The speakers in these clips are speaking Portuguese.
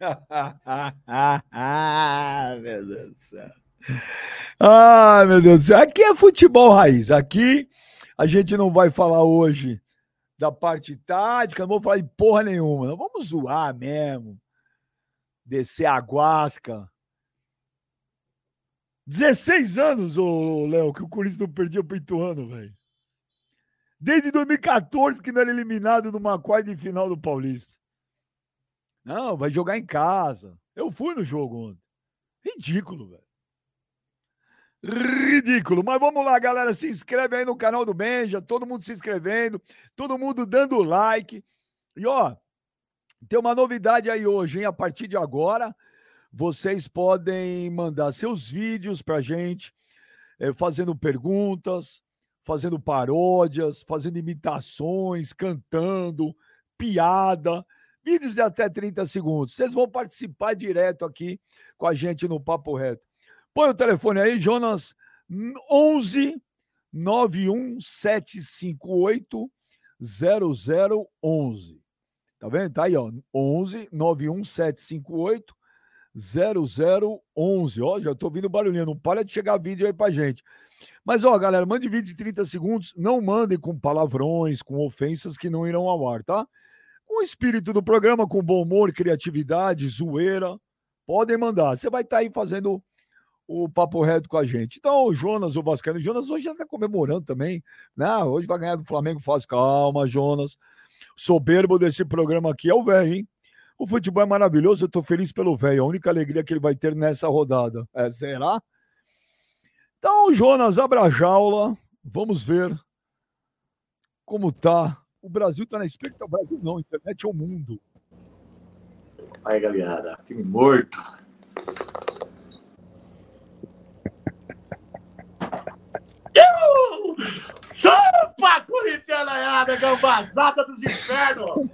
meu Deus do céu. Ai, meu Deus do céu. Aqui é futebol raiz. Aqui a gente não vai falar hoje da parte tática, não vou falar de porra nenhuma. Não vamos zoar mesmo. Descer a guasca. 16 anos, ô Léo, que o Corinthians não perdia pro Ituano, velho. Desde 2014 que não era eliminado numa quarta de final do Paulista. Não, vai jogar em casa. Eu fui no jogo ontem. Ridículo, velho. Ridículo. Mas vamos lá, galera. Se inscreve aí no canal do Benja. Todo mundo se inscrevendo. Todo mundo dando like. E ó, tem uma novidade aí hoje, hein? A partir de agora, vocês podem mandar seus vídeos pra gente, é, fazendo perguntas, fazendo paródias, fazendo imitações, cantando, piada. Vídeos de até 30 segundos. Vocês vão participar direto aqui com a gente no Papo Reto. Põe o telefone aí, Jonas, 11 91758 0011. Tá vendo? Tá aí, ó. 11 91758 0011. Ó, já tô ouvindo barulhinho. Não para de chegar vídeo aí pra gente. Mas, ó, galera, mande vídeo de 30 segundos. Não mandem com palavrões, com ofensas que não irão ao ar, tá? O espírito do programa, com bom humor, criatividade, zoeira, podem mandar. Você vai estar tá aí fazendo o papo reto com a gente. Então, o Jonas, o Vascaíno, o Jonas hoje já está comemorando também, né? Hoje vai ganhar do Flamengo fácil. Calma, Jonas. Soberbo desse programa aqui é o velho, hein? O futebol é maravilhoso, eu estou feliz pelo velho. A única alegria que ele vai ter nessa rodada. É, será? Então, Jonas, abra a jaula. Vamos ver como tá. O Brasil tá na expectativa. O Brasil não, a internet é o mundo. Aí, galera, time morto. Chupa, corintianaiada, gambazada dos infernos!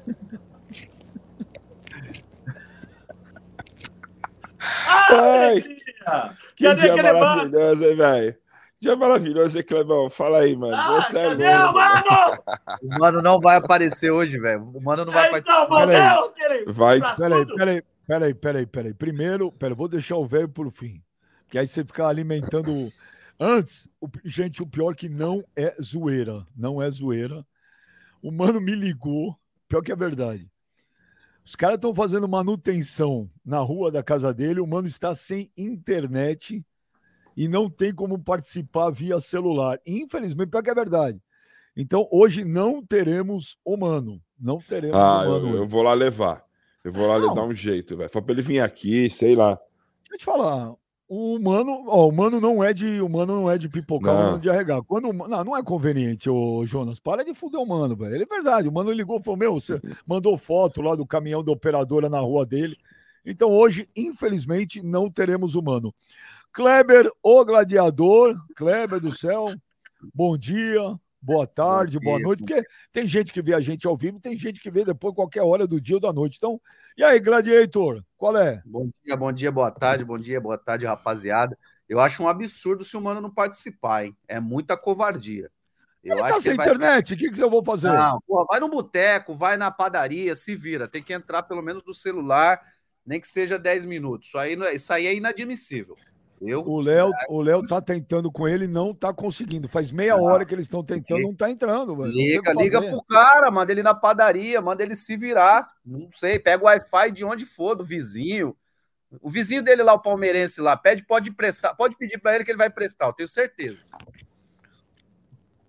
Ai, que Cadê dia maravilhoso, hein, velho? Dia maravilhoso, hein, Clebão? Fala aí, mano. Ah, Você é o mano? O mano não vai aparecer hoje, velho. O mano não vai então, participar. Peraí, vai. Peraí, peraí, peraí, peraí, peraí. Primeiro, peraí, vou deixar o velho por fim. Que aí você fica alimentando Antes, o, gente, o pior que não é zoeira. Não é zoeira. O mano me ligou. Pior que é verdade. Os caras estão fazendo manutenção na rua da casa dele. O mano está sem internet e não tem como participar via celular. Infelizmente, pior que é verdade. Então, hoje não teremos o mano. Não teremos ah, o mano. Eu, eu, vou lá levar. Eu vou lá não. dar um jeito, velho. Foi pra ele vir aqui, sei lá. Deixa eu te falar. O humano, ó, o humano não é de humano não é de pipocar, não. humano de arregar. Quando não, não é conveniente, o Jonas. Para de fuder o mano, velho. Ele é verdade. O mano ligou e falou: "Meu, você mandou foto lá do caminhão da operadora na rua dele". Então hoje, infelizmente, não teremos humano. Kleber, o gladiador, Kleber do céu. Bom dia, boa tarde, boa noite, porque tem gente que vê a gente ao vivo, tem gente que vê depois qualquer hora do dia ou da noite. Então, e aí, Gladiator, qual é? Bom dia, bom dia, boa tarde, bom dia, boa tarde, rapaziada. Eu acho um absurdo se o Mano não participar, hein? É muita covardia. Eu ele tá sem ele vai... internet, o que, que eu vou fazer? Não, porra, vai no boteco, vai na padaria, se vira. Tem que entrar pelo menos do celular, nem que seja 10 minutos. Isso aí, é, isso aí é inadmissível. Eu, o Léo, o Léo tá tentando com ele, não tá conseguindo. Faz meia ah, hora que eles estão tentando, não tá entrando. Velho. Liga, liga pro cara, manda ele na padaria, manda ele se virar. Não sei, pega o Wi-Fi de onde for, do vizinho. O vizinho dele lá, o palmeirense lá, pede, pode prestar, pode pedir para ele que ele vai prestar, eu tenho certeza.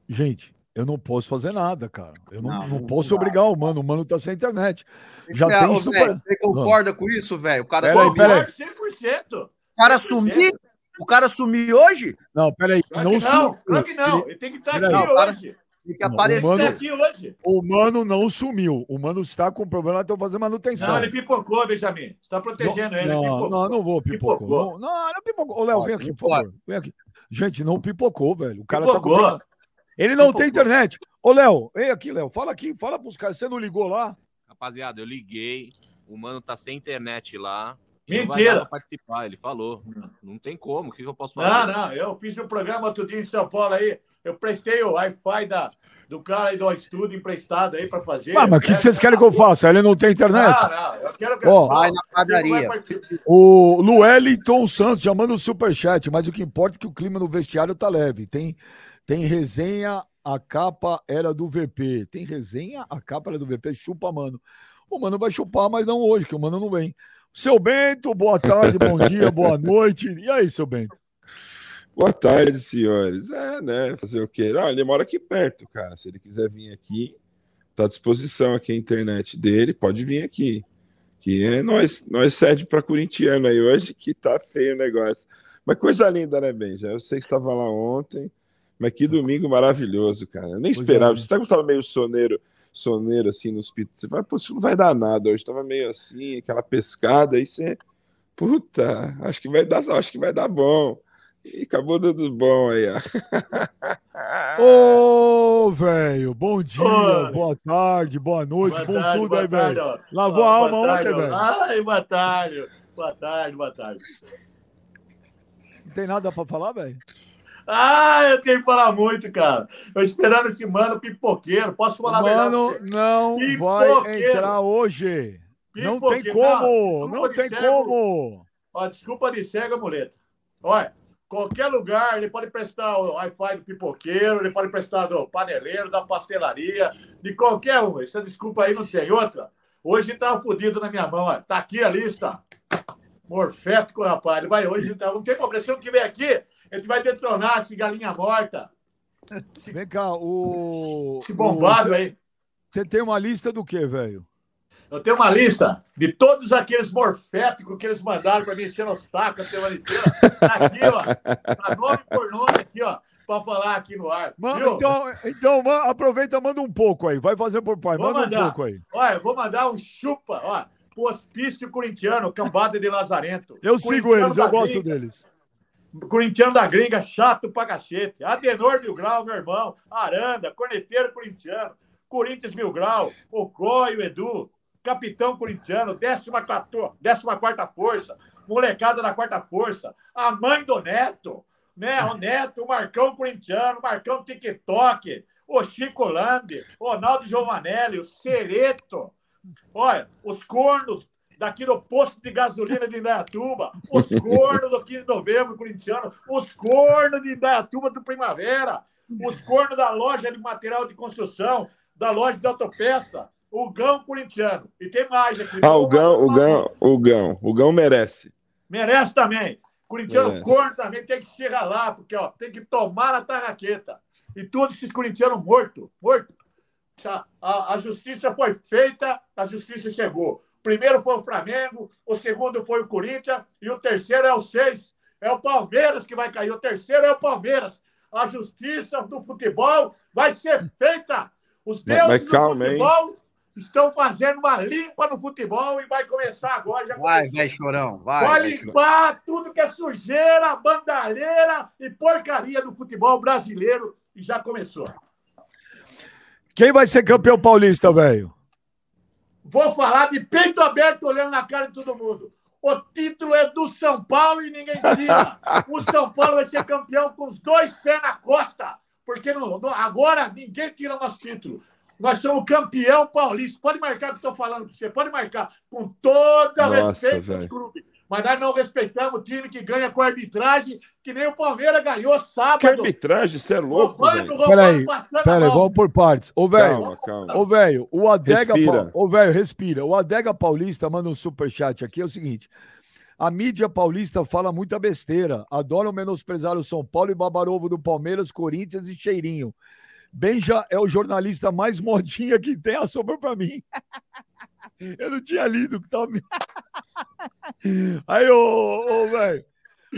Gente, eu não posso fazer nada, cara. Eu não, não, não posso não. obrigar o mano. O mano tá sem internet. Já você, tem super... Você concorda com isso, velho? O cara pera aí, pera aí. 100% cara sumir? O cara sumiu hoje? Não, peraí. Claro não, não, claro que não. Ele tem que estar aqui não, hoje. Tem que aparecer o mano, aqui hoje. O mano não sumiu. O mano está com problema, estou fazendo manutenção. Não, ele pipocou, Benjamin. Você está protegendo não, ele. Não, pipocou. não, não vou pipocou. pipocou. Não, não, não pipocou. Ô, Léo, vem aqui, por favor. Vem aqui. Gente, não pipocou, velho. O cara pipocou. tá com Ele não pipocou. tem internet. Ô, Léo, vem aqui, Léo. Fala aqui, fala pros caras. Você não ligou lá? Rapaziada, eu liguei. O mano tá sem internet lá. Mentira! participar, ele falou. Não tem como, o que eu posso fazer? Não, não, eu fiz um programa outro dia em São Paulo aí, eu prestei o Wi-Fi da, do cara aí do estúdio emprestado aí para fazer. Mas o que, que vocês querem que eu faça? Ele não tem internet? Não, não, eu quero que Ó, Vai na padaria. O Lueliton Santos já manda o superchat, mas o que importa é que o clima no vestiário tá leve. Tem, tem resenha, a capa era do VP. Tem resenha, a capa era do VP. Chupa, mano. O mano vai chupar, mas não hoje, que o mano não vem. Seu Bento, boa tarde, bom dia, boa noite. E aí, seu Bento? Boa tarde, senhores. É, né? Fazer o quê? Ah, ele mora aqui perto, cara. Se ele quiser vir aqui, tá à disposição aqui a internet dele, pode vir aqui. Que é nós, nós cede para corintiano aí hoje, que tá feio o negócio. Mas coisa linda, né, Benja? Eu sei que estava lá ontem, mas que domingo maravilhoso, cara. Eu nem Pois esperava. é. Você tá estava meio soneiro, soneiro assim nos pitos. Você vai, pô, isso não vai dar nada hoje. Tava meio assim, aquela pescada, aí você. Puta, acho que vai dar, acho que vai dar bom. E acabou dando bom aí, ó. Ô, velho, bom dia, Oi. boa tarde, boa noite, Boa bom tarde, tudo boa aí, tarde, velho. ó. Lavou Ó, a alma tarde, ontem, ó. velho. Ai, boa tarde. Boa tarde, boa tarde. Não tem nada pra falar, velho? Ah, eu tenho que falar muito, cara. Eu esperando esse mano pipoqueiro. Posso falar Mano, pra você? não vai Pipoqueiro. entrar hoje. Não tem como, Não, não tem cego. como. Ó, desculpa de cega, muleta. Olha, qualquer lugar, ele pode prestar o Wi-Fi do pipoqueiro, ele pode prestar do paneleiro, da pastelaria, de qualquer um. Essa desculpa aí não tem. Outra, hoje tá fudido na minha mão. Ó. Tá aqui a lista. Morfético, rapaz. Ele vai hoje, tá, não tem problema. Se não tiver aqui, a gente vai detonar esse galinha morta, Vem cá, o. esse bombado o- aí. Você tem uma lista do quê, velho? Eu tenho uma lista de todos aqueles morféticos que eles mandaram para mim enchendo o saco a semana inteira. Tá aqui, ó. Tá nome por nome aqui, ó. Para falar aqui no ar. Viu? então, então ma- aproveita, manda um pouco aí. Vai fazer por pai, Vou manda um mandar. pouco aí. Olha, eu vou mandar um chupa, ó. Pro hospício corintiano, cambada de Lazarento. Eu sigo eles, eu gosto deles. Corintiano da gringa, chato pra cacete. Adenor Mil Grau, meu irmão. Aranda, corneteiro corintiano. Corinthians Mil Grau. O Coi, o Edu. Capitão corintiano, 14 quarta força. Molecada da quarta força. A mãe do Neto. Né? O Neto, o Marcão corintiano, o Marcão TikTok. O Chico Lambi, Ronaldo Giovanelli, o Cereto. Olha, os cornos daqui do posto de gasolina de Indaiatuba, os cornos do 15 de novembro corintiano, os cornos de Indaiatuba do Primavera, os cornos da loja de material de construção, da loja de autopeça, o Gão corintiano. E tem mais aqui. Ah, o Gão, o Gão, o Gão, o Gão merece. Merece também. Corintiano Merece. corno também tem que se ralar, porque ó, tem que tomar a tarraqueta. E todos esses corintianos mortos, mortos. Tá? A, a justiça foi feita, a justiça chegou. O primeiro foi o Flamengo, o segundo foi o Corinthians e o terceiro é o seis. É o Palmeiras que vai cair. O terceiro é o Palmeiras. A justiça do futebol vai ser feita. Os Mas- deuses mas do calma, hein? futebol estão fazendo uma limpa no futebol e vai começar agora. Já Vai, começou. velho chorão, Vai vai. vai, limpar tudo que é sujeira, bandalheira e porcaria do futebol brasileiro. E já começou. Quem vai ser campeão paulista, velho? Vou falar de peito aberto, olhando na cara de todo mundo. O título é do São Paulo e ninguém tira. O São Paulo vai ser campeão com os dois pés na costa. Porque agora ninguém tira nosso título. Nós somos campeão paulista. Pode marcar o que eu estou falando para você. Pode marcar. Com todo Nossa, respeito velho. dos clubes. Mas nós não respeitamos o time que ganha com arbitragem, que nem o Palmeiras ganhou sábado. Que arbitragem, você é louco, velho. Peraí, passando a Pera aí, mão. vamos por partes. Ô, velho, Calma, calma. Ô, velho, o Adega. Respira. Ô, velho, respira. O Adega Paulista manda um superchat aqui. É o seguinte: a mídia paulista fala muita besteira. Adoram menosprezar o São Paulo e babar ovo do Palmeiras, Corinthians e Cheirinho. Benja é o jornalista mais modinha que tem, a sobrou pra mim. Eu não tinha lido que tava. Aí, ô, ô velho.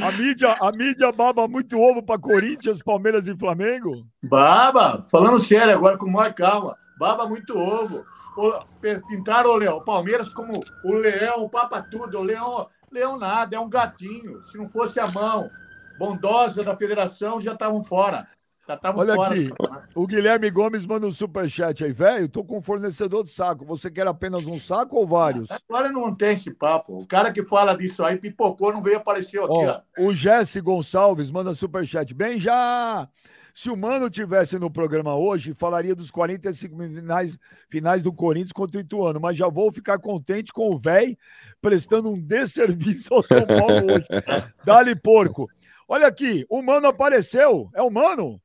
A mídia, a mídia baba muito ovo pra Corinthians, Palmeiras e Flamengo? Baba, falando sério agora com mais calma. Baba muito ovo. O- pintaram o Leão, Palmeiras como o leão, o papa tudo. O leão, leão nada, é um gatinho. Se não fosse a mão bondosa da federação, já estavam fora. Já estavam Olha fora. aqui. O Guilherme Gomes manda um superchat aí, velho. Tô com um fornecedor de saco. Você quer apenas um saco ou vários? Agora não tem esse papo. O cara que fala disso aí pipocou, não veio aparecer aqui, ó. Ó, o Jesse Gonçalves manda superchat. Bem já! Se o Mano tivesse no programa hoje, falaria dos 45 finais, finais do Corinthians contra o Ituano, mas já vou ficar contente com o velho prestando um desserviço ao São Paulo hoje. Dali porco. Olha aqui, o Mano apareceu. É o Mano?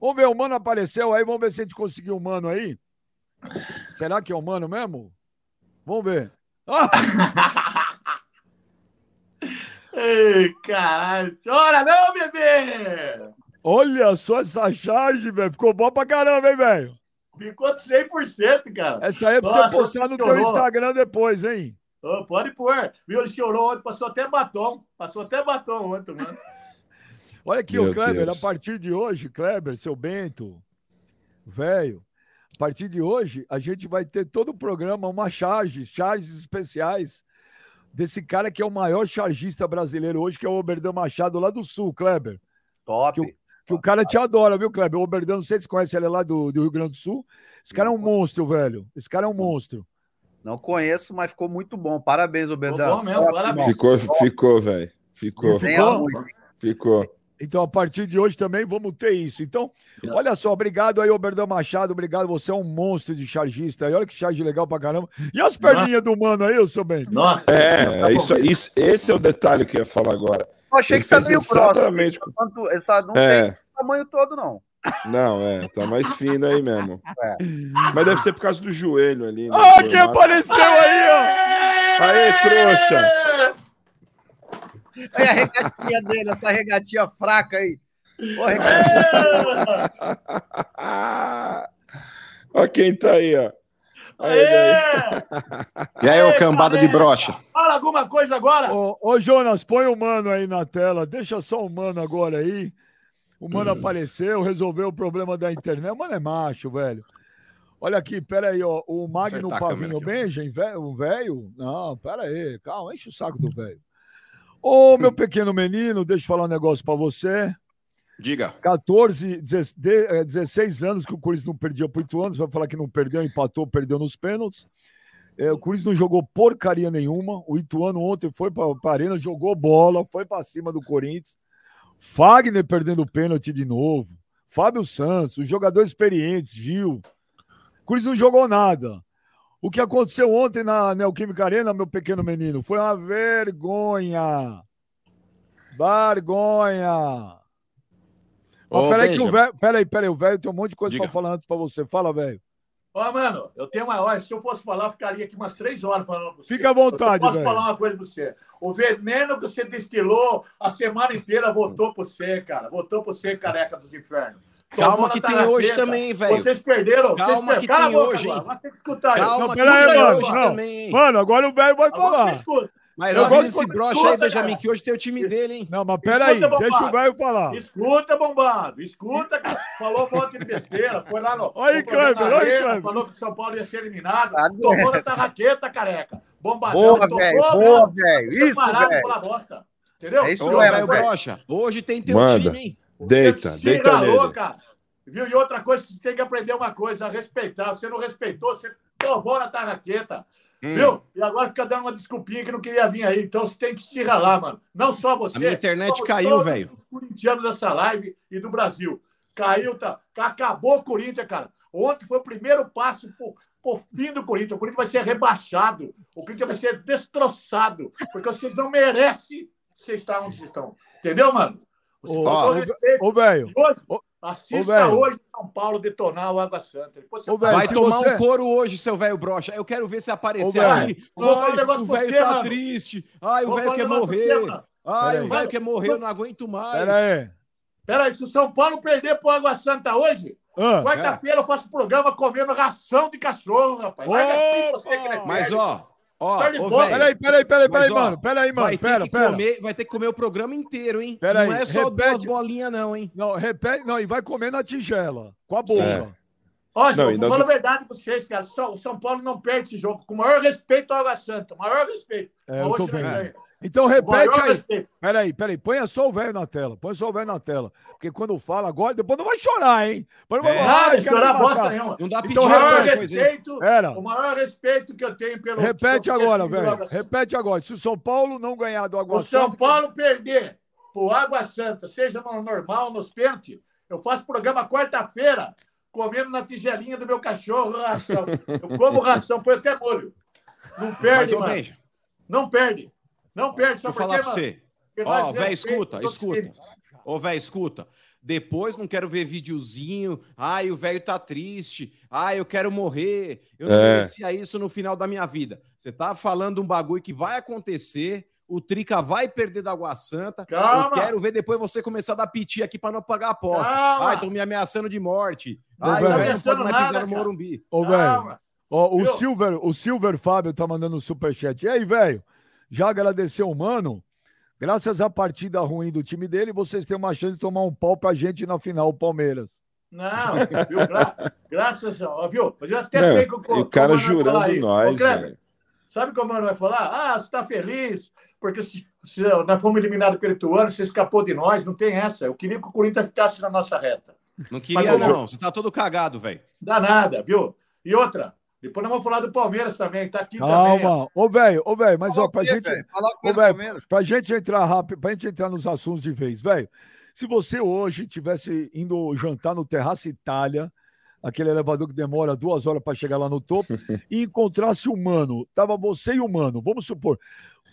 Vamos ver, o Mano apareceu aí, vamos ver se a gente conseguiu o Mano aí. Será que é o Mano mesmo? Vamos ver. Ah! Ei, caralho. Chora não, bebê! Olha só essa charge, velho. Ficou bom pra caramba, hein, velho? Ficou de 100%, cara. Essa aí é pra Nossa, você postar no teu chorou. Instagram depois, hein? Ô, pode pôr. Viu, ele chorou ontem, passou até batom. Passou até batom ontem, mano. Olha aqui, Meu o Kleber, Deus. a partir de hoje, Kleber, seu Bento, velho, a partir de hoje, a gente vai ter todo o programa, uma charge, charges especiais desse cara que é o maior chargista brasileiro hoje, que é o Oberdan Machado, lá do Sul, Kleber. Top. Que Que o cara te adora, viu, Kleber? O Oberdan, não sei se você conhece ele é lá do, do Rio Grande do Sul. Esse cara é um monstro, velho. Esse cara é um monstro. Não conheço, mas ficou muito bom. Parabéns, Ficou Obedão. bom mesmo, parabéns. Ficou, ficou, velho. Ficou, Ficou? ficou. Então, a partir de hoje também vamos ter isso. Então, olha só, obrigado aí, Oberdan Machado. Obrigado, você é um monstro de chargista aí. Olha que charge legal pra caramba. E as perninhas do mano aí, seu bem? Nossa. É, tá é isso, isso, esse é o detalhe que eu ia falar agora. Eu achei Ele que tá meio exatamente Quanto- Essa não tem É, tamanho todo, não. não, é, tá mais fino aí mesmo. É. Mas deve ser por causa do joelho ali. né? Ah, quem apareceu aí, ó? Aê, trouxa! Olha a regatinha dele, essa regatinha fraca aí. Ô, regatinha. Ó quem tá aí, ó. Aí, Aê! aí. E aí, ô cambada de brocha? Fala alguma coisa agora. Ô, ô, Jonas, põe o mano aí na tela. Deixa só o mano agora aí. O mano apareceu, resolveu o problema da internet. O mano é macho, velho. Olha aqui, pera aí, ó. O Magno Pavinho velho, o velho? Não, pera aí, calma, enche o saco do velho. Ô, meu pequeno menino, deixa eu falar um negócio pra você. Diga. 14, 16 de- eh, 16 anos que o Corinthians não perdia por 8 anos, vai falar que não perdeu, empatou, perdeu nos pênaltis. É, o Corinthians não jogou porcaria nenhuma. O Ituano ontem foi para a arena, jogou bola, foi para cima do Corinthians. Fagner perdendo pênalti de novo. Fábio Santos, os jogadores experientes, Gil. O Corinthians não jogou nada. O que aconteceu ontem na Neoquímica Arena, meu pequeno menino, foi uma vergonha. Vergonha. Ô, peraí, que o velho. Peraí, peraí, o velho tem um monte de coisa Diga. pra falar antes pra você. Fala, velho. Ó, mano, eu tenho uma hora. Se eu fosse falar, eu ficaria aqui umas três horas falando pra você. Fica à vontade, Eu posso velho. falar uma coisa pra você. O veneno que você destilou a semana inteira votou pra você, cara. Votou pra você, careca dos infernos. Calma que tem hoje também, velho. Vocês perderam. Calma vocês que tem boca hoje, hein? Vai ter que escutar. Calma que peraí, tem mano, hoje não. também, hein? Mano, agora o velho vai falar. Mas Eu gosto esse de- brocha aí, Benjamin, cara. que hoje tem o time dele, hein? Não, mas peraí, Escuta, deixa o velho falar. Escuta, bombado. Escuta, cara. Falou um monte de besteira. Foi lá no. Olha aí, Kleber, olha aí. Falou que o São Paulo ia ser eliminado. Tá Tomou na tarraqueta, careca. Bombadão. Boa, velho. Boa, velho. Isso, parado velho. pela bosta. Entendeu? É isso velho brocha, hoje tem teu time, hein? Deita, deita ralou, nele. cara. Viu? E outra coisa, você tem que aprender uma coisa, a respeitar. Você não respeitou, você tomou na tarraqueta. Hum. Viu? E agora fica dando uma desculpinha que não queria vir aí. Então você tem que se ralar, mano. Não só você. A minha internet caiu, velho. Os corintianos dessa live e do Brasil. Caiu, tá? Acabou o Corinthians, cara. Ontem foi o primeiro passo pro, pro fim do Corinthians. O Corinthians vai ser rebaixado. O Corinthians vai ser destroçado. Porque vocês não merecem vocês estar onde vocês estão. Entendeu, mano? Ô, ô, respeito. Ô, velho, Hoje, Ô, ô, assista velho. hoje São Paulo detonar o Água Santa. Depois você Ô, velho, Vai tomar você- um couro hoje, seu velho brocha. Eu quero ver se aparecer Ô, aí. eu vou falar um negócio você, tá mano. triste. Ai, o velho quer morrer. você. Ai, Pera o aí. velho quer morrer, eu não aguento mais. pera aí. Peraí, se o São Paulo perder pro Água Santa hoje, Ah, quarta-feira eu faço programa comendo ração de cachorro, rapaz. Vai daqui você que não é Mas, ó, ó, boa. velho. peraí, peraí, peraí, Mas, peraí, mano. Peraí, mano. Vai ter, Pera, comer, vai ter que comer o programa inteiro, hein? Pera não aí, é só repete. duas bolinhas, não, hein? Não, repete. Não, e vai comer na tigela. Com a boca. Ó, Não, João, vou falar a verdade pra vocês, cara. O São Paulo não perde esse jogo. Com o maior respeito ao Água Santa. Maior respeito. É, eu tô não vendo. Então O repete aí. respeito. Peraí, peraí. Põe só o velho na tela. Põe só o velho na tela. Porque quando fala agora, depois não vai chorar, hein? Depois não vai É. falar, Nada, "Ai, quero chorar bosta matar." nenhuma. Não dá Então O maior respeito, Pera. o maior respeito que eu tenho pelo. Repete pelo agora, velho. Repete agora. Se o São Paulo não ganhar do Água O São Santa- Paulo perder pro Água Santa, seja no normal, nos pênaltis, Eu faço programa quarta-feira, comendo na tigelinha do meu cachorro ração. Eu como ração, põe até molho. Não perde, mano. Não perde. Não perde. deixa eu falar mano? você. Ó, já velho, fez escuta, escuta. Ô, velho, escuta. Depois não quero ver videozinho. Ai, o velho tá triste. Ai, eu quero morrer. Eu não É. merecia isso no final da minha vida. Você tá falando um bagulho que vai acontecer. O Trica vai perder da Água Santa. Calma. Eu quero ver depois você começar a dar piti aqui pra não pagar a aposta. Calma. Ai, estão me ameaçando de morte. Ai, o velho não pode mais nada, pisar no. Morumbi. Ô, velho. Ó, o? Silver, o Silver Fábio tá mandando um superchat. E aí, velho? Já agradeceu o mano? Graças à partida ruim do time dele, vocês têm uma chance de tomar um pau pra gente na final, o Palmeiras. Não, viu? Gra- graças a. Viu? Eu já até Não, sei que o, o cara jurando nós, Kleber, velho. Sabe como o mano vai falar? Ah, você está feliz porque se, se nós fomos eliminados pelo Ituano, você escapou de nós. Não tem essa. Eu queria que o Corinthians ficasse na nossa reta. Não queria, como- não. Você tá todo cagado, velho. Dá nada, viu? E outra, depois nós vamos falar do Palmeiras também. Tá aqui também. Calma. Ô, velho, ô, velho, mas Fala ó, pra quê, gente. Fala o quê Ô, do velho, Palmeiras? Pra gente entrar rápido, pra gente entrar nos assuntos de vez, velho. Se você hoje tivesse indo jantar no Terraço Itália, aquele elevador que demora duas horas para chegar lá no topo, e encontrasse o mano, tava você e o mano, vamos supor.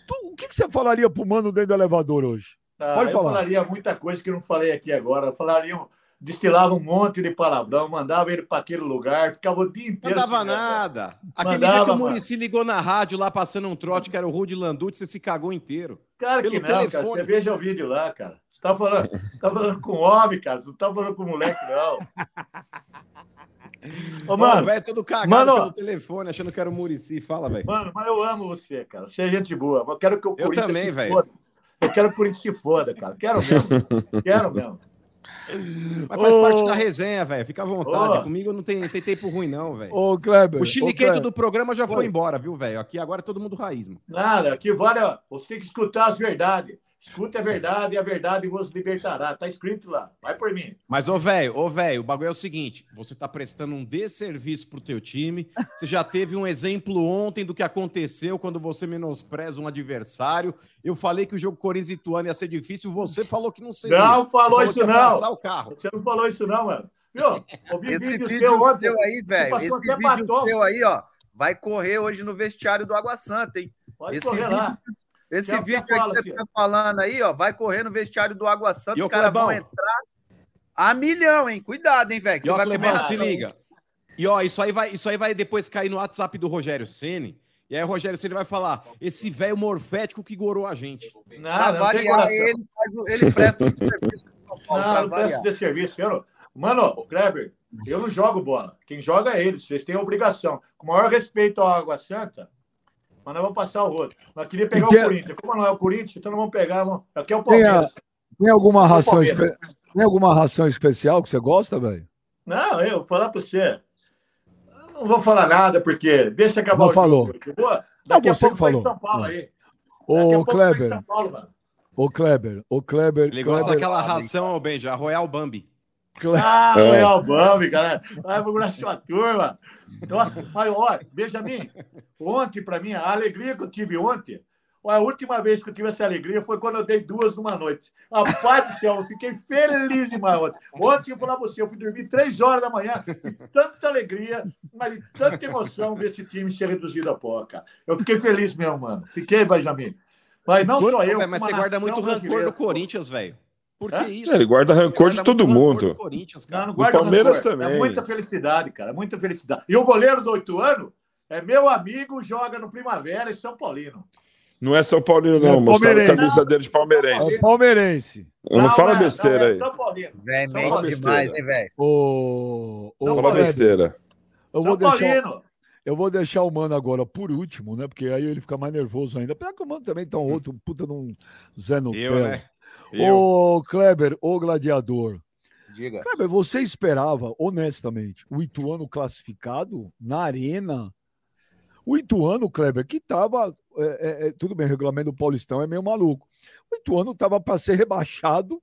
tu- o que, que você falaria pro mano dentro do elevador hoje? Ah, Pode eu falar. falaria muita coisa que não falei aqui agora. Eu falaria, um- destilava um monte de palavrão, mandava ele para aquele lugar, ficava o dia Não inteiro. dava xingando. nada. Aquele Mandava, dia que o. Murici ligou na rádio lá passando um trote, que era o Rude Landucci, você se cagou inteiro. Cara, que Pelo não, cara. telefone. Você veja o vídeo lá, cara. Você tá falando, tá falando com homem, cara. Você não tá falando com moleque, não. Ô, mano, velho, todo cagado Mano. pelo telefone, achando que era o Murici. Fala, velho. mano, mas eu amo você, cara. Você é gente boa. Eu quero que o Eu Corinthians também, se velho. Eu quero que o Corinthians se foda, cara. Quero mesmo. Quero mesmo. Mas faz Ô. parte da resenha, velho. Fica à vontade. Ô. Comigo não tem, tem tempo ruim, não, velho. Ô, Kleber. O chiliquento do programa já foi Oi. embora, viu, velho? Aqui agora é todo mundo raiz, mano. Nada, aqui vale. ó, Você tem que escutar as verdades. Escuta a verdade e a verdade vos libertará. Tá escrito lá. Vai por mim. Mas, ô, velho, ô, velho, o bagulho é o seguinte: você tá prestando um desserviço pro teu time. Você já teve um exemplo ontem do que aconteceu quando você menospreza um adversário. Eu falei que o jogo Corinthians e Ituano ia ser difícil, você falou que não seria. Não falou isso, que ia não. passar o carro. Você não falou isso, não, mano. Viu? Ouvi Esse vídeo vídeo seu seu aí, velho, esse vídeo batom. seu aí, ó, vai correr hoje no vestiário do Água Santa, hein? Pode Esse correr vídeo, lá. Esse Quer- vídeo que fala, você filho? tá falando aí, ó, vai correr no vestiário do Água Santa, E, os caras vão entrar a milhão, hein? Cuidado, hein, velho, que E você ó, vai comer Clebão, se liga. E ó, isso aí, vai, isso aí vai depois cair no WhatsApp do Rogério Ceni. E aí o Rogério Ceni vai falar: esse velho morfético que gorou a gente. Pra Nada, não variar, ele, ele presta um serviço pro São Paulo, Não, pra não presta de serviço. Eu não... Mano, Kleber, eu não jogo bola. Quem joga é eles. Vocês têm a obrigação. Com o maior respeito à Água Santa, mas nós vamos passar o rodo. Nós queríamos pegar tem- o Corinthians. Como não é o Corinthians, então nós vamos pegar. Vamos... Aqui é o Tem a- Palmeiras. Tem alguma Ô, ração, Palmeiras. espe- tem alguma ração especial que você gosta, velho? Não, eu vou falar para você. Eu Não vou falar nada, porque deixa acabar Não o falou. jogo. Vou- Daqui a você pouco vai falou. São Paulo Não. aí. Daqui a Ô, pouco Kleber, São Paulo, mano. ô, Kleber, ô, Kleber. Ele gosta Kleber, daquela ração, Benja, a Royal Bambi. Kleber- Ah, É. Royal Bambi, galera. Vai procurar sua turma. Nossa, mas olha, Benjamin, ontem para mim, a alegria que eu tive ontem, a última vez que eu tive essa alegria foi quando eu dei duas numa noite. Rapaz do céu, eu fiquei feliz demais ontem. Ontem eu vou falar pra você, eu fui dormir três horas da manhã, com tanta alegria, mas de tanta emoção ver esse time ser reduzido a pó, cara. Eu fiquei feliz mesmo, mano. Fiquei, Benjamin. Mas não só eu. Mas você guarda muito rancor do Corinthians, velho. Por que Hã? isso? Ele guarda rancor de todo mundo. do Corinthians, Não, cara. não Do guarda Palmeiras rancor. também. É muita felicidade, cara. Muita felicidade. E o goleiro do oito anos é meu amigo, joga no Primavera e São Paulino. Não é São Paulino, É não. Mostraram a camisa dele de É palmeirense. o palmeirense. Eu não fala é, besteira não, é aí. São Paulino. São mente Paulino. demais, hein, velho? Ô, ô, Não Fala besteira. eu São vou deixar, Paulino. eu vou deixar o mano agora por último, né? Porque aí ele fica mais nervoso ainda. Apesar que o mano também tá um outro puta num Zé Nutella. Eu, né? Eu. Ô, Kleber, ô gladiador. Diga. Kleber, você esperava, honestamente, o Ituano classificado na arena? O Ituano, Kleber, que tava. é, é, é, tudo bem, o regulamento do Paulistão é meio maluco. O Ituano tava para ser rebaixado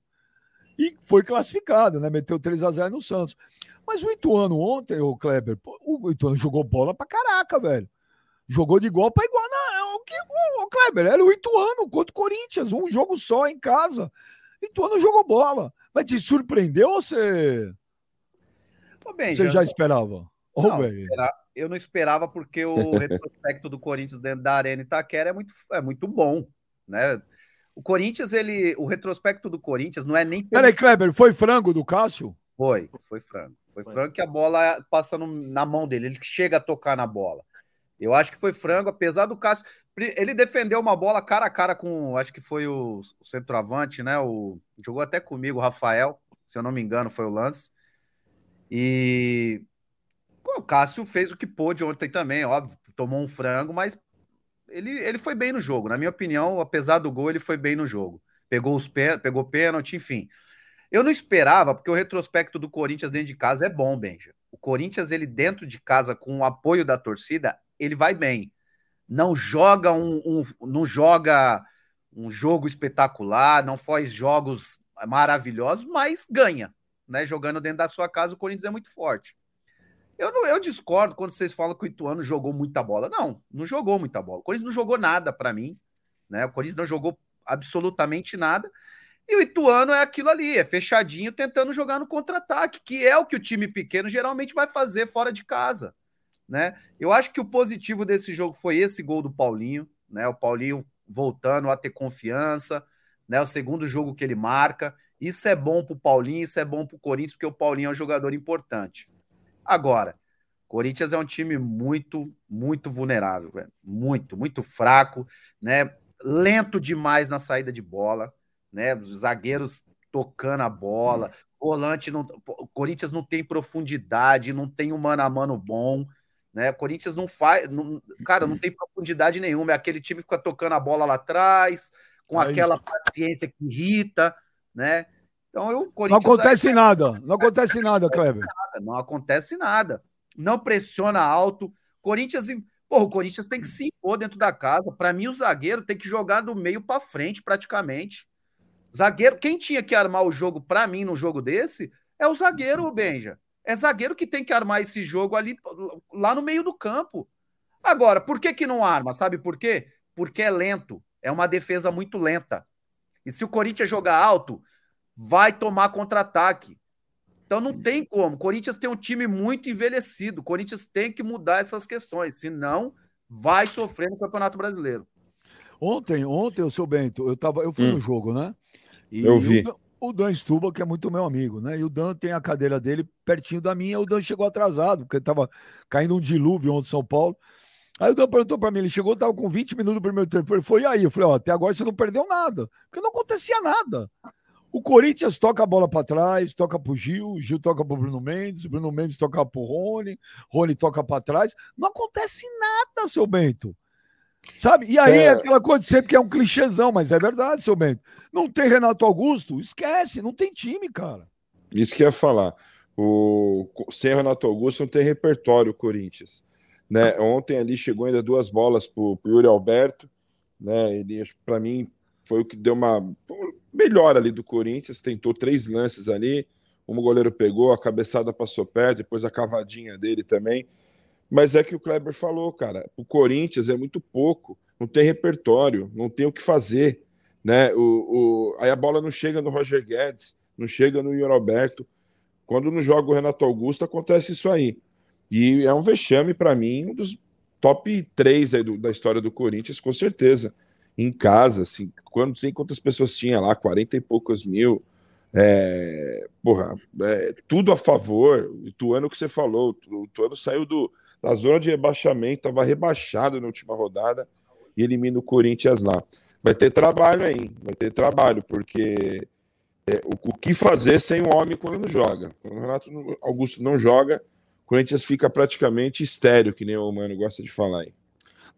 e foi classificado, né? Meteu 3 a 0 no Santos. Mas o Ituano ontem, o Kleber, o Ituano jogou bola pra caraca, velho. Jogou de igual para igual. Não, o que, o Kleber, era o Ituano contra o Corinthians, um jogo só em casa. O Ituano jogou bola. Mas te surpreendeu ou você, bem, você já esperava? Ô, Não, eu não esperava porque o retrospecto do Corinthians dentro da Arena Itaquera é muito, é muito bom, né? O Corinthians, ele, o retrospecto do Corinthians não é nem pelo- Peraí, Kleber, foi frango do Cássio? foi, foi frango. Foi Foi. frango que a bola passa no- na mão dele, ele chega a tocar na bola. Eu acho que foi frango, apesar do Cássio, ele defendeu uma bola cara a cara com, acho que foi o, o centroavante, né? O jogou até comigo, o Rafael, se eu não me engano, foi o lance. E o Cássio fez o que pôde ontem também, óbvio, tomou um frango, mas ele, ele foi bem no jogo. Na minha opinião, apesar do gol, ele foi bem no jogo. Pegou os pegou pênalti, enfim. Eu não esperava, porque o retrospecto do Corinthians dentro de casa é bom, Benja. O Corinthians, ele dentro de casa, com o apoio da torcida, ele vai bem. Não joga um, um- não joga um jogo espetacular, não faz jogos maravilhosos, mas ganha, né? Jogando dentro da sua casa, o Corinthians é muito forte. Eu, não- eu discordo quando vocês falam que o Ituano jogou muita bola. Não, não jogou muita bola. O Corinthians não jogou nada para mim, né? O Corinthians não jogou absolutamente nada. E o Ituano é aquilo ali, é fechadinho, tentando jogar no contra-ataque, que é o que o time pequeno geralmente vai fazer fora de casa, né? Eu acho que o positivo desse jogo foi esse gol do Paulinho, né? O Paulinho voltando a ter confiança, né? O segundo jogo que ele marca. Isso é bom pro Paulinho, isso é bom pro Corinthians, porque o Paulinho é um jogador importante. Agora, Corinthians é um time muito, muito vulnerável. Muito, muito fraco, né? Lento demais na saída de bola, né? Os zagueiros tocando a bola, volante não, o Corinthians não tem profundidade, não tem um mano a mano bom, né? O Corinthians não faz, não- cara, não tem profundidade nenhuma, é aquele time que fica tocando a bola lá atrás, com É aquela paciência que irrita, né? Então, eu, o Não Corinthians acontece nada, não acontece nada, Kleber. não acontece nada. Não pressiona alto. Corinthians, porra, o Corinthians tem que se impor dentro da casa. Para mim, o zagueiro tem que jogar do meio para frente, praticamente. Zagueiro, quem tinha que armar o jogo para mim num jogo desse é o zagueiro, Benja. É zagueiro que tem que armar esse jogo ali lá no meio do campo. Agora, por que que não arma? Sabe por quê? Porque é lento. É uma defesa muito lenta. E se o Corinthians jogar alto, vai tomar contra-ataque. Então não tem como. O Corinthians tem um time muito envelhecido. O Corinthians tem que mudar essas questões, senão vai sofrer no Campeonato Brasileiro. Ontem, ontem, o seu Bento, eu, tava, eu fui Hum. no jogo, né? E Eu vi. O Dan Stuba, que é muito meu amigo, né? E o Dan tem a cadeira dele pertinho da minha. O Dan chegou atrasado, porque tava caindo um dilúvio ontem em São Paulo. Aí o Dan perguntou pra mim, ele chegou, tava com 20 minutos do primeiro tempo. Ele foi, e aí? Eu falei, ó, até agora você não perdeu nada. Porque não acontecia nada. O Corinthians toca a bola para trás, toca Gil, o Gil toca pro Bruno Mendes, o Bruno Mendes toca pro Rony, Rony toca para trás. Não acontece nada, seu Bento. Sabe? E aí é, aquela coisa de sempre que é um clichêzão, mas é verdade, seu Bento. Não tem Renato Augusto? Esquece, não tem time, cara. Isso que eu ia falar. O, sem Renato Augusto não tem repertório o Corinthians. Né? Ontem ali chegou ainda duas bolas para o Yuri Alberto. Né? Ele, para mim, foi o que deu uma melhor ali do Corinthians. Tentou três lances ali. Um goleiro pegou, a cabeçada passou perto, depois a cavadinha dele também. Mas é que o Kleber falou, cara. O Corinthians é muito pouco, não tem repertório, não tem o que fazer. Né? O, o, aí a bola não chega no Roger Guedes, não chega no Yuri Alberto. Quando não joga o Renato Augusto, acontece isso aí. E é um vexame para mim, um dos top 3 aí do, da história do Corinthians, com certeza. Em casa, assim, quando não sei quantas pessoas tinha lá, 40 e poucos mil. É, porra, é, tudo a favor. O Ituano que você falou, o Ituano saiu do, da zona de rebaixamento, estava rebaixado na última rodada e elimina o Corinthians lá. Vai ter trabalho aí, vai ter trabalho, porque é, o, o, que fazer sem o homem quando não joga? Quando o Renato Augusto não joga, o Corinthians fica praticamente estéreo, que nem o Mano gosta de falar aí.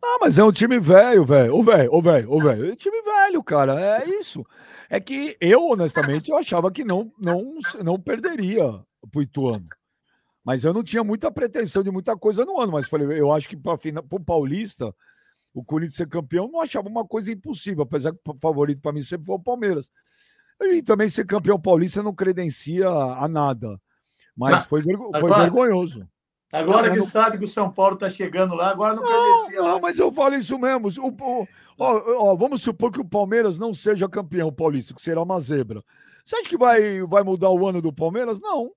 Ah, mas é um time velho, velho. Ô, velho, ô, velho, ô, velho. É um time velho, cara. É isso. É que eu, honestamente, eu achava que não, não, não perderia pro Ituano. Mas eu não tinha muita pretensão de muita coisa no ano. Mas falei, eu acho que para o Paulista, o Corinthians ser campeão, não achava uma coisa impossível. Apesar que o favorito para mim sempre foi o Palmeiras. E também ser campeão paulista não credencia a nada. Mas foi, vergo- foi agora- vergonhoso. Agora Não, que não- sabe que o São Paulo está chegando lá, agora não, Não, credencia. não, lá. mas eu falo isso mesmo. O, o- ó, ó, vamos supor que o Palmeiras não seja campeão paulista, que será uma zebra. Você acha que vai, vai mudar o ano do Palmeiras? Não.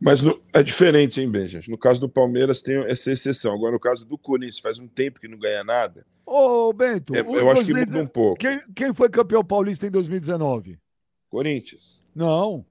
Mas no- é diferente, hein, Benja? No caso do Palmeiras tem essa exceção. Agora, no caso do Corinthians, faz um tempo que não ganha nada. Ô, Bento, É, eu acho que 2019 muda um pouco. quem, quem foi campeão paulista em 2019? Corinthians. Não.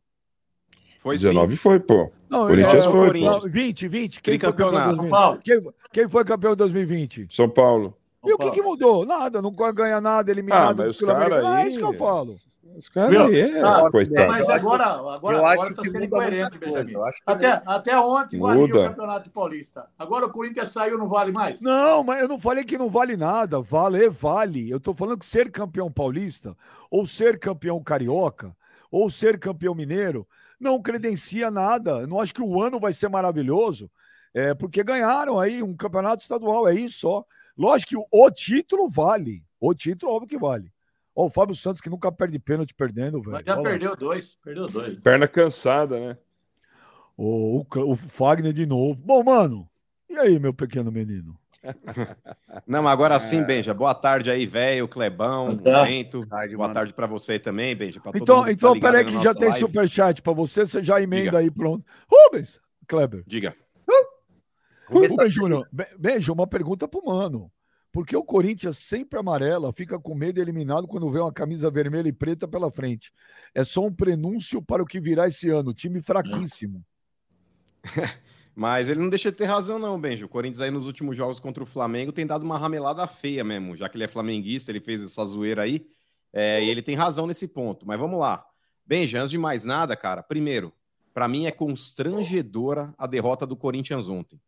Foi 19 foi, pô. Não, Corinthians é, foi, não, pô. 20, 20. Quem foi campeão em Tricampeonato. 2020? São Paulo. Quem, quem foi campeão em 2020? São Paulo. E o que, que mudou? Nada, não ganha nada, Ah, eliminado mas do os caras Sul-Americano. aí. É isso que eu falo. Os caras aí, é, Ah, coitado. Mas acho- agora, agora, eu acho agora tá que sendo incoerente, Benjamin. acho Até, até ontem valia Muda. o Campeonato Paulista. Agora o Corinthians saiu, não vale mais? Não, mas eu não falei que não vale nada. Vale, vale. Eu tô falando que ser campeão paulista, ou ser campeão carioca, ou ser campeão mineiro, não credencia nada. Eu não acho que o ano vai ser maravilhoso, é, porque ganharam aí um campeonato estadual, é isso só. Lógico que o, o título vale. O título, óbvio que vale. Ó, o Fábio Santos que nunca perde pênalti perdendo, velho. Mas já Olha lá. perdeu dois. Perdeu dois. Perna cansada, né? O, o, o Fagner de novo. Bom, mano, e aí, meu pequeno menino? Não, agora sim, Benja. Boa tarde aí, velho, Clebão, Boa tarde. Bento. Tarde, Boa mano. tarde pra você também, Benja. pra todo Então, tá então ligado peraí que já tem live. superchat pra você, você já emenda Diga. aí, pronto. Rubens, Kleber. Diga. Rubens Júnior, Be- beijo, uma pergunta pro mano. Por que o Corinthians sempre amarela fica com medo e eliminado quando vê uma camisa vermelha e preta pela frente? É só um prenúncio para o que virá esse ano. Time fraquíssimo. Mas ele não deixa de ter razão, não, Benja. O Corinthians aí nos últimos jogos contra o Flamengo tem dado uma ramelada feia mesmo. Já que ele é flamenguista, ele fez essa zoeira aí. é, e ele tem razão nesse ponto. Mas vamos lá. Benja, antes de mais nada, cara, primeiro, pra mim é constrangedora a derrota do Corinthians ontem.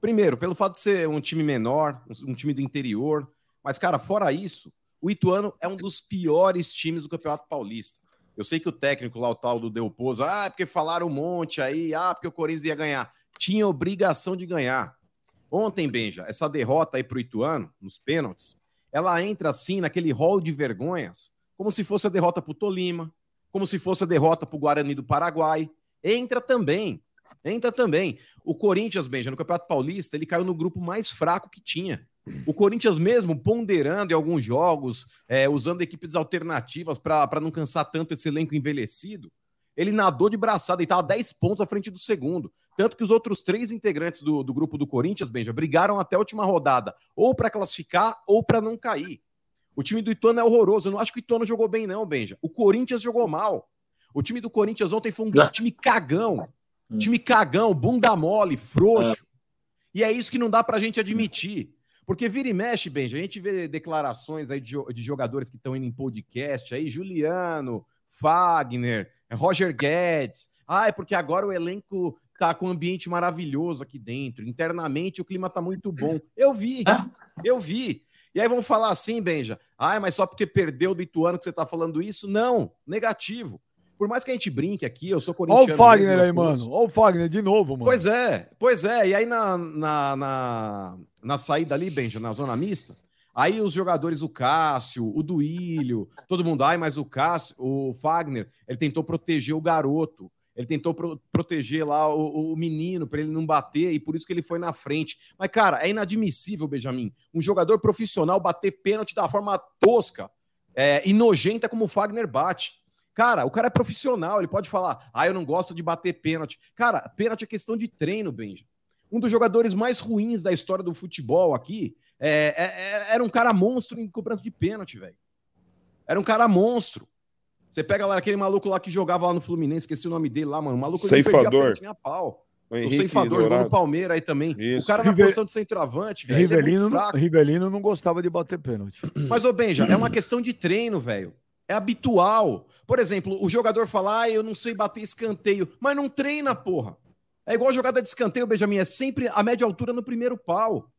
Primeiro, pelo fato de ser um time menor, um time do interior. Mas, cara, fora isso, o Ituano é um dos piores times do Campeonato Paulista. Eu sei que o técnico lá, o tal do Delposo, ah, é porque falaram um monte aí, ah, porque o Corinthians ia ganhar. Tinha obrigação de ganhar. Ontem, Benja, essa derrota aí pro Ituano, nos pênaltis, ela entra assim naquele rol de vergonhas, como se fosse a derrota pro Tolima, como se fosse a derrota pro Guarani do Paraguai. Entra também. Entra também. O Corinthians, Benja, no Campeonato Paulista, ele caiu no grupo mais fraco que tinha. O Corinthians mesmo ponderando em alguns jogos, é, usando equipes alternativas para não cansar tanto esse elenco envelhecido, ele nadou de braçada e estava 10 pontos à frente do segundo. Tanto que os outros três integrantes do, do grupo do Corinthians, Benja, brigaram até a última rodada, ou para classificar ou para não cair. O time do Ituano é horroroso. Eu não acho que o Ituano jogou bem, não, Benja. O Corinthians jogou mal. O time do Corinthians ontem foi um time cagão. Hum. Time cagão, bunda mole, frouxo. E é isso que não dá pra gente admitir. Porque vira e mexe, Benja, a gente vê declarações aí de, de jogadores que estão indo em podcast aí, Juliano, Fagner, Roger Guedes. Ah, é porque agora o elenco tá com um ambiente maravilhoso aqui dentro. Internamente o clima tá muito bom. Eu vi, Ah. eu vi. E aí vão falar assim, Benja, ah, mas só porque perdeu do Ituano que você tá falando isso? Não, negativo. Por mais que a gente brinque aqui, eu sou Olha corintiano. o Fagner aí, mano. Olha o Fagner de novo, mano. Pois é, pois é. E aí na, na, na, na saída ali, Benja, na zona mista, aí os jogadores, o Cássio, o Duílio, todo mundo, ai, mas o Cássio, o Fagner, ele tentou proteger o garoto. Ele tentou pro- proteger lá o, o menino para ele não bater e por isso que ele foi na frente. Mas, cara, é inadmissível, Benjamin, um jogador profissional bater pênalti da forma tosca é, e nojenta como o Fagner bate. Cara, o cara é profissional, ele pode falar, ah, eu não gosto de bater pênalti. Cara, pênalti é questão de treino, Benja. Um dos jogadores mais ruins da história do futebol aqui é, é- é- era um cara monstro em cobrança de pênalti, velho. Era um cara monstro. Você pega lá aquele maluco lá que jogava lá no Fluminense, esqueci o nome dele lá, mano. O maluco ele não perdia Ceifador. pênalti nem a pau. O O ceifador jogou no. Palmeiras aí também. Isso. O cara na Rive- posição de centroavante, velho. é Rivelino, não- fraco. Rivelino não gostava de bater pênalti. Mas, ô Benja, é uma questão de treino, velho. É habitual. Por exemplo, o jogador fala, ah, eu não sei bater escanteio, mas não treina, porra. É igual a jogada de escanteio, Benjamin, é sempre a média altura no primeiro pau.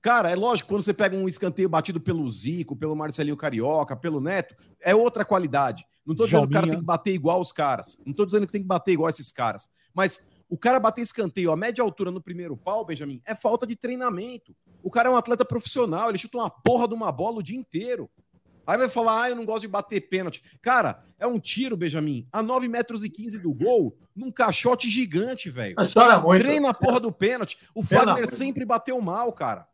Cara, é lógico, quando você pega um escanteio batido pelo Zico, pelo Marcelinho Carioca, pelo Neto, é outra qualidade. Não tô dizendo que o cara tem que bater igual os caras. Não tô dizendo que tem que bater igual esses caras. Mas o cara bater escanteio a média altura no primeiro pau, Benjamin, é falta de treinamento. O cara é um atleta profissional, ele chuta uma porra de uma bola o dia inteiro. Aí vai falar, ah, eu não gosto de bater pênalti. Cara, é um tiro, Benjamin, a 9 metros e 15 do gol, num caixote gigante, velho. Mas chora muito. Treina a porra do pênalti. O Fagner amor sempre bateu mal, cara.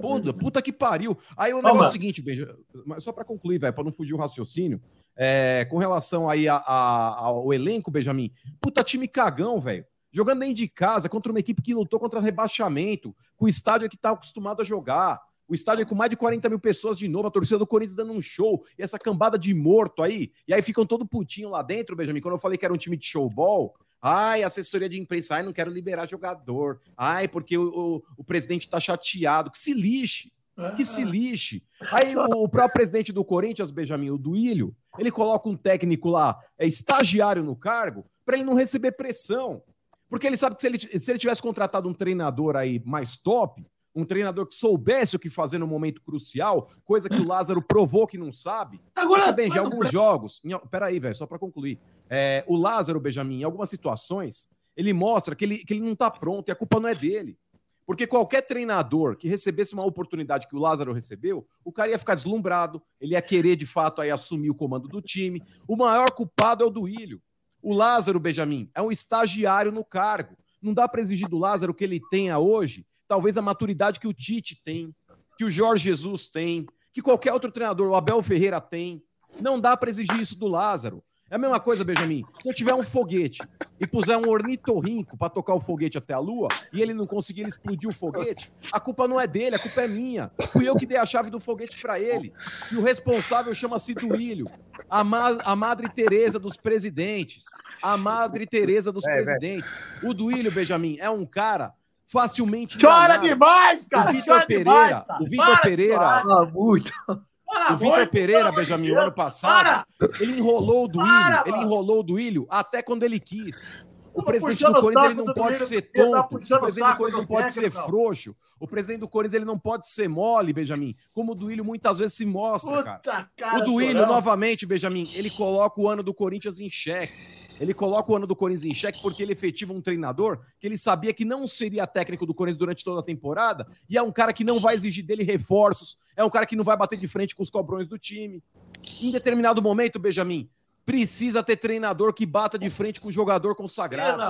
Puta, puta que pariu. Aí o negócio é o seguinte, Benja, mas só pra concluir, velho, pra não fugir o raciocínio. é, com relação aí a- a- ao elenco, Benjamin, puta time cagão, velho. Jogando dentro de casa contra uma equipe que lutou contra rebaixamento, com o estádio que tá acostumado a jogar. O estádio é com mais de 40 mil pessoas de novo, a torcida do Corinthians dando um show, e essa cambada de morto aí, e aí ficam todo putinho lá dentro, Benjamin. Quando eu falei que era um time de showball, ai, assessoria de imprensa, ai, não quero liberar jogador, ai, porque o, o- o presidente tá chateado, que se lixe, que se lixe. Aí o, o próprio presidente do Corinthians, Benjamin, o Duílio, ele coloca um técnico lá, é estagiário no cargo, para ele não receber pressão. Porque ele sabe que se ele, se ele tivesse contratado um treinador aí mais top, um treinador que soubesse o que fazer no momento crucial, coisa que o Lázaro provou que não sabe. Agora, bem, já alguns jogos. Em, peraí, velho, só para concluir. É, o Lázaro, Benjamin, em algumas situações, ele mostra que ele, que ele não tá pronto e a culpa não é dele. Porque qualquer treinador que recebesse uma oportunidade que o Lázaro recebeu, o cara ia ficar deslumbrado, ele ia querer de fato aí assumir o comando do time. O maior culpado é o Duílio. O Lázaro, Benjamin, é um estagiário no cargo. Não dá para exigir do Lázaro que ele tenha hoje, talvez a maturidade que o Tite tem, que o Jorge Jesus tem, que qualquer outro treinador, o Abel Ferreira tem. Não dá para exigir isso do Lázaro. É a mesma coisa, Benjamin. Se eu tiver um foguete e puser um ornitorrinco para tocar o foguete até a lua e ele não conseguir explodir o foguete, a culpa não é dele, a culpa é minha. Fui eu que dei a chave do foguete para ele. E o responsável chama-se Duílio, a, ma a Madre Teresa dos presidentes. A Madre Teresa dos É, presidentes. O Duílio, Benjamin, é um cara facilmente Chora enganado. demais, O cara. Vitor chora Pereira, demais, cara. o Vitor Para Pereira, muito. Para o Vitor Pereira, Benjamin, o ano passado, ele enrolou o Duílio, Para, ele enrolou o Duílio até quando ele quis. O Tô presidente puxando do o Corinthians ele não pode ser tá tonto, o o presidente do Corinthians não pode ser frouxo, o presidente do Corinthians ele não pode ser mole, Benjamin, como o Duílio muitas vezes se mostra, cara. O Duílio, novamente, Benjamin, ele coloca o ano do Corinthians em xeque. Ele coloca o ano do Corinthians em xeque porque ele efetiva um treinador que ele sabia que não seria técnico do Corinthians durante toda a temporada e é um cara que não vai exigir dele reforços, é um cara que não vai bater de frente com os cobrões do time. Em determinado momento, Benjamin, precisa ter treinador que bata de frente com o jogador consagrado.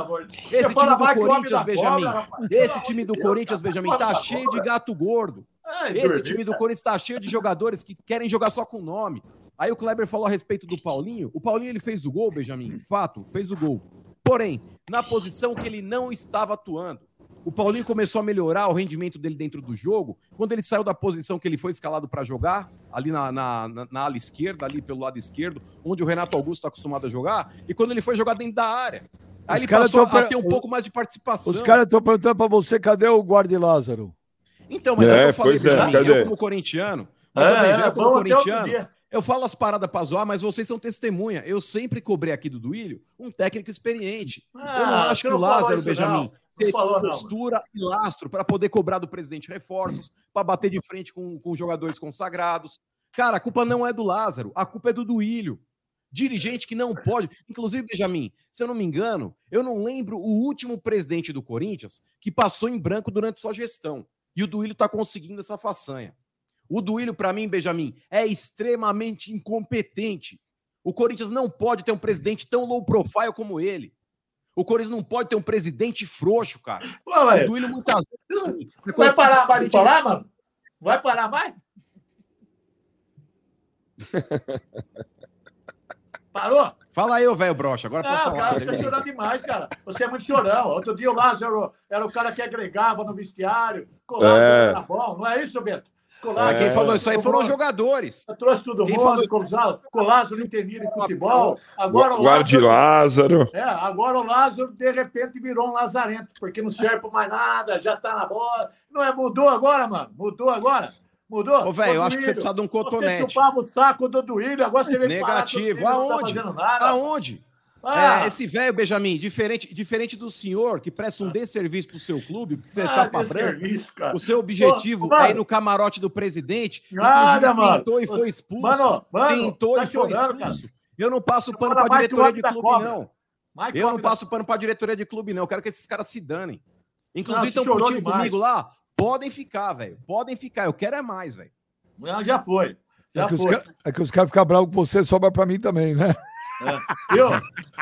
Esse time do Corinthians, Benjamin, esse time do Corinthians. Benjamin, tá cheio de gato gordo. Ai, Esse time do cara. Corinthians tá cheio de jogadores que querem jogar só com nome. Aí o Kleber falou a respeito do Paulinho. O Paulinho ele fez o gol, Benjamin. Fato, fez o gol. Porém, na posição que ele não estava atuando. O Paulinho começou a melhorar o rendimento dele dentro do jogo quando ele saiu da posição que ele foi escalado para jogar, ali na, na, na- na ala esquerda, ali pelo lado esquerdo, onde o Renato Augusto está acostumado a jogar, e quando ele foi jogar dentro da área. Aí Os ele passou tão a ter um pouco mais de participação. Os caras estão perguntando pra você, cadê o guarda Lázaro? Então, mas É, é, eu falei, pois é, Benjamin, cadê? eu como corintiano, mas, É, Benjamin, é, eu como até outro corintiano. Eu falo as paradas pra zoar, mas vocês são testemunha. Eu sempre cobrei aqui do Duílio um técnico experiente. eu não Ah, acho que o Lázaro, Benjamin, teve falou, postura e lastro para poder cobrar do presidente reforços, para bater de frente com, com jogadores consagrados. Cara, a culpa não é do Lázaro, a culpa é do Duílio. Dirigente que não pode. Inclusive, Benjamin, se eu não me engano, eu não lembro o último presidente do Corinthians que passou em branco durante sua gestão. E o Duílio está conseguindo essa façanha. O Duílio, para mim, Benjamin, é extremamente incompetente. O Corinthians não pode ter um presidente tão low profile como ele. O Corinthians não pode ter um presidente frouxo, cara. Pô, O Duílio muitas vezes. Vai parar mais de falar, mano? Vai parar mais? Parou? Fala aí, ô velho brocha, agora pode Não, falar. cara, você tá chorando demais, cara. Você é muito chorão. Outro dia o Lázaro era o cara que agregava no vestiário. O Lázaro É. era bom, não é isso, Beto? Ah, Lázaro- quem falou isso aí foram os Eu jogadores. trouxe todo Quem mundo, falou- com o Lázaro- com o Lázaro entendido em futebol. Agora o Guarde Lázaro, Lázaro. é, agora o Lázaro, de repente, virou um lazarento, porque não serve para mais nada, já tá na bola. Não é? Mudou agora, mano? Mudou agora? Mudou? Ô, velho, eu acho que você precisa de um Você cotonete. chupava o saco do Duílio, agora você vem Negativo. Não tá Aonde? fazendo nada. Aonde? Ah, É, esse velho, Benjamin, diferente, diferente do senhor que presta um desserviço pro seu clube, porque você é ah, chapa desse branca. serviço, cara. O seu objetivo Ô, mano. é ir no camarote do presidente. Nada, mano. Tentou e foi expulso. Mano, mano, tentou tá e foi cara. expulso. Eu não passo pano o diretoria de da clube, cobra. não. Mais Eu não cobra. passo pano pra diretoria de clube, não. Eu quero que esses caras se danem. Inclusive, estão curtindo demais. comigo lá. Podem ficar, velho. Podem ficar. Eu quero é mais, velho. Não, já foi. Já É que, os foi. ca- é que os caras ficam bravos com você, sobra pra mim também, né? Viu?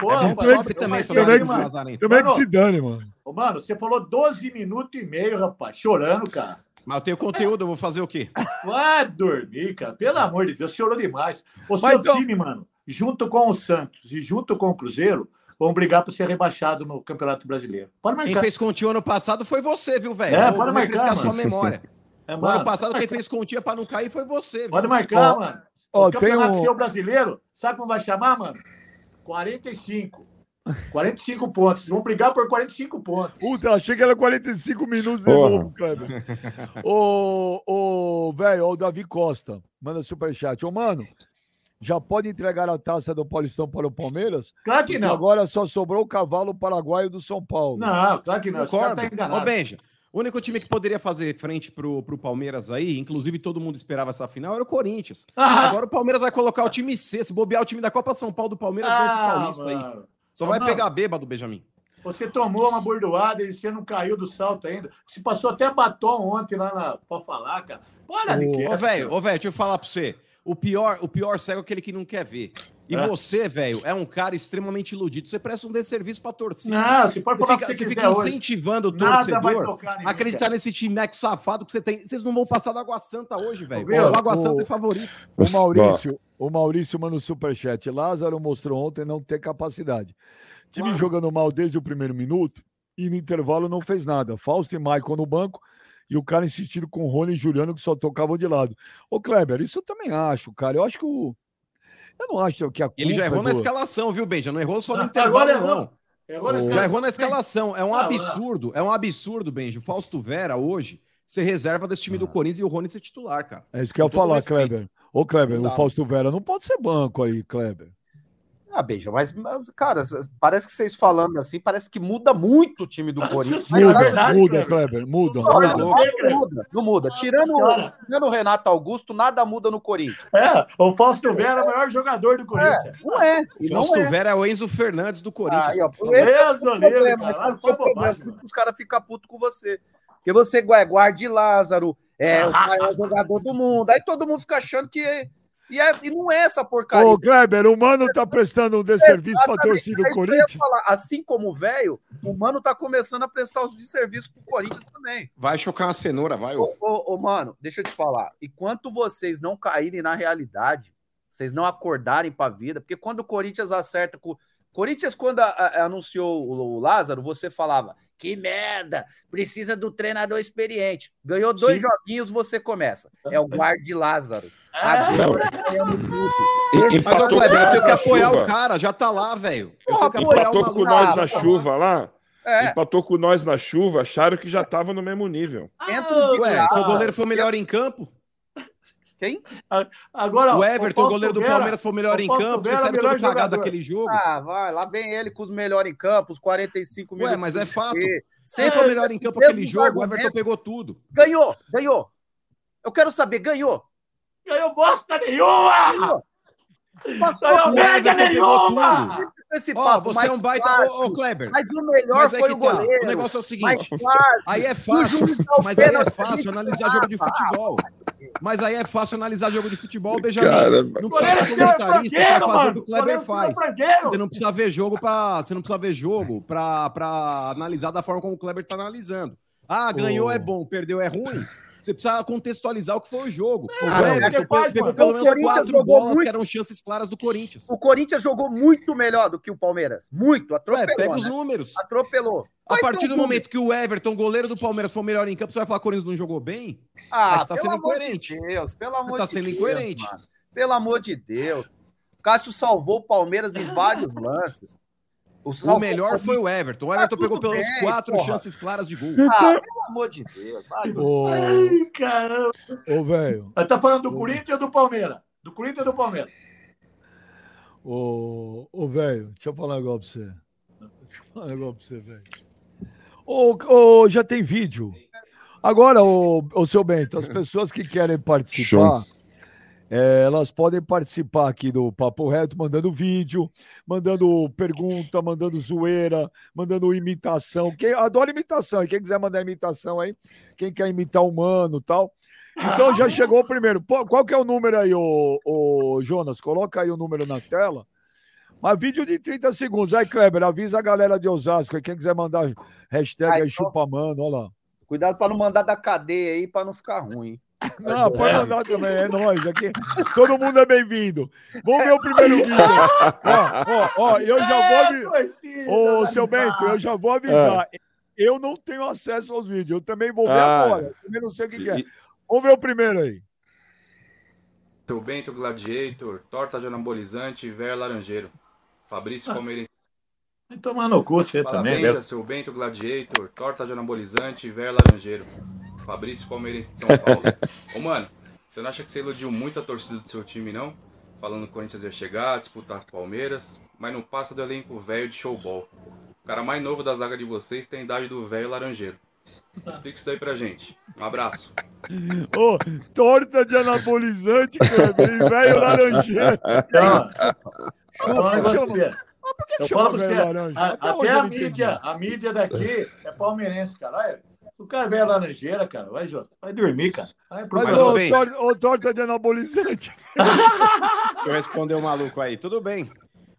Pô, É bom que eu também, seu também aqui, que mano. lazarento. Também Mano, que se dane, mano. Ô, Mano, você falou 12 minutos e meio, rapaz, chorando, cara. Mas eu tenho conteúdo, eu vou fazer o quê? Vai dormir, cara. Pelo amor de Deus, chorou demais. O seu então- time, mano, junto com o Santos e junto com o Cruzeiro, vão brigar para ser rebaixado no Campeonato Brasileiro. Pode Quem marcar. fez continha ano passado foi você, viu, velho? É, pode marcar, refrescar sua mano. memória. É, No mano, ano passado, quem fez continha pra não cair foi você, viu? Pode marcar, Ó, mano. ó, o Campeonato tem um- Brasileiro, sabe como vai chamar, mano? 45. 45 pontos. Vocês vão brigar por 45 pontos. Puta, achei que era 45 minutos de Porra. novo, Kleber. Ô, ô, velho, o Davi Costa, manda superchat. Ô, mano, já pode entregar a taça do Paulistão para o Palmeiras? Claro que não. Agora só sobrou o cavalo paraguaio do São Paulo. Não, claro que não. Cara Concordo. tá enganado. Ô, Benja, o único time que poderia fazer frente pro, pro Palmeiras aí, inclusive todo mundo esperava essa final, era o Corinthians. Ah, Agora o Palmeiras vai colocar o time C, se bobear o time da Copa São Paulo do Palmeiras ah, nesse Paulista aí. mano. Só Ô, vai mano. pegar bêbado, Benjamin. Você tomou uma bordoada e você não caiu do salto ainda. Você passou até batom ontem lá na... pra falar, cara. Para de Ô, quê? Ô, velho, ô, velho, deixa eu falar pra você. O pior, o pior cego é aquele que não quer ver. E É. você, velho, é um cara extremamente iludido. Você presta um desserviço pra torcida. Não, você pode falar o fica, que você você fica hoje. incentivando o Nada vai torcedor mim, acreditar cara. nesse timeco safado que você tem. Vocês não vão passar da Água Santa hoje, velho. O Água O- Santa é favorito. O Maurício, o Maurício manda o superchat. Lázaro mostrou ontem não ter capacidade. Time Claro. jogando mal desde o primeiro minuto e no intervalo não fez nada. Fausto e Maicon no banco e o cara insistindo com o Rony e Juliano que só tocavam de lado. Ô, Kleber, isso eu também acho, cara. Eu acho que o. Eu não acho que a culpa Ele já errou é na do- escalação, viu, Benja? Não errou só no Ah, intervalo, agora não. Agora Já errou na escalação. É um Ah, absurdo. É um absurdo, Benja. O Fausto Vera, hoje, ser reserva desse time do Corinthians e o Rony ser titular, cara. É isso que eu ia falar. Kleber. Ô, Kleber, o. Fausto Vera não pode ser banco aí, Kleber. Ah, beija, mas, cara, parece que vocês falando assim, parece que muda muito o time do Corinthians. Mas é Muda, verdade, muda, Kleber. Muda. Não, muda. não, Não, muda, não muda. Nossa Tirando, tirando o Renato Augusto, nada muda no Corinthians. É, o Fausto Vera é o maior jogador do Corinthians. Não é. O Fausto é. Vera é o Enzo Fernandes do Corinthians. Aí, ó, esse é o problema, cara. esse é o problema. os caras ficam putos com você. Porque você é guarde Lázaro, é o maior jogador do mundo. Aí todo mundo fica achando que. E, é- e não é essa porcaria. Ô, Kleber, o Mano tá prestando um desserviço pra Exatamente, torcida do Corinthians? falar. Assim como o velho, o Mano tá começando a prestar os desserviços pro Corinthians também. Vai chocar uma cenoura, vai. ô. Ô, ô, ô, mano, deixa eu te falar. Enquanto vocês não caírem na realidade, vocês não acordarem pra vida, porque quando o Corinthians acerta com. Corinthians, quando a- a- anunciou o, o Lázaro, você falava: que merda, precisa do treinador experiente. Ganhou dois Sim. joguinhos, você começa. É o guarde Lázaro. É, tudo. E- Mas, ô, Kleber, eu tenho que apoiar chuva. o cara, já tá lá, velho. Empatou com nós Ah, na chuva lá. É, Empatou com nós na chuva, acharam que já tava no mesmo nível. entra. Ué, seu Ah, goleiro foi o melhor em campo. Quem? Agora, O Everton, o goleiro do Palmeiras, foi o melhor em campo. Você é o sabe todo cagado daquele jogo. Ah, vai, lá vem ele com os melhores em campo, os 45 Ué, minutos. mas é fato. Sempre É, foi o melhor em campo aquele jogo. O. Everton pegou tudo. Ganhou, ganhou. Eu quero saber, ganhou. Ganhou bosta nenhuma! Ganhou. Merda nenhuma! Esse Ó, papo você é um baita. fácil, Ô, Kleber. Mas o melhor Mas é foi que o tá. goleiro. O negócio é o seguinte. Aí é fácil, mas aí é fácil analisar dá. jogo de futebol. Mas aí é fácil analisar jogo de futebol, Benjamin. Cara, não O precisa ser é comentarista pra fazer o que o Kleber é faz. Você não precisa ver jogo para, você não precisa ver jogo para para analisar da forma como o Kleber tá analisando. Ah, ganhou Ô. é bom, perdeu é ruim. Você precisa contextualizar o que foi o jogo. Ô, o que faz, pegou pelo menos quatro bolas muito. que eram chances claras do Corinthians. O Corinthians jogou muito melhor do que o Palmeiras. Muito, atropelou. pega os né? números. Atropelou. A Quais partir são do os momento que o Everton, goleiro do Palmeiras, for melhor em campo, você vai falar que o Corinthians não jogou bem? Ah, Mas tá pelo sendo amor incoerente. de Deus, pelo amor tá de sendo Deus. incoerente. mano. Pelo amor de Deus. O Cássio salvou o Palmeiras em vários lances. O salvou melhor foi o Everton. O Everton Tá pegou tudo pelo menos bem, quatro porra. chances claras de gol. Ah, pelo amor de Deus. vai. Ô, Ai, caramba! ô, velho. Tá falando do Corinthians ou do Palmeiras? Do Corinthians ou do Palmeiras? Ô, ô, velho, deixa eu falar um negócio pra você. Deixa eu falar um negócio pra você, velho. Ô, ô, já tem vídeo. Agora, ô, ô, seu Bento, as pessoas que querem participar, Show. É, elas podem participar aqui do Papo Reto, mandando vídeo, mandando pergunta, mandando zoeira, mandando imitação. Quem adora imitação, e quem quiser mandar imitação aí, quem quer imitar o humano e tal. Então já chegou o primeiro. Pô, qual que é o número aí, ô, ô, Jonas? Coloca aí o número na tela. Mas vídeo de 30 segundos. Aí, Kleber, avisa a galera de Osasco. aí, Quem quiser mandar hashtag Ah, aí, então- chupa mano, olha lá. Cuidado para não mandar da cadeia aí, para não ficar ruim. Não, pode mandar também, é nóis aqui. Todo mundo é bem-vindo. Vamos ver o primeiro vídeo. ó, ó, ó, eu já vou. avi- torcida, Ô, seu. Bento, eu já vou avisar. Eu não tenho acesso aos vídeos. Eu também vou ver Ah. agora. Eu também não sei o que, que é. Vamos ver o primeiro aí. Seu Bento Gladiator, torta de anabolizante, velho laranjeiro. Fabrício Palmeirense. Vai tomar no cu você também, Parabéns a seu Bento Gladiator, torta de anabolizante, velho laranjeiro. Fabrício Palmeirense de São Paulo. Ô, mano, você não acha que você iludiu muito a torcida do seu time, não? Falando que o Corinthians ia chegar, disputar com o Palmeiras, mas não passa do elenco velho de showball. O cara mais novo da zaga de vocês tem a idade do velho laranjeiro. Explica isso daí pra gente. Um abraço. Ô, torta de anabolizante, Kleber, velho laranjeiro. Então, fala você. Por que Eu falo pra você, laranja? a- Até a mídia, a mídia daqui é palmeirense, cara. O cara é velho laranjeira, cara. Vai, vai dormir, cara. Vai pro Mas, ô, bem. torta, ô, torta de anabolizante. Deixa eu responder o maluco aí. Tudo bem.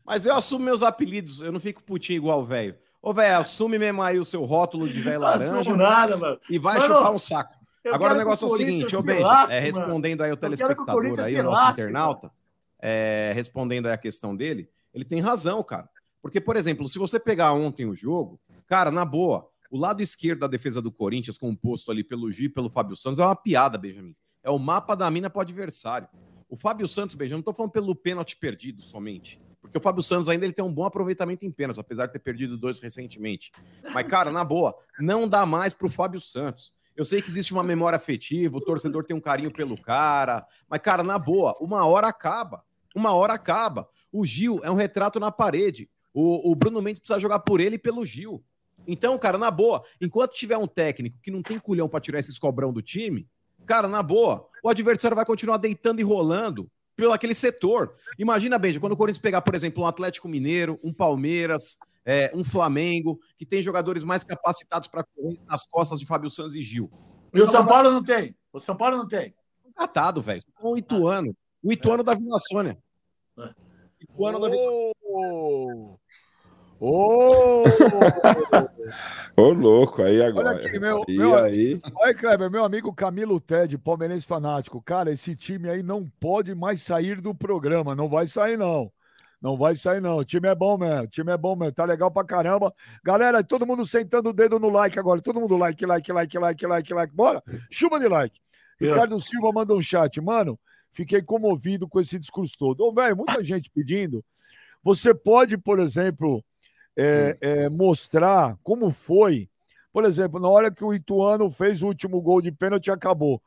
Mas eu assumo meus apelidos, eu não fico putinho igual o velho. Ô, velho, assume mesmo aí o seu rótulo de velho Não laranja nada, mano. e vai Mano, chupar um saco. Agora o negócio é o seguinte, ô lasque, é, respondendo aí o o telespectador Corinthians aí, o nosso lasque, internauta, é, respondendo aí a questão dele, ele tem razão, cara. Porque, por exemplo, se você pegar ontem o jogo, cara, na boa, o lado esquerdo da defesa do Corinthians, composto ali pelo Gi e pelo Fábio Santos, é uma piada, Benjamin. É o mapa da mina pro adversário. O Fábio Santos, Benjamin, não tô falando pelo pênalti perdido somente. Porque o Fábio Santos ainda ele tem um bom aproveitamento em pênaltis, apesar de ter perdido dois recentemente. Mas, cara, na boa, não dá mais pro Fábio Santos. Eu sei que existe uma memória afetiva, o torcedor tem um carinho pelo cara, mas, cara, na boa, uma hora acaba. Uma hora acaba. O Gil é um retrato na parede. O, o Bruno Mendes precisa jogar por ele e pelo Gil. Então, cara, na boa, enquanto tiver um técnico que não tem culhão pra tirar esses cobrão do time, cara, na boa, o adversário vai continuar deitando e rolando pelo aquele setor. Imagina, Benja, quando o Corinthians pegar, por exemplo, um Atlético Mineiro, um Palmeiras, é, um Flamengo, que tem jogadores mais capacitados para correr nas costas de Fábio Santos e Gil. E o São Paulo não tem. O São Paulo não tem. Catado, velho. São o Ituano. O Ituano da Vila Sônia. É. Ituano da Vila Ô! Ô! Ô, louco, aí agora. Olha aqui, meu- e meu- aí? Olha, Kleber, meu amigo Camilo Ted, palmeirense fanático. Cara, esse time aí não pode mais sair do programa. Não vai sair, não. Não vai sair, não. O time é bom mesmo. O time é bom mesmo. Tá legal pra caramba. Galera, todo mundo sentando o dedo no like agora. Todo mundo like, like, like, like, like, like. Bora. Chuva de like. Eu. Ricardo Silva manda um chat. Mano, fiquei comovido com esse discurso todo. Ô, velho, muita gente pedindo. Você pode, por exemplo, é, é, mostrar como foi por exemplo, na hora que o Ituano fez o último gol de pênalti e acabou.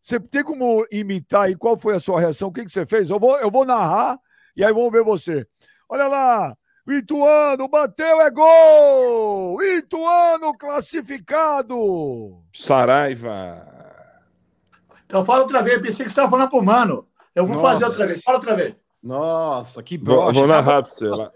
Você tem como imitar aí qual foi a sua reação? O que, que você fez? Eu vou, eu vou narrar e aí vamos ver você. Olha lá, Ituano bateu, é gol! Ituano classificado! Saraiva. Então fala outra vez. Eu pensei que você estava falando pro mano. Eu vou Nossa. fazer outra vez. Fala outra vez. Nossa, que Vou, broxa. vou narrar pra você lá.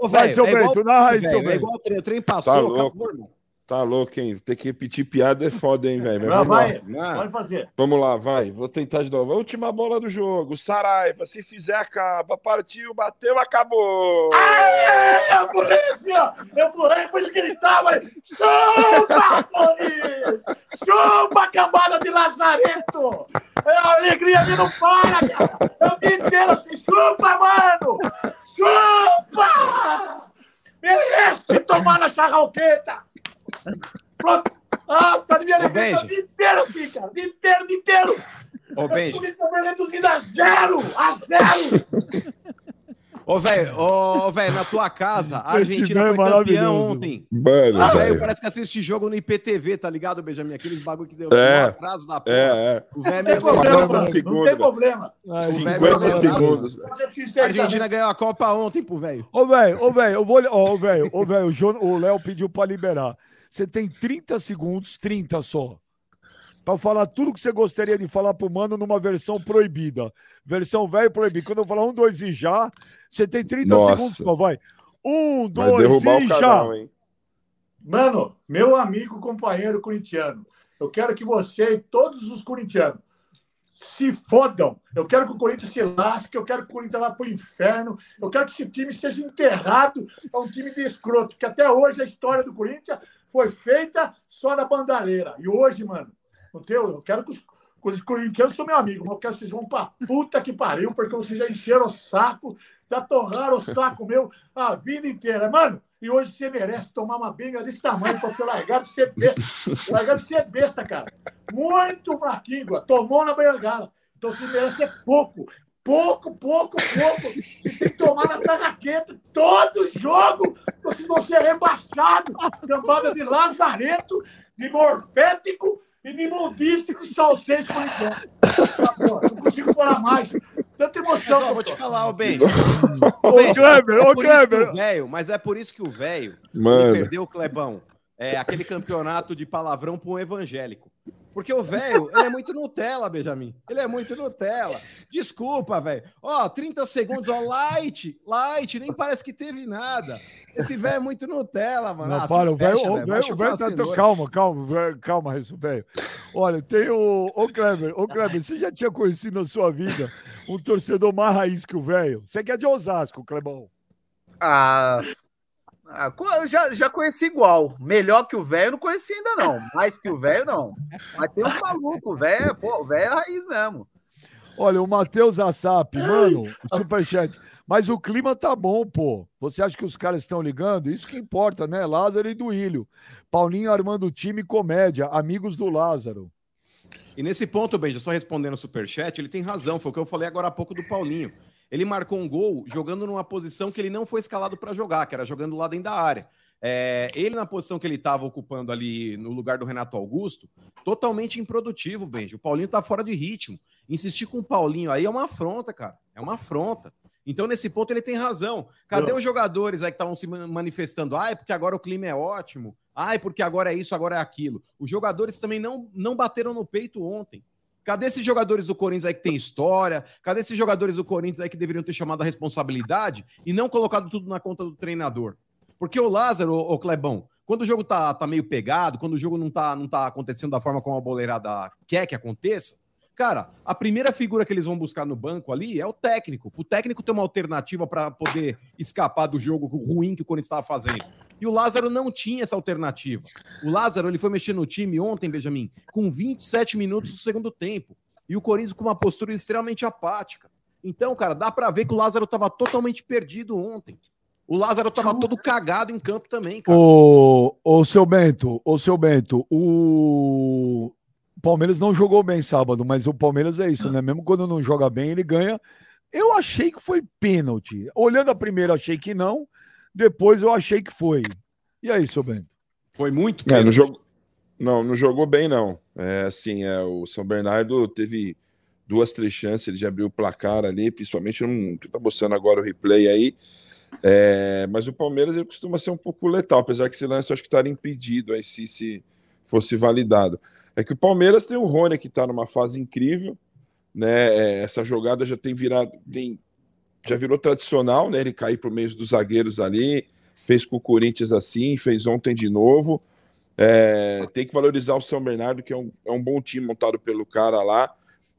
Ô, ô, Vai, velho, seu é Bento, narra aí, velho, seu É Bento. igual o trem, o trem passou, Tá louco. acabou, irmão. Tá louco, hein? Ter que repetir piada é foda, hein, velho? Não, Vamos lá. vai. Pode fazer. Vamos lá, vai. Vou tentar de novo. A última bola do jogo. Saraiva, se fizer, acaba. Partiu, bateu, acabou. É a polícia! Eu pulei pra ele gritar, mas. Chupa, Corinthians! Chupa, cambada de Lazareto! É a alegria que não para, cara! É o dia inteiro assim, chupa, mano! Chupa! Merece tomar na charralqueta! Pronto! Nossa, devia Ô, alegria dia inteiro assim, cara! Dia inteiro, dia inteiro! Ô, Benji, Corinthians vai reduzindo a zero! A zero! Ô, velho, ô, velho, na tua casa, a Argentina é foi campeã ontem. Mano, Ah, velho, parece que assiste jogo no IPTV, tá ligado, Benjamin? Aqueles bagulho que deu É. um atraso da porra. É, é. O velho é Não tem meio problema. Não segundos. tem problema. Ai, O velho 50 é segundos. A Argentina ganhou a Copa ontem pro velho. Ô, velho, ô, velho, eu vou. Ô, velho, ô, velho, o Léo pediu pra liberar. Você tem 30 segundos, 30 só. Pra falar tudo que você gostaria de falar pro mano numa versão proibida. Versão velho proibida. Quando eu falar um, dois e já, você tem 30 Nossa. segundos só, vai. Um, dois e o já. canal? Mano, meu amigo, companheiro corintiano, eu quero que você e todos os corintianos se fodam. Eu quero que o Corinthians se lasque, eu quero que o Corinthians vá pro inferno, eu quero que esse time seja enterrado. É um time de escroto, que até hoje a história do Corinthians foi feita só na bandaleira. E hoje, mano, eu quero que os, Os corintianos são meu amigo, mas eu quero que vocês vão pra puta que pariu, porque vocês já encheram o saco, já torraram o saco meu a vida inteira. Mano, e hoje você merece tomar uma benga desse tamanho pra você largar de ser besta. De ser besta, cara. Muito fraquinho, tomou na bengala. Então você merece é pouco. Pouco, pouco, pouco. Você tem que tomar na tarraqueta todo jogo. Vocês vão ser rebaixados. Cambada de lazareto, de morfético e de imundice de salsicha por enquanto. Não consigo falar mais. Tanta Mas, emoção. ó, vou te falar, ô Ben. Ô, Kleber, ô, isso que Kleber. o velho, mas é por isso que o velho perdeu o Clebão. É aquele campeonato de palavrão para um evangélico. Porque o velho, ele é muito Nutella, Benjamin. Ele é muito Nutella. Desculpa, velho. Ó, 30 segundos, ó, light, light, nem parece que teve nada. Esse velho é muito Nutella, mano. Não, Ah, para, o velho, fecha, o velho. velho, Vai o chupar velho uma tá, cenoura. calma, calma, velho, calma, isso, velho. Olha, tem o, o Kleber, ô Kleber, você já tinha conhecido na sua vida um torcedor mais raiz que o velho? Você que é de Osasco, Clebão. Ah, ah, já, já conheci igual. Melhor que o velho, eu não conheci ainda, não. Mais que o velho, não. Mas tem uns malucos, o velho, pô, o velho é raiz mesmo. Olha, o Matheus Assap, mano, superchat. Mas o clima tá bom, pô. Você acha que os caras estão ligando? Isso que importa, né? Lázaro e Duílio. Paulinho armando o time comédia, amigos do Lázaro. E nesse ponto, Benja, só respondendo o superchat, ele tem razão. Foi o que eu falei agora há pouco do Paulinho. Ele marcou um gol jogando numa posição que ele não foi escalado para jogar, que era jogando lá dentro da área. É, ele, na posição que ele estava ocupando ali no lugar do Renato Augusto, totalmente improdutivo, Benja. O Paulinho tá fora de ritmo. Insistir com o Paulinho aí é uma afronta, cara. É uma afronta. Então, nesse ponto, ele tem razão. Cadê Não. os jogadores aí que estavam se ma- manifestando? Ai, porque agora o clima é ótimo. Ai, porque agora é isso, agora é aquilo. Os jogadores também não, não bateram no peito ontem. Cadê esses jogadores do Corinthians aí que tem história? Cadê esses jogadores do Corinthians aí que deveriam ter chamado a responsabilidade e não colocado tudo na conta do treinador? Porque o Lázaro, o Clebão, quando o jogo tá, tá meio pegado, quando o jogo não tá, não tá acontecendo da forma como a boleirada quer que aconteça, cara, a primeira figura que eles vão buscar no banco ali é o técnico. O técnico ter uma alternativa para poder escapar do jogo ruim que o Corinthians estava fazendo. E o Lázaro não tinha essa alternativa. O Lázaro ele foi mexer no time ontem, Benjamin, com 27 minutos do segundo tempo. E o Corinthians com uma postura extremamente apática. Então, cara, dá para ver que o Lázaro estava totalmente perdido ontem. O Lázaro estava todo cagado em campo também, cara. Ô, ô, seu Bento, ô, seu Bento, o Palmeiras não jogou bem sábado, mas o Palmeiras é isso, né? Mesmo quando não joga bem, ele ganha. Eu achei que foi pênalti. Olhando a primeira, achei que não. Depois eu achei que foi. E aí, seu Bento? Foi muito É, no jogo. Não, não jogou bem, não. É assim, é, o São Bernardo teve duas, três chances de abrir o placar ali, principalmente no que tá mostrando agora o replay aí. É, mas o Palmeiras ele costuma ser um pouco letal, apesar que esse lance eu acho que estaria impedido aí se, se fosse validado. É que o Palmeiras tem o Rony que está numa fase incrível, né? É, essa jogada já tem virado, tem, já virou tradicional, né? Ele cair por meio dos zagueiros ali, fez com o Corinthians assim, fez ontem de novo. É, tem que valorizar o São Bernardo, que é um, é um bom time montado pelo cara lá.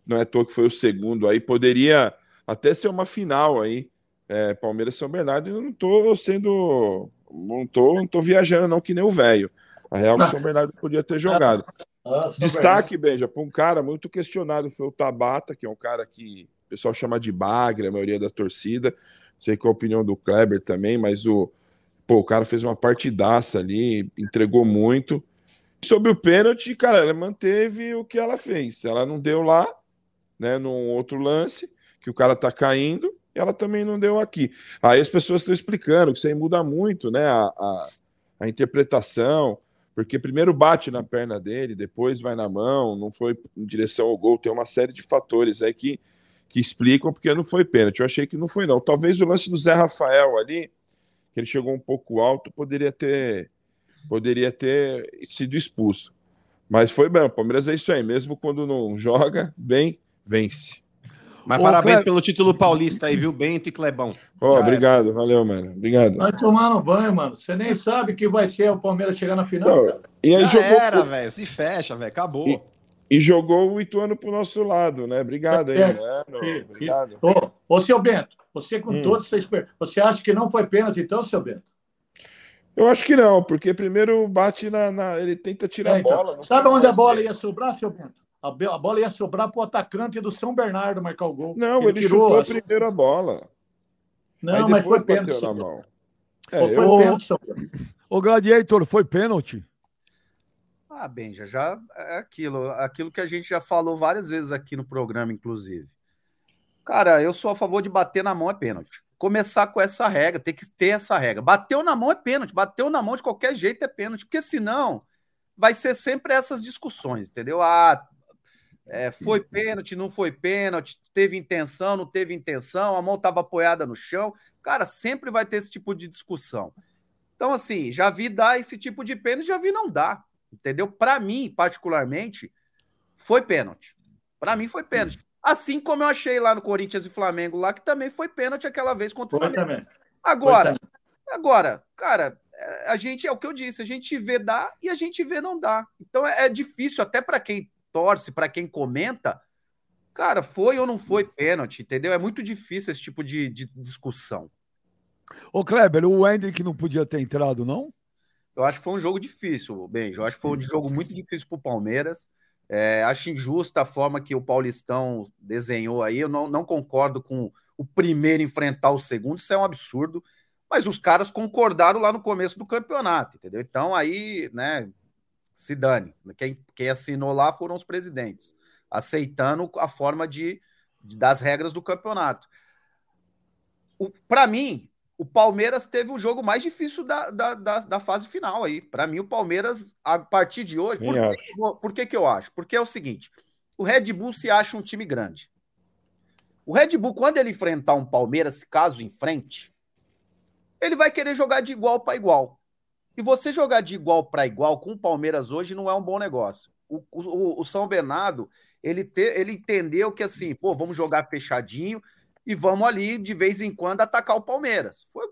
Não é à toa que foi o segundo aí. Poderia até ser uma final aí. É, Palmeiras São Bernardo. Eu não tô sendo. Não tô, não tô viajando, não, que nem o velho. A real que o São Bernardo podia ter jogado. Ah, Destaque, Benja, para um cara muito questionado foi o Tabata, que é um cara que o pessoal chama de bagre, a maioria da torcida. Sei qual a opinião do Kleber também, mas o, pô, o cara fez uma partidaça ali, entregou muito. Sobre o pênalti, cara, ela manteve o que ela fez. Ela não deu lá, né, num outro lance, que o cara tá caindo, e ela também não deu aqui. Aí as pessoas estão explicando que isso aí muda muito, né, a, a, a interpretação, porque primeiro bate na perna dele, depois vai na mão, não foi em direção ao gol, tem uma série de fatores aí que, que explicam porque não foi pênalti. Eu achei que não foi, não. Talvez o lance do Zé Rafael ali, que ele chegou um pouco alto, poderia ter poderia ter sido expulso. Mas foi bem, o Palmeiras é isso aí, mesmo quando não joga bem, vence. Mas Ô, parabéns Kleber- pelo título paulista aí, viu, Bento e Clebão? Já obrigado, valeu, mano. Obrigado. Vai tomar no banho, mano. Você nem sabe que vai ser o Palmeiras chegar na final, Não, e aí Já jogou era, velho. Se fecha, velho. Acabou. E- e jogou o Ituano pro nosso lado, né? Obrigado aí, É, e- Obrigado. Ô, ô, seu Bento, você com Hum. todos esses. Você acha que não foi pênalti, então, seu Bento? Eu acho que não, porque primeiro bate na. na- ele tenta tirar É, a então, bola. não sabe onde a bola cedo. ia sobrar, seu Bento? A, a bola ia sobrar pro atacante do São Bernardo marcar o gol. Não, ele, chutou a primeira bola. Não, mas foi pênalti. na mão. É, foi eu- pênalti, São- Ô, Gladiator, foi pênalti? Ah, Benja, já é aquilo, aquilo que a gente já falou várias vezes aqui no programa, inclusive. Cara, eu sou a favor de bater na mão é pênalti. Começar com essa regra, tem que ter essa regra. Bateu na mão é pênalti, bateu na mão de qualquer jeito é pênalti, porque senão vai ser sempre essas discussões, entendeu? Ah, é, foi pênalti, não foi pênalti, teve intenção, não teve intenção, a mão estava apoiada no chão. Cara, sempre vai ter esse tipo de discussão. Então, assim, já vi dar esse tipo de pênalti, já vi não dar. Entendeu? Para mim, particularmente, foi pênalti. Para mim foi pênalti. Assim como eu achei lá no Corinthians e Flamengo lá que também foi pênalti aquela vez contra o Foi Flamengo. também. Agora, Foi agora, cara, é, a gente é o que eu disse, a gente vê dar e a gente vê não dar. Então é, é difícil até para quem torce, para quem comenta, cara, foi ou não foi pênalti, entendeu? É muito difícil esse tipo de, de discussão. Ô, Kleber, o Hendrick não podia ter entrado, não? Eu acho que foi um jogo difícil, Benjo. Eu acho que foi um jogo muito difícil para o Palmeiras. É, acho injusta a forma que o Paulistão desenhou aí. Eu não, não concordo com o primeiro enfrentar o segundo, isso é um absurdo. Mas os caras concordaram lá no começo do campeonato, entendeu? Então aí, né, se dane. Quem, quem assinou lá foram os presidentes, aceitando a forma de, de das regras do campeonato. Para mim, o Palmeiras teve o jogo mais difícil da, da, da, da fase final aí. Para mim, o Palmeiras, a partir de hoje. Por, que, por que, que eu acho? Porque é o seguinte: o Red Bull se acha um time grande. O Red Bull, quando ele enfrentar um Palmeiras, caso enfrente, ele vai querer jogar de igual para igual. E você jogar de igual para igual com o Palmeiras hoje não é um bom negócio. O, o, o São Bernardo, ele, te, ele entendeu que assim, pô, vamos jogar fechadinho e vamos ali, de vez em quando, atacar o Palmeiras. Foi,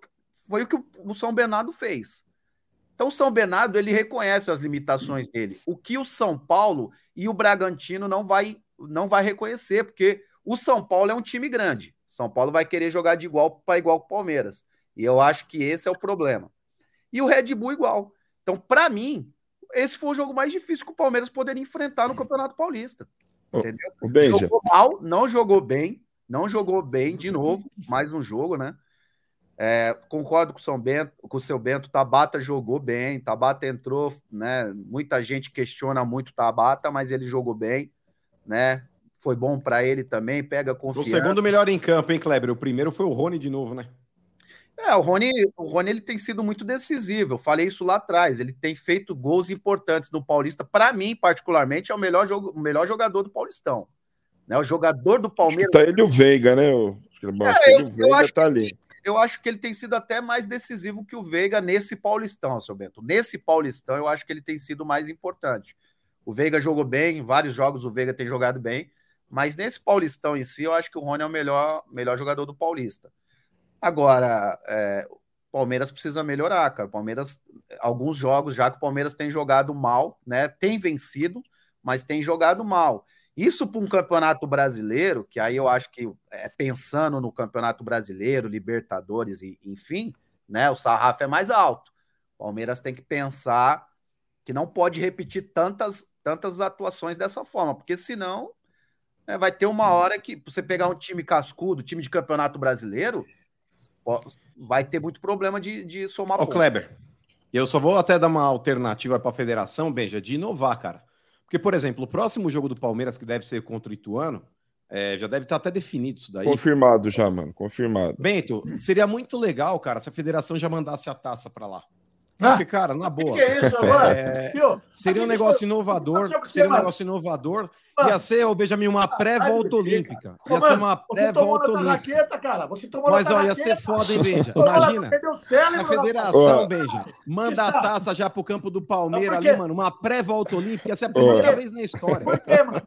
foi o que o São Bernardo fez. Então, o São Bernardo, ele reconhece as limitações dele. O que o São Paulo e o Bragantino não vai, não vai reconhecer, porque o São Paulo é um time grande. São Paulo vai querer jogar de igual para igual com o Palmeiras. E eu acho que esse é o problema. E o Red Bull igual. Então, para mim, esse foi o jogo mais difícil que o Palmeiras poderia enfrentar no Campeonato Paulista. Entendeu? O Benja. Jogou mal, não jogou bem, não jogou bem de novo, mais um jogo, né? É, concordo com o São Bento, com o seu Bento, Tabata jogou bem, Tabata entrou, né? Muita gente questiona muito Tabata, mas ele jogou bem, né? Foi bom para ele também, pega O confiança. segundo melhor em campo, hein, Kleber? O primeiro foi o Rony de novo, né? É, o Rony, o Rony ele tem sido muito decisivo. Eu falei isso lá atrás. Ele tem feito gols importantes no Paulista. Para mim, particularmente, é o melhor, jogo, o melhor jogador do Paulistão. Né? O jogador do Palmeiras. Tá ele o Veiga, né? O, acho acho É, ele e eu- o eu acho tá que- ali. Eu acho que ele tem sido até mais decisivo que o Veiga nesse Paulistão, seu Bento. Nesse Paulistão, eu acho que ele tem sido mais importante. O Veiga jogou bem, em vários jogos o Veiga tem jogado bem, mas nesse Paulistão em si, eu acho que o Rony é o melhor, melhor jogador do Paulista. Agora, é, o Palmeiras precisa melhorar, cara. O Palmeiras, alguns jogos já que o Palmeiras tem jogado mal, né? Tem vencido, mas tem jogado mal. Isso para um campeonato brasileiro, que aí eu acho que é, pensando no campeonato brasileiro, Libertadores, e, enfim, né? O sarrafo é mais alto. O Palmeiras tem que pensar que não pode repetir tantas, tantas atuações dessa forma, porque senão né, vai ter uma hora que você pegar um time cascudo, time de campeonato brasileiro, vai ter muito problema de, de somar ponto. Kleber, eu só vou até dar uma alternativa para a federação, Benja, de inovar, cara. Porque, por exemplo, o próximo jogo do Palmeiras, que deve ser contra o Ituano, é, já deve estar até definido isso daí. Confirmado já, mano. Confirmado. Bento, seria muito legal, cara, se a federação já mandasse a taça para lá. Ah, Porque, cara, na O que, boa. que é isso agora? É, Tio, Seria um negócio inovador, seria um negócio inovador. Mano. Ia ser, ô Benjamin, uma pré-volta Ai, olímpica. Ô, Ia ser uma Você tomou pré-volta na olímpica. raqueta, cara. Você tomou Mas, ó, ia ser foda, hein, Benja? Imagina. A federação. Benja, manda a taça já pro campo do Palmeiras ali, mano. Uma pré-volta olímpica. Ia ser a primeira vez na história. Por quê, mano?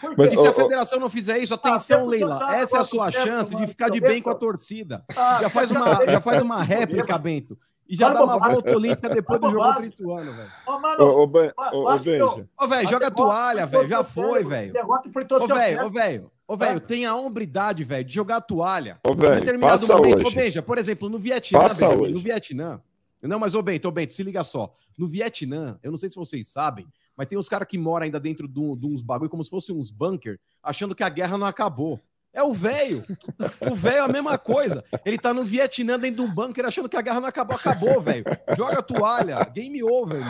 Por Mas, quê? E se a federação não fizer isso, atenção, porque Leila. Essa é a sua tempo, chance de ficar de bem com a torcida. Ah, Já faz uma, já faz uma réplica, Bento. E já dá uma volta olímpica depois do jogo bobagem. contra o Ituano, velho. Ô, mano, Ô, ô, ô, ô. Ô, velho, joga a toalha, velho. Já foi, velho. Ô, velho, ô, velho, ô, velho, tem a hombridade, velho, de jogar a toalha. Ô, Em velho, determinado passa momento, ô, hoje. Benja, por exemplo, no Vietnã, Passa hoje. no Vietnã. Não, mas ô Bento, ô Bento, se liga só. No Vietnã, eu não sei se vocês sabem, mas tem uns caras que moram ainda dentro de, de uns bagulho, como se fossem uns bunker, achando que a guerra não acabou. É o velho. O velho é a mesma coisa. Ele tá no Vietnã dentro de um bunker achando que a guerra não acabou. Acabou, velho. Joga a toalha. Game over, meu.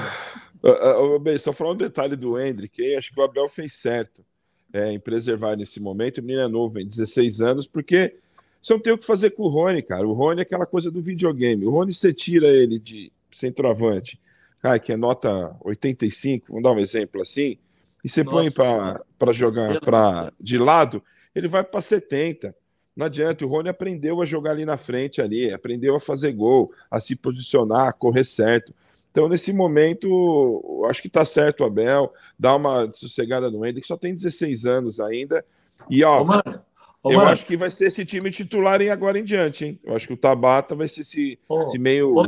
Ah, ah, ô, bem, só falar um detalhe do Hendrick, acho que o Abel fez certo é, em preservar nesse momento. O menino é novo, tem 16 anos, porque você não tem o que fazer com o Rony, cara. O Rony é aquela coisa do videogame. O Rony, você tira ele de centroavante, cara, que é nota 85, vamos dar um exemplo assim, e você põe Nossa para jogar pra, de lado, ele vai para 70. Não adianta, o Rony aprendeu a jogar ali na frente, ali, aprendeu a fazer gol, a se posicionar, a correr certo. Então, nesse momento, eu acho que tá certo o Abel, dá uma sossegada no Hendrick, só tem 16 anos ainda. E, ó, Ô, mano, ô, eu mano, acho que vai ser esse time titular em agora em diante, hein? Eu acho que o Tabata vai ser esse, ô, esse meio. ô.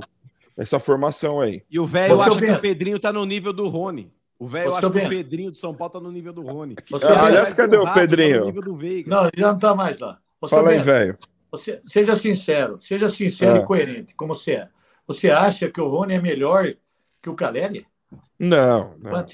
essa formação aí. E o velho acha que o Pedrinho tá no nível do Rony. O velho acha que o. Pedrinho do São Paulo tá no nível do Rony. Você- velho Aliás, cadê o tá Pedrinho? no nível do Veiga. Não, ele já não está mais lá. Ô, Fala aí, velho. você- seja sincero, seja sincero Ah. e coerente, como você é. Você acha que o Rony é melhor que o Caleri? Não, não, Quanto?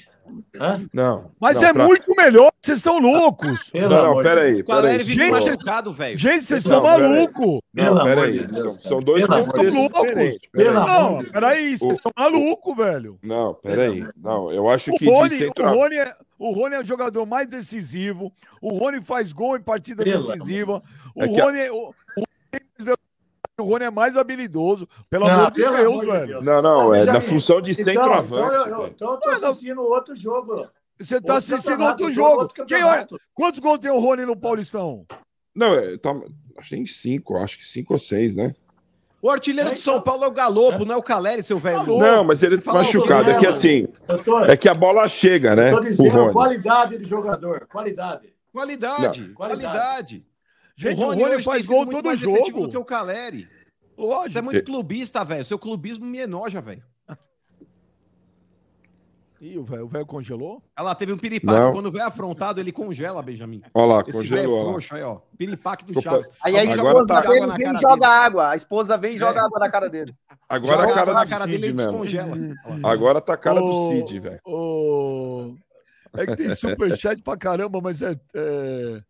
Hã? não. Mas não, é pra- muito melhor, vocês estão loucos. Pelo Não, não, peraí, O Gente, machucado, velho. Gente, vocês pera aí. malucos. Não, peraí. São, são dois Pelo contextos diferentes. Pelo peraí. amor Não, peraí, vocês O- estão malucos, velho. Não, peraí. Não, eu acho O que de Rony, o, centroavante. Rony é, o Rony é o jogador mais decisivo. O Rony faz gol em partida Pelo decisiva. O É a- Rony, é- o, o Rony é mais habilidoso. Pelo Não, amor de pelo Deus, amor de velho. Deus. Não, não, é da função de Então, centroavante. então, eu, então eu tô assistindo outro jogo. Você tá Outro assistindo outro jogo. outro Quem olha, campeonato. quantos gols tem o Rony no Paulistão? Não, é, tá, acho que tem cinco, acho que cinco ou seis, né? O artilheiro do São Paulo é o Galopo, não é o Caleri, seu velho. Não, mas ele tá machucado. É que assim, tô, é que a bola chega, né? eu tô O dizendo qualidade de jogador. Qualidade. Qualidade, Não. qualidade. Gente, o Rony, hoje tem faz gol todo jogo. do que o Caleri. Você é Lógico. muito clubista, velho. Seu clubismo me enoja, velho. Ih, o velho o velho congelou? Olha lá, teve um piripaque. Não. Quando vem afrontado, ele congela, Benjamin. Olha lá, Esse velho congelou. ó. frouxo aí, ó. Piripaque do. Chaves. Aí a esposa tá- joga dele vem e joga dele. água. A esposa vem e joga É. água na cara dele. Agora Joga a cara água na do cara dele Cid mesmo. descongela. Agora tá a cara do Ô, Cid, velho. ô, É que tem superchat pra caramba, mas é, é,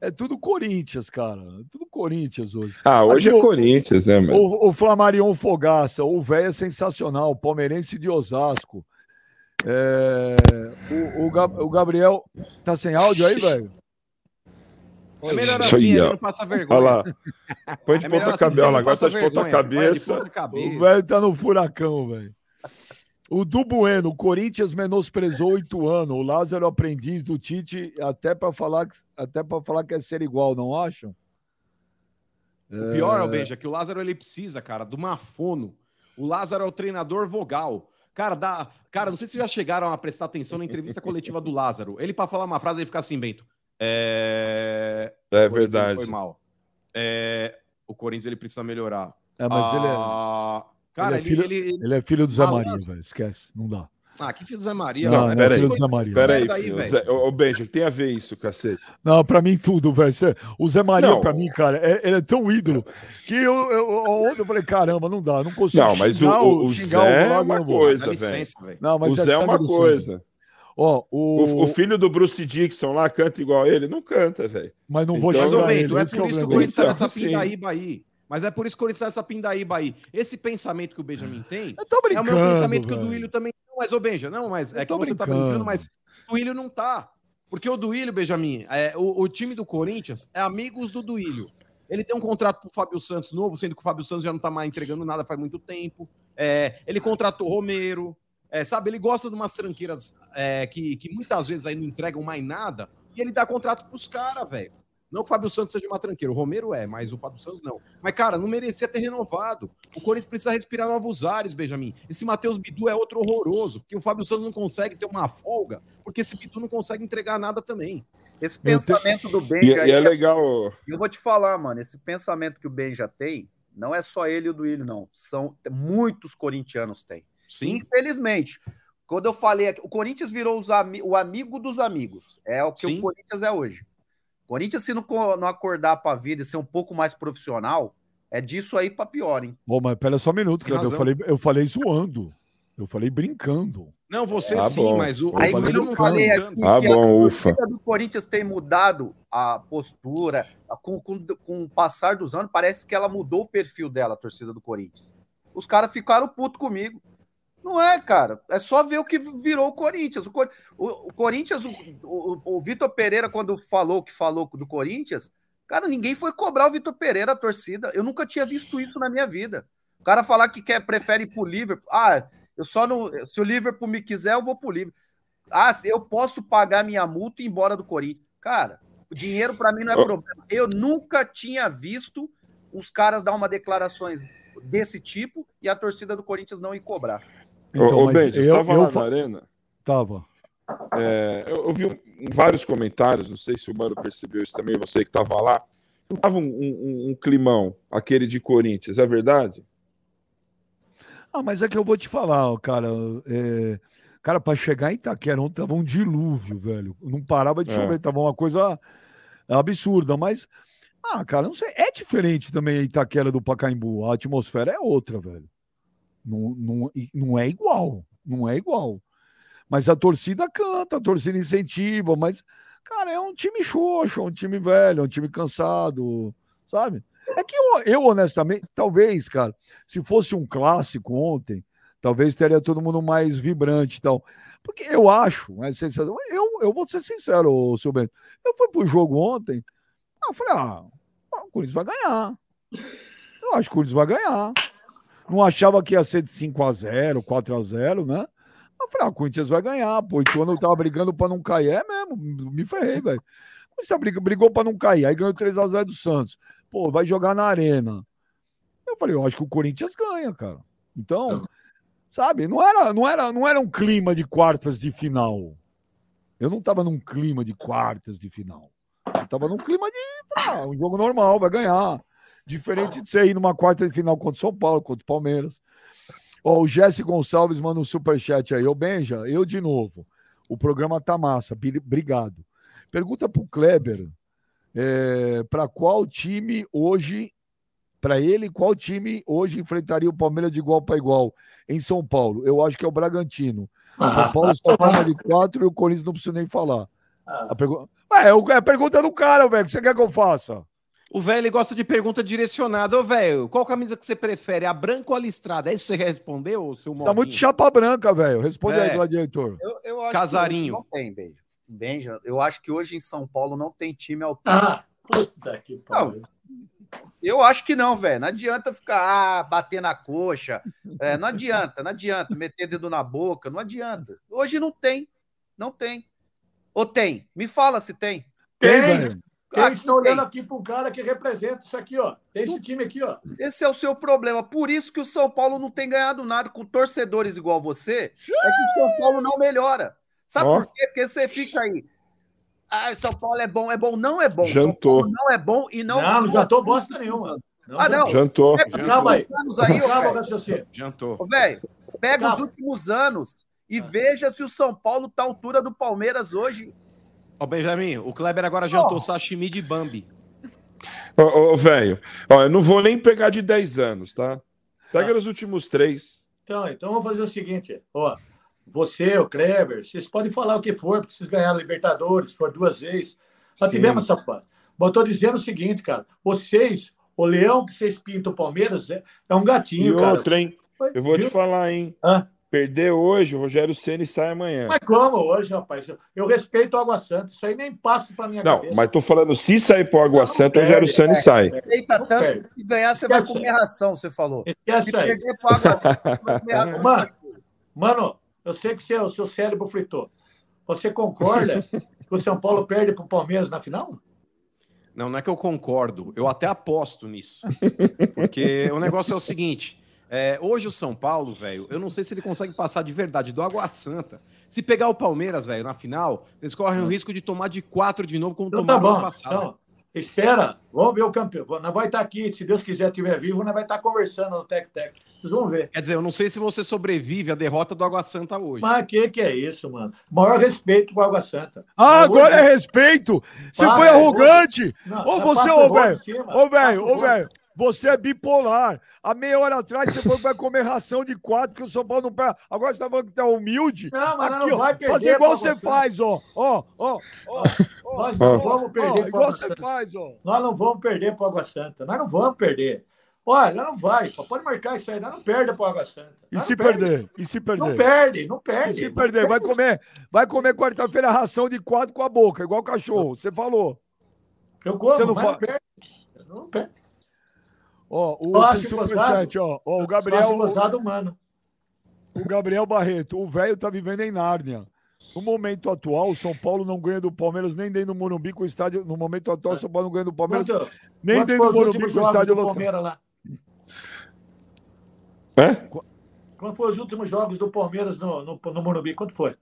é tudo Corinthians, cara. É tudo Corinthians hoje. Ah, hoje é Mas o- Corinthians, né, mano? O, o Flamarion Fogaça, o velho é sensacional, palmeirense de Osasco. É, o, o Gab- o Gabriel tá sem áudio aí, velho? É melhor assim, aí, ele ó. não passa vergonha. Olha lá. Põe de É ponta assim, não agora tá de cabeça. ponta cabeça. O velho tá no furacão, velho. O do Bueno, o Corinthians menosprezou o Ituano, o Lázaro aprendiz do Tite, até para falar, que- até para falar que é ser igual, não acham? O pior, é... Benja, que o Lázaro ele precisa, cara, de uma fono. O Lázaro é o treinador vogal. Cara, dá... cara, não sei se já chegaram a prestar atenção na entrevista coletiva do Lázaro. Ele, para falar uma frase, ele fica assim, Bento. É, É O verdade. Foi mal. É, O Corinthians ele precisa melhorar. É, mas ele, é, Ah, Cara, ele é ele, filho- ele- ele é filho do Zé Malandro. Maria, velho. Esquece, não dá. Ah, que filho do Zé Maria. Não, Não, é peraí. filho do Zé Maria. Espera aí, velho. Zé- Ô, ô, Benja, tem a ver isso, cacete. Não, pra mim tudo, velho. O Zé Maria, Não. pra mim, cara, é- ele é tão ídolo que eu, eu, ontem eu falei, caramba, não dá, não consigo Não, mas o, xingar o, o Zé é uma coisa, velho. Não, mas O Zé é uma coisa. Ó, o, O, o filho do Bruce Dixon lá canta igual a ele? Não canta, velho. Mas não vou Então- Mas, ô, ele. Bento, é esse por é o isso que o. Corinthians tá Então, nessa pindaíba aí. Mas é por isso que o Corinthians tá nessa pindaíba aí. Esse pensamento que o Benjamin tem Eu tô é o brincando, mesmo pensamento que o velho. Duílio também tem. Mas, ô, Benja, não, mas é que tô você tá brincando. brincando, mas o Duílio não tá. Porque o Duílio, Benjamin, é, o, o time do Corinthians é amigos do Duílio. Ele tem um contrato com o Fábio Santos novo, sendo que o Fábio Santos já não tá mais entregando nada faz muito tempo. É, ele contratou o Romero. É, sabe, ele gosta de umas tranqueiras é, que, que muitas vezes aí não entregam mais nada. E ele dá contrato pros caras, velho. Não que o Fábio Santos seja uma tranqueira, o Romero é, mas o Fábio Santos não. Mas, cara, não merecia ter renovado. O Corinthians precisa respirar novos ares, Benjamin. Esse Matheus Bidu é outro horroroso, porque o Fábio Santos não consegue ter uma folga, porque esse Bidu não consegue entregar nada também. Esse Eu pensamento do E, Benja e é aí, legal. eu vou te falar, mano, esse pensamento que o Benja tem, não é só ele e o Duílio, não. São muitos corintianos têm. Sim. Infelizmente. Quando eu falei aqui, o Corinthians virou os ami- o amigo dos amigos. É o que Sim. o Corinthians é hoje. Corinthians, se não, não acordar pra vida e ser um pouco mais profissional, é disso aí pra pior, hein? Ô, mas pera só um minuto, cara. Eu falei, eu falei zoando. Eu falei brincando. Não, você Ah, sim, bom. mas o. Aí quando eu não falei aqui. Ah, que bom, a ufa. torcida do Corinthians tem mudado a postura com, com, com o passar dos anos, parece que ela mudou o perfil dela, a torcida do Corinthians. Os caras ficaram putos comigo. Não é, cara. É só ver o que virou o Corinthians. O, Cor- o- o Corinthians, o, o- o Vitor Pereira, quando falou que falou do Corinthians, cara, ninguém foi cobrar o Vitor Pereira, a torcida. Eu nunca tinha visto isso na minha vida. O cara falar que quer, prefere ir pro Liverpool. Ah, eu só não. Se o Liverpool me quiser, eu vou pro Liverpool. Ah, eu posso pagar minha multa e ir embora do Corinthians. Cara, o dinheiro para mim não é problema. Eu nunca tinha visto os caras dar uma declarações desse tipo e a torcida do Corinthians não ir cobrar. Ô, ô Benji, você eu- estava eu lá fa- na arena? Tava. É, eu, eu vi vários comentários, não sei se o Mano percebeu isso também, você que estava lá. Não tava um, um- um climão, aquele de Corinthians, é verdade? Ah, mas é que eu vou te falar, cara. é, Cara, para chegar em Itaquera, ontem tava um dilúvio, velho. Não parava de É. chover, tava uma coisa absurda, mas. Ah, cara, não sei. É diferente também a Itaquera do Pacaembu. A atmosfera é outra, velho. Não, não, não é igual. Não é igual. Mas a torcida canta, a torcida incentiva, mas, cara, é um time xoxo, é um time velho, é um time cansado, sabe? É que eu, eu, honestamente, talvez, cara, se fosse um clássico ontem, talvez teria todo mundo mais vibrante e tal. Porque eu acho, né, sensação, eu, eu vou ser sincero, seu Bento, eu fui pro jogo ontem, eu falei, ah, o Corinthians vai ganhar. Eu acho que o Corinthians vai ganhar. Não achava que ia ser de 5x0, 4x0, né? Eu falei, ah, o Corinthians vai ganhar, pô. E quando eu tava brigando pra não cair, é mesmo, me ferrei, velho. Corinthians brigou, brigou pra não cair, aí ganhou 3x0 do Santos. Pô, vai jogar na arena. Eu falei, eu acho que o Corinthians ganha, cara. Então, sabe, não era, não era, não era um clima de quartas de final. Eu não tava num clima de quartas de final. Eu tava num clima de ah, um jogo normal, vai ganhar. Diferente de você ir numa quarta de final contra o São Paulo, contra o Palmeiras. Ó, o Jesse Gonçalves manda um superchat aí. Ô, Benja, eu de novo. O programa tá massa. Bri- Obrigado. Pergunta pro Kleber é, para qual time hoje, para ele, qual time hoje enfrentaria o Palmeiras de igual para igual em São Paulo? Eu acho que é o Bragantino. São Paulo só toma de quatro e o Corinthians não precisa nem falar. A pergunta... Ah, é, é a pergunta do cara, velho. O que você quer que eu faça? O velho gosta de pergunta direcionada. Ô, velho, qual camisa que você prefere? A branca ou a listrada? É isso que você quer responder, ô, seu Você tá muito chapa branca, velho. Responde aí, É. gladiator. Eu, eu acho Casarinho. não tem, Benja. Benja, eu acho que hoje em São Paulo não tem time autônomo. Ah, puta que pariu. Eu acho que não, velho. Não adianta ficar ah, bater na coxa. É, não adianta, não adianta meter dedo na boca, não adianta. Hoje não tem, não tem. Ou tem? Me fala se tem. Tem, Tem, velho. Tem, Aqui estou olhando tem. aqui para um cara que representa isso aqui, ó. Tem esse time aqui, ó. Esse é o seu problema. Por isso que o São Paulo não tem ganhado nada com torcedores igual você. É que o São Paulo não melhora. Sabe Ó. por quê? Porque você fica aí. Ah, o São Paulo é bom, é bom, não é bom. Jantou. São Paulo não é bom e não. Não, não jantou bosta nenhuma. Ah, não. Jantou. Pega os Calma aí. últimos anos aí, o velho. raciocínio. Jantou. Ô, velho, pega os Calma. últimos anos e veja se o São Paulo tá à altura do Palmeiras hoje. Ó, Benjamin, o Kleber agora jantou sashimi de Bambi. Ô, ô, ô, velho, ó, eu não vou nem pegar de 10 anos, tá? Pega Tá. nos últimos três. Então, então vamos fazer o seguinte, ó. Você, o Kleber, vocês podem falar o que for, porque vocês ganharam a Libertadores, for duas vezes. Nós Sim. tivemos essa fase. Mas eu tô dizendo o seguinte, cara. Vocês, o leão que vocês pintam o Palmeiras é, é um E gatinho, cara. outra, hein? Eu vou te Viu? falar, hein? Hã? Perder hoje, o Rogério Ceni sai amanhã. Mas como hoje, rapaz? Eu, respeito o Água Santa. Isso aí nem passa pra minha Não, cabeça. mas tô falando, se sair pro Água Não, Santa, o perde, Rogério Ceni é. sai. Eita, Não tanto perde. que se ganhar, você vai Esquece comer ração, você falou. Se Esquece aí. perder pro água, vai comer ração. Mano, Mano, eu sei que seu, o seu cérebro fritou. Você concorda que o São Paulo perde pro Palmeiras na final? Não, não é que eu concordo, eu até aposto nisso. Porque o negócio é o seguinte: é, hoje o São Paulo, velho, eu não sei se ele consegue passar de verdade do Água Santa. Se pegar o Palmeiras, velho, na final, eles correm o risco de tomar de quatro de novo, como Então tá tomaram no bom. ano passado. Então, espera. Vamos ver o campeão. Nós vai estar aqui, se Deus quiser estiver vivo, nós vai estar conversando no Tec Tec. Vocês vão ver. Quer dizer, eu não sei se você sobrevive à derrota do Água Santa hoje. Mas que que é isso, mano? Maior respeito com a Água Santa. Ah, Mas agora hoje- é respeito. Você foi arrogante. Ô, você, ô, o velho. Ô, velho, o ô, velho. Você é bipolar. Há meia hora atrás você falou que vai comer ração de quatro, que o São Paulo não pega. Agora você tá falando que tá humilde. Não, mas Aqui, não ó, vai perder. fazer igual você faz, ó. Ó, ó, ó. ó, Nós não Ó. vamos ó, perder pro igual você Santa. faz, ó. Nós não vamos perder pro Água Santa. Nós não vamos perder. Olha, não vai. Pode marcar isso aí. Nós não perde pro Água Santa. E se não perde. perder? E se perder? Não perde, não E perde. se perder? Vai comer, vai comer quarta-feira ração de quatro com a boca, igual cachorro. Você falou. Eu como, Você não mas fa- não perde. Não perde. Ó, o gozado. superchat, ó. ó. O Gabriel... Humano. o Gabriel Barreto, o velho tá vivendo em Nárnia. No momento atual, o São Paulo não ganha do Palmeiras nem dentro do Morumbi com o estádio. No momento atual, o São Paulo não ganha do Palmeiras Quanto, nem quanto dentro do Morumbi com o estádio do lotado. Palmeiras lá? É? Quando foi os últimos jogos do Palmeiras no, no, no Morumbi? Quanto foi?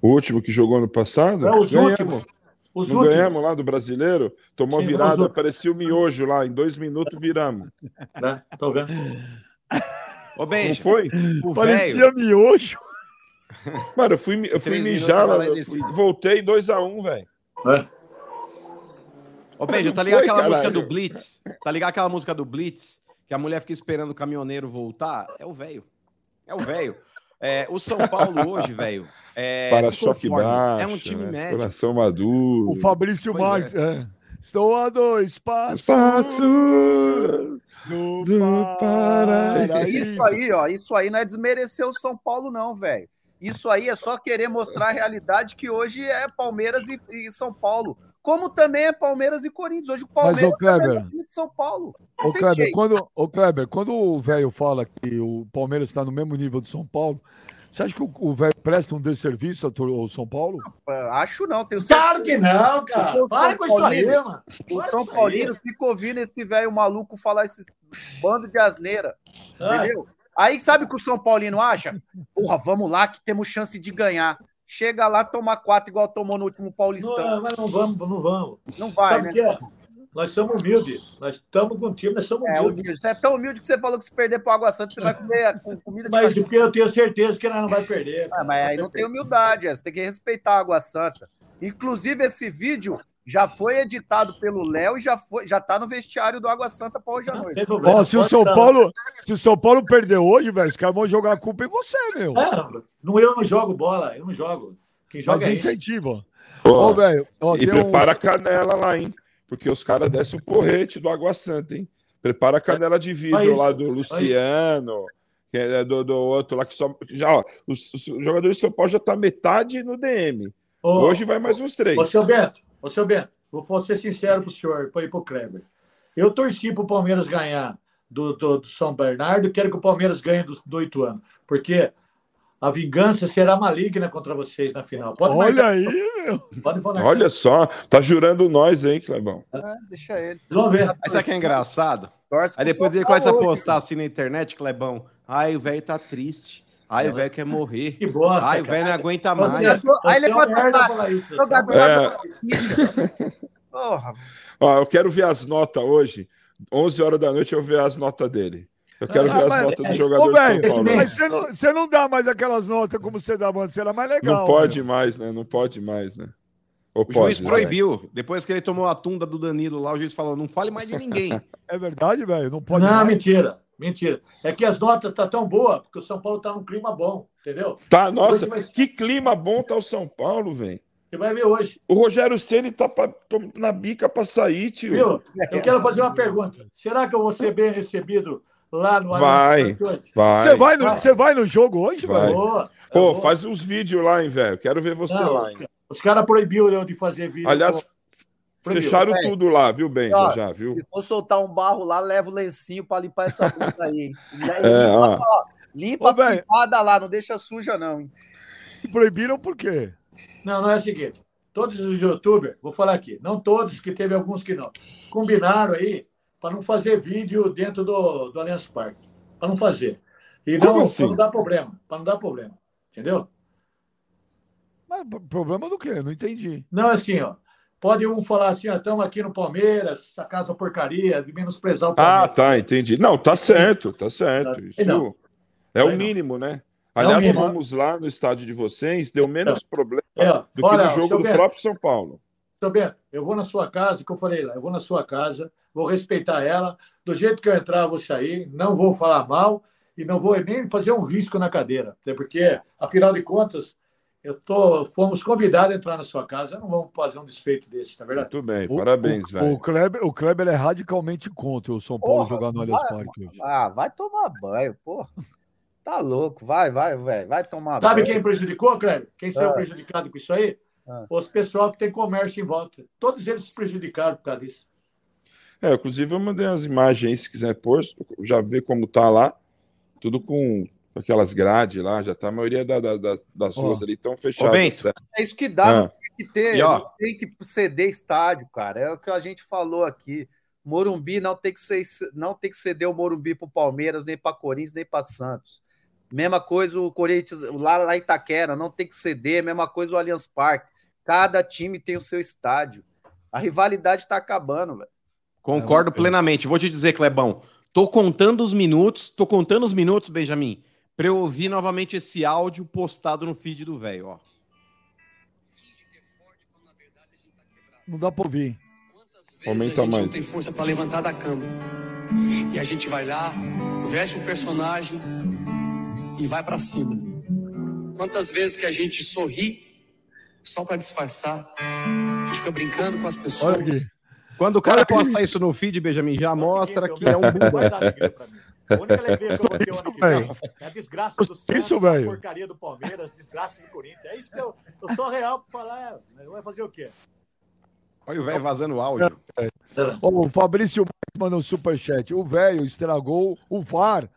O último que jogou no passado? É, os Ganhamos. últimos. Os Não últimos. ganhamos lá do brasileiro? Tomou Sim, virada, apareceu o miojo lá. Em dois minutos viramos. Né? Tô vendo. Ô, Não foi? Parecia miojo. Mano, eu fui, eu fui mijar, lá, voltei 2x1, velho. É. Ô, Benja, tá ligado foi, aquela caralho. música do Blitz? Tá ligado aquela música do Blitz? Que a mulher fica esperando o caminhoneiro voltar? É o velho. É o velho. É, o São Paulo hoje, velho, é, se Para-choque conforme. baixo. é um time né? médio. Coração maduro. O Fabrício Pois Marques. é. Estou a dois passos Espaço do, do paraíso. Isso aí, ó, isso aí não é desmerecer o São Paulo, não, velho. Isso aí é só querer mostrar a realidade que hoje é Palmeiras e, e São Paulo. Como também é Palmeiras e Corinthians. Hoje o Palmeiras ô, Kleber, é o time de São Paulo. Não Kleber, jeito. quando, ô Kleber, quando o velho fala que o Palmeiras está no mesmo nível de São Paulo, você acha que o- o velho presta um desserviço ao São Paulo? Acho não, tenho certeza. Claro que não, cara. Para com isso aí, mano. O São. Paulino fica ouvindo esse velho maluco falar esse bando de asneira. Ah, Entendeu? Aí sabe o que o São Paulino acha? Porra, vamos lá que temos chance de ganhar. Chega lá, toma quatro, igual tomou no último Paulistão. Não, mas não vamos, não vamos. Não vai, Sabe né? que é? Nós somos humildes. Nós estamos com o time, nós somos É, humildes. humilde. Você é tão humilde que você falou que se perder pro Água Santa, você vai comer com comida de Mas cachorro. porque eu tenho certeza que nós não vai perder. Ah, mas aí não tem humildade, é, você tem que respeitar a Água Santa. Inclusive, esse vídeo já foi editado pelo Léo e já, foi, já tá no vestiário do Água Santa para hoje à noite. Ó, se o São dar. Paulo, se o São Paulo perder hoje, velho, os caras vão jogar a culpa em você, meu. É, não, eu não jogo bola, eu não jogo. Quem joga Mas é esse. incentiva. Ó, Ô, velho, ó, e tem um- prepara a canela lá, hein? Porque os caras descem o porrete do Água Santa, hein? Prepara a canela de vidro lá do Luciano, que é do, do outro lá que só. Já, ó, os, os jogadores de São Paulo já tá metade no DM. Hoje vai mais uns três. Ô, seu Bento, ô, seu Bento, vou ser sincero pro senhor, para ir pro Kleber. Eu torci pro Palmeiras ganhar do, do, do São Bernardo, quero que o Palmeiras ganhe do, do Ituano, porque a vingança será maligna contra vocês na final. Pode Olha marcar, aí, meu. pode falar. Olha só, tá jurando nós, hein, Clebão? Ah, deixa ele. Vamos ver. Aí sabe o que é engraçado? Aí depois ele começa a postar assim na internet, Clebão. Ai, o velho tá triste. Ai, o velho quer morrer. Que bosta, Ai, o velho não aguenta Você, mais. Aí você ele é um pode falar, isso. É É. Porra, Ó, eu quero ver as notas hoje. 11 horas da noite eu ver as notas dele. Eu quero Ah, ver as mas- notas do é, jogador Ô, de São Paulo. mas você não, você não dá mais aquelas notas como você dava antes, era mais legal. Não pode meu. mais, né? Não pode mais, né? Ou O juiz pode, né? proibiu. Depois que ele tomou a tunda do Danilo lá, o juiz falou: não fale mais de ninguém. É verdade, velho? Não pode Não, mais. mentira. Mentira. É que as notas estão tão boas, porque o São Paulo está num clima bom, entendeu? Tá, nossa, vai- que clima bom tá o São Paulo, velho. Você vai ver hoje. O Rogério Ceni tá pra, na bica pra sair, tio. Viu? Eu quero fazer uma pergunta. Será que eu vou ser bem recebido lá no Vai. Vai. Você vai, no, vai. você vai no jogo hoje, Vai. velho? Pô, faz uns vídeos lá, hein, velho. Quero ver você Não, lá, hein. Os caras proibiram eu de fazer vídeo. Aliás, Proibiu. Fecharam É. tudo lá, viu, Ben? Ó, Já, viu? se for soltar um barro lá, leva o lencinho pra limpar essa bunda aí. hein? É, ó. Limpa, ó, limpa Ô, a privada lá, não deixa suja, não. hein? Proibiram por quê? Não, não é o seguinte. Todos os youtubers, vou falar aqui, não todos, que teve alguns que não, combinaram aí para não fazer vídeo dentro do, do Allianz Parque. Para não fazer. E não, assim? para não dar problema. Para não dar problema. Entendeu? Mas problema do quê? Não entendi. Não é assim, ó. Pode um falar assim, estamos aqui no Palmeiras, essa casa porcaria, de menosprezar o Ah, Palmeiras. tá, entendi. Não, tá certo, tá certo. Não. Isso Não. é o Não. mínimo, né? É Aliás, fomos lá no estádio de vocês, deu menos problema É, do que olha, no ó, jogo do Bento, próprio São Paulo. Seu Bento, eu vou na sua casa, que eu falei lá, eu vou na sua casa, vou respeitar ela, do jeito que eu entrar, eu vou sair, não vou falar mal e não vou nem fazer um risco na cadeira, até porque, afinal de contas, eu tô, fomos convidados a entrar na sua casa, não vamos fazer um desfeito desse, tá verdade? Muito bem, O- parabéns, velho. O Kleber, o Kleber é radicalmente contra o São Paulo Porra, jogar no Allianz vai- Parque hoje. Ah, vai tomar banho, porra. Tá louco, vai, vai, velho. Vai tomar Sabe banho. quem prejudicou, Kleber? Quem saiu Ah. prejudicado com isso aí? Ah. Os pessoal que tem comércio em volta. Todos eles se prejudicaram por causa disso. É, inclusive eu mandei umas imagens aí, se quiser pôr, já vê como tá lá, tudo com aquelas grades lá, já tá a maioria da- da- da- das ruas ali estão fechadas. Bento. certo? É isso que dá, Ah. não tem que ter, E, ó. não tem que ceder estádio, cara. É o que a gente falou aqui. Morumbi não tem que, ser, não tem que ceder o Morumbi pro Palmeiras, nem para Corinthians, nem para Santos. Mesma coisa o Corinthians, lá, lá em Itaquera, não tem que ceder, mesma coisa o Allianz Parque. Cada time tem o seu estádio. A rivalidade tá acabando, velho. Concordo É, plenamente. Vou te dizer, Clebão, tô contando os minutos, tô contando os minutos, Benjamin, pra eu ouvir novamente esse áudio postado no feed do velho, ó. Não dá pra ouvir. Quantas vezes Aumenta a gente mais. não tem força para levantar da cama? E a gente vai lá, veste um personagem e vai para cima. Quantas vezes que a gente sorri só para disfarçar? A gente fica brincando com as pessoas. Quando o cara posta isso no feed, Benjamin, já o mostra que é um Não A única alegria que eu vou ter o ano que vem é a desgraça do Santos, Isso, a velho. porcaria do Palmeiras, desgraça do Corinthians. É isso que eu, eu sou real pra falar. Vai fazer o quê? Olha o velho vazando áudio. O Fabrício mandou um superchat. O velho estragou, o VAR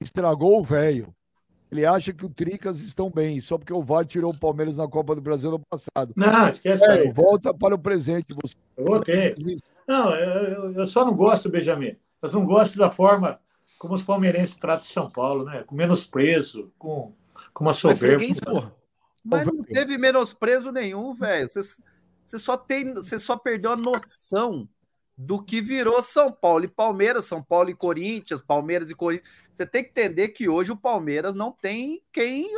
estragou o velho. Ele acha que o Tricas estão bem, só porque o VAR tirou o Palmeiras na Copa do Brasil no passado. Não, esquece aí. Volta para o presente. Você Eu votei. Não, eu, eu- eu só não gosto, Benjamin. Eu não gosto da forma como os palmeirenses tratam o São Paulo, né? Com menosprezo, com, com uma soberba. freguês, porra. Mas não teve menosprezo nenhum, velho. Você você só tem, você só perdeu a noção do que virou São Paulo e Palmeiras, São Paulo e Corinthians, Palmeiras e Corinthians. Você tem que entender que hoje o Palmeiras não tem quem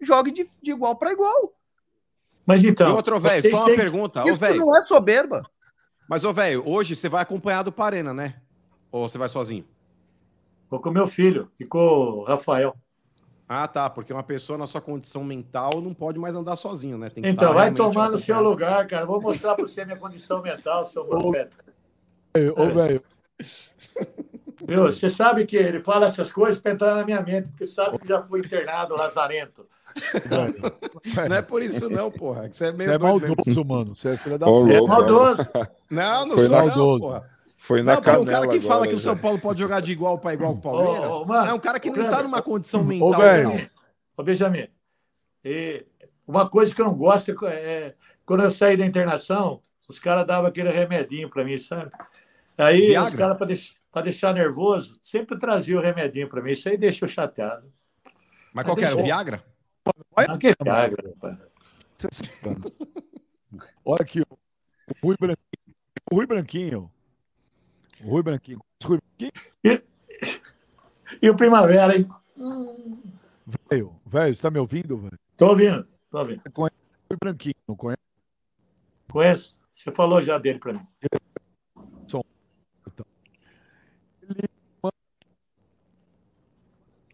jogue de, de igual para igual. Mas então. e outro, velho, só uma têm- pergunta. Ô, Isso velho, não é soberba. mas, ô, velho, hoje você vai acompanhado do Parena, né? Ou você vai sozinho? Vou com meu filho e com o Rafael. Ah, tá, porque uma pessoa na sua condição mental não pode mais andar sozinho, né? Tem que Então, estar vai tomar no seu lugar, cara. Vou mostrar para você minha condição mental, seu profeta. Ô, velho, Viu? Você sabe que ele fala essas coisas para entrar na minha mente, porque sabe que já fui internado, lazarento. Não é por isso, não, porra. que Você é meio você é maldoso, mano. Você é filho da puta. É maldoso. Não, não Foi sou, não, maldoso. porra. Foi na Não, porque o canela cara que fala agora, que o São. Paulo pode jogar de igual para igual com o Palmeiras Ô, ô, mano, é um cara que ô, não tá Kleber. numa condição mental velho. legal. Ô, Benjamin, e uma coisa que eu não gosto é, é quando eu saí da internação, os caras davam aquele remedinho para mim, sabe? Aí Viagra? os caras, para deixar, pra deixar nervoso, sempre traziam o remedinho para mim. Isso aí deixou chateado. Mas qual que era? O Viagra? Ah, que Viagra, rapaz. Olha aqui, o Rui Branquinho. O Rui Branquinho. O Rui Branquinho. O Rui Branquinho, E o Primavera, hein? velho. Velho, você tá me ouvindo, velho? Tô ouvindo, tô ouvindo. Rui Branquinho, não conhece? Conheço? Você falou já dele para mim.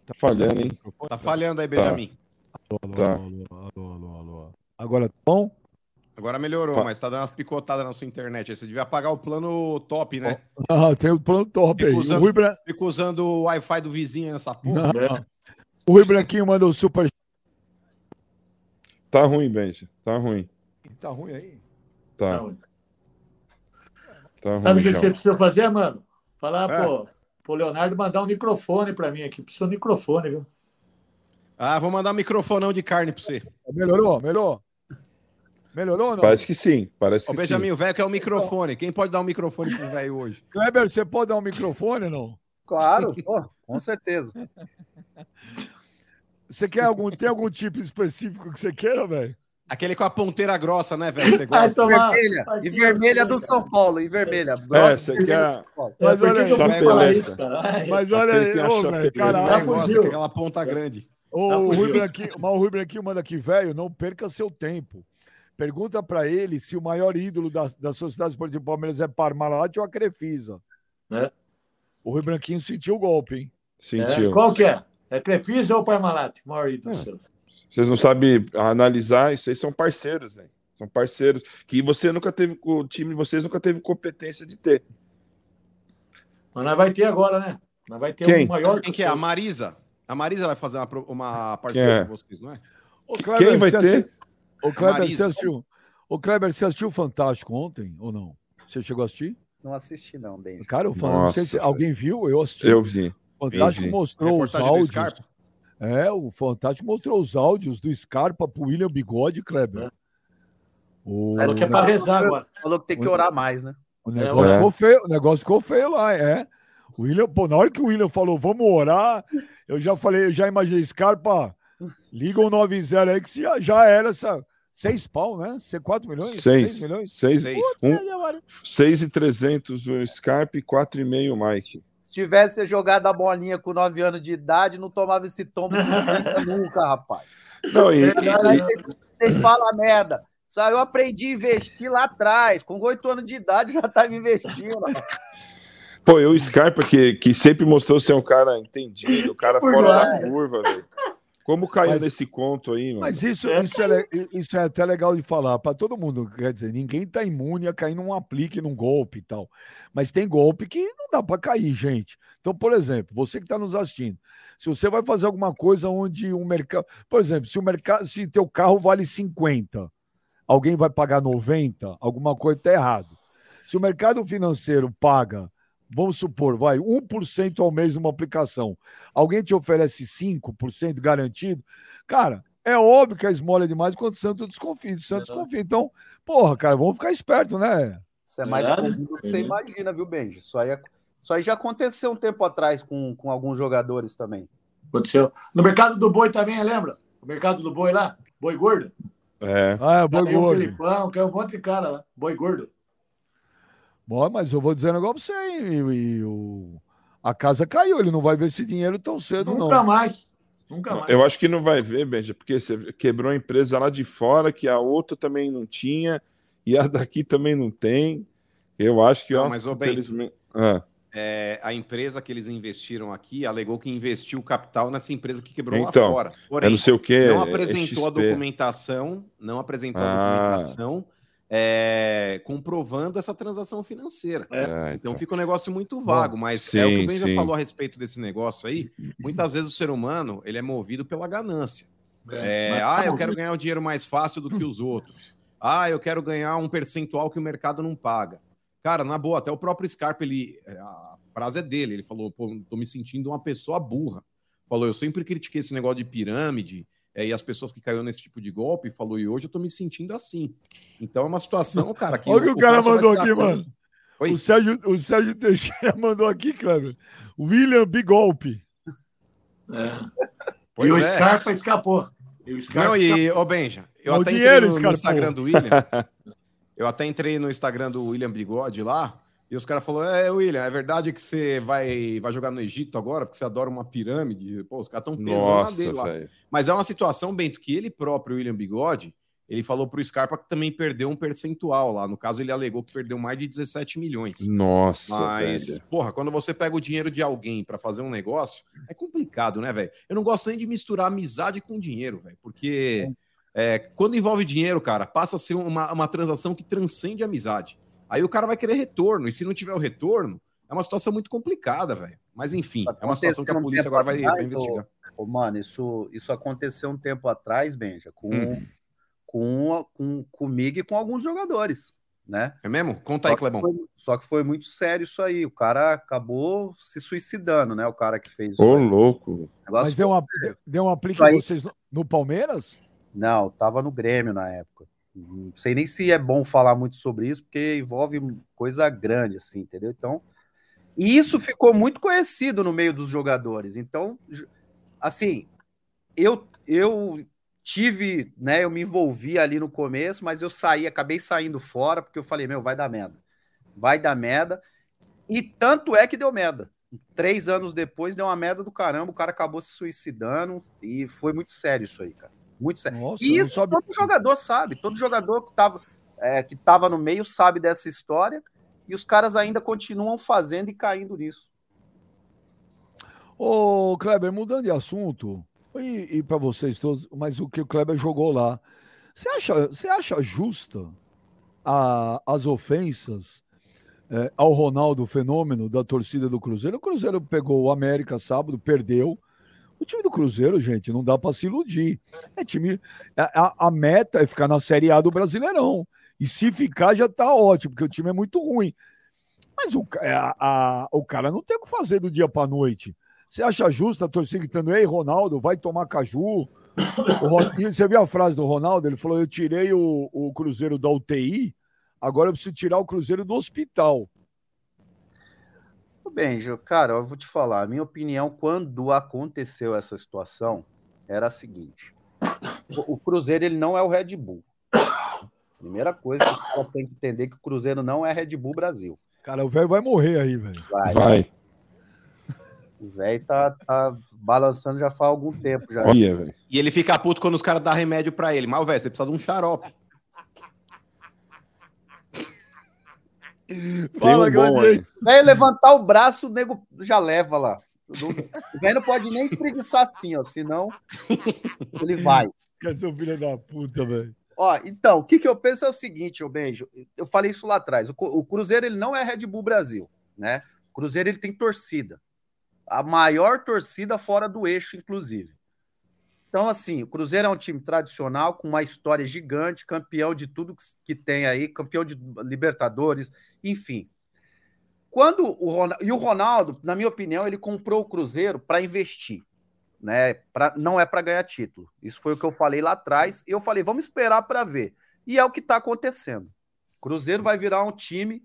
Tá falhando, hein? Tá falhando aí, Benjamin. Alô, alô, Tá. alô, alô, alô, alô. Agora tá bom? Agora melhorou, Fa- mas tá dando umas picotadas na sua internet. Aí você devia pagar o plano top, né? Ah, tem o plano top aí. Fica O usando- Rui, Bran... Fica usando o Wi-Fi do vizinho nessa porra. Não, É. o Rui Branquinho mandou super. Tá ruim, Benji. Tá ruim. Tá ruim aí? Tá, tá ruim. Sabe o que você precisa fazer, mano? Falar É. pro, pro Leonardo mandar um microfone para mim aqui. Precisa de um microfone, viu? Ah, vou mandar um microfonão de carne pra você. Melhorou? Melhorou? Melhorou ou não? Parece que sim. Parece que Benjamin, sim. o velho quer o microfone. Quem pode dar um microfone pro velho hoje? Kleber, você pode dar um microfone ou não? Claro, pô, com certeza. Você quer algum, tem algum tipo específico que você queira, velho? Aquele com a ponteira grossa, né, velho? Você gosta? tomar- Vermelha. E vermelha você, do São Paulo. E vermelha. É, Grossa, você vermelha quer. É, Mas olha aí, Mas olha aí, velho, gosta aquela ponta grande. Ô, Já o Rui. Branquinho, mas o Rui Branquinho manda aqui, velho, não perca seu tempo. Pergunta pra ele se o maior ídolo da, da Sociedade Esportiva Palmeiras é Parmalat ou a Crefisa. É. O Rui Branquinho sentiu o golpe, hein? É, Sentiu. Qual que é? É Crefisa ou Parmalat? Maior ídolo É. seu. Vocês não sabem analisar, isso aí são parceiros, velho. São parceiros que você nunca teve, o time de vocês nunca teve competência de ter. Mas nós vai ter agora, né? Nós vai ter Quem? um maior Quem que é? A. Marisa? A Marisa vai fazer uma, uma parceria é? com vocês, não é? Ô, Quem vai ter? Ô, Kleber, você Marisa. assistiu? Ô, Kleber, você assistiu o Fantástico ontem ou não? Você chegou a assistir? Não assisti, não, bem. Cara, eu falo, não sei se Nossa, alguém viu, eu assisti. Eu vi. O Fantástico vi. mostrou os áudios. É, o Fantástico mostrou os áudios do Scarpa pro William Bigode, Kleber. O, Falou que é pra rezar agora. Falou que tem que orar mais, né? o negócio É. ficou feio, o negócio ficou feio lá, é. O William, pô, na hora que o William falou, vamos orar, eu já falei, eu já imaginei, Scarpa, liga o 90 aí que já, já era essa. Seis pau, né? Ser 4 milhões? Seis. milhões? Seis, Seis. um, seis e trezentos o Scarpe, quatro e meio o Mike. Se tivesse jogado a bolinha com 9 anos de idade, não tomava esse tombo de 30 nunca, rapaz. Não, e, vocês- vocês falam merda. Sabe, eu aprendi a investir lá atrás. Com 8 anos de idade já estava investindo. Pô, eu, o Scarpa, que, que sempre mostrou ser um cara entendido, um cara fora da curva, velho. Como caiu Mas- nesse conto aí, mano? Mas isso, isso, é, isso é até legal de falar para todo mundo. Quer dizer, ninguém tá imune a cair num aplique, num golpe e tal. Mas tem golpe que não dá para cair, gente. Então, por exemplo, você que está nos assistindo, se você vai fazer alguma coisa onde o mercado. Por exemplo, se o mercado, se teu carro vale 50, alguém vai pagar 90, alguma coisa está errado. Se o mercado financeiro paga, vamos supor, vai 1% ao mês numa aplicação, alguém te oferece 5% garantido, cara, é óbvio que a esmola é demais quando o Santos desconfia. O Santos confia. Então, porra, cara, vamos ficar esperto, né? Isso é mais É, comum do que você imagina, viu, Benji? Isso aí, é- isso aí já aconteceu um tempo atrás com, com alguns jogadores também. Aconteceu. No mercado do boi também, lembra? O mercado do boi lá? Boi gordo? É. Ah, é boi Caiu o gordo. Filipão, caiu um monte de cara lá. Boi gordo. Bom, mas eu vou dizer um negócio pra você, hein? E, e o... A casa caiu, ele não vai ver esse dinheiro tão cedo, Nunca não. mais. Nunca mais. Eu acho que não vai ver, Benja, porque você quebrou a empresa lá de fora, que a outra também não tinha, e a daqui também não tem. Eu acho que, Não, ó, mas, ô, infelizmente- Ah, É, a empresa que eles investiram aqui alegou que investiu capital nessa empresa que quebrou Então, lá fora. é Porém, não sei o que. não apresentou a documentação, não apresentou a Ah. documentação é, comprovando essa transação financeira. É, Então então. fica um negócio muito vago, mas sim, é o que o Ben já falou a respeito desse negócio aí. Muitas vezes o ser humano ele é movido pela ganância. É, mas ah, tá eu bom. quero ganhar o dinheiro mais fácil do que os outros. Ah, eu quero ganhar um percentual que o mercado não paga. Cara, na boa, até o próprio Scarpa, ele, a frase é dele, ele falou, pô, tô me sentindo uma pessoa burra. Falou, eu sempre critiquei esse negócio de pirâmide é, e as pessoas que caíram nesse tipo de golpe, falou, e hoje eu tô me sentindo assim. Então é uma situação, cara, que Olha o que o cara mandou aqui, mano. Oi? O Sérgio, o Sérgio Teixeira mandou aqui, Kleber. William Bigolpe. É. Pois e o é. Scarpa escapou. E o Scarpa Não, escapou. e, ô Benja, eu O até dinheiro entrei no, no. Instagram do William. eu até entrei no Instagram do William Bigode lá. E os caras falaram: É, William, é verdade que você vai, vai jogar no Egito agora, porque você adora uma pirâmide? Pô, os caras estão pesando na Nossa, dele lá. velho. Mas é uma situação, Bento, que ele próprio, William Bigode, ele falou pro Scarpa que também perdeu um percentual lá. No caso, ele alegou que perdeu mais de 17 milhões. Nossa, Mas, velho. porra, quando você pega o dinheiro de alguém pra fazer um negócio, é complicado, né, velho? Eu não gosto nem de misturar amizade com dinheiro, velho, porque é, quando envolve dinheiro, cara, passa a ser uma, uma transação que transcende a amizade. Aí o cara vai querer retorno, e se não tiver o retorno, é uma situação muito complicada, velho. Mas enfim, é uma situação que a um polícia tempo agora vai, vai atrás, investigar. Ô, mano, isso, isso aconteceu um tempo atrás, Benja, com, Hum. com, com comigo e com alguns jogadores, né? É mesmo? Conta aí, Só que, Clebão. foi, só que foi muito sério isso aí. O cara acabou se suicidando, né? O cara que fez. Ô, aí. O louco. Mas deu, uma, sério. deu um aplique Aí- em vocês no, no Palmeiras? Não, tava no Grêmio na época. Não sei nem se é bom falar muito sobre isso, porque envolve coisa grande, assim, entendeu? Então, e isso ficou muito conhecido no meio dos jogadores. Então, assim, eu eu tive, né? Eu me envolvi ali no começo, mas eu saí, acabei saindo fora, porque eu falei, meu, vai dar merda. Vai dar merda. E tanto é que deu merda. Três anos depois deu uma merda do caramba, o cara acabou se suicidando e foi muito sério isso aí, cara. Muito sério. Nossa, E isso todo jogador sabe. Todo jogador que estava é, que tava no meio sabe dessa história. E os caras ainda continuam fazendo e caindo nisso. Ô, Kleber, mudando de assunto, e, e para vocês todos, mas o que o Kleber jogou lá, você acha, você acha justa a- as ofensas é, ao Ronaldo Fenômeno da torcida do Cruzeiro? O Cruzeiro pegou o América sábado, perdeu. O time do Cruzeiro, gente, não dá para se iludir. É time, a, a- meta é ficar na Série A do Brasileirão. E se ficar, já tá ótimo, porque o time é muito ruim. Mas o, é, a- a- o cara não tem o que fazer do dia para noite. Você acha justo a torcida gritando, ei, Ronaldo, vai tomar caju? O Ron- E você viu a frase do Ronaldo? Ele falou: Eu tirei o, o Cruzeiro da UTI, agora eu preciso tirar o Cruzeiro do hospital. Bem, Gil. Cara, eu vou te falar. A minha opinião, quando aconteceu essa situação, era a seguinte: o, o Cruzeiro ele não é o Red Bull. Primeira coisa que os caras têm que entender que o Cruzeiro não é Red Bull Brasil. Cara, o velho vai morrer aí, velho. Vai. Vai. O velho tá, tá balançando já faz algum tempo já. Olha. E ele fica puto quando os caras dão remédio pra ele. Mas, velho, você precisa de um xarope. Tem um. Velho levantar o braço, o nego já leva lá. O velho não pode nem espreguiçar assim, ó, senão ele vai. Que seu filho da puta, velho. Ó, então, o que, que eu penso é o seguinte, ô Benjo, eu falei isso lá atrás, o, o Cruzeiro ele não é Red Bull Brasil, né? O Cruzeiro ele tem torcida, a maior torcida fora do eixo, inclusive. Então, assim, o Cruzeiro é um time tradicional, com uma história gigante, campeão de tudo que, tem aí, campeão de Libertadores, enfim. Quando o Ronaldo, e o Ronaldo, na minha opinião, ele comprou o Cruzeiro para investir né? Pra, não é para ganhar título. Isso foi o que eu falei lá atrás. E eu falei, vamos esperar para ver. E é o que está acontecendo. Cruzeiro vai virar um time,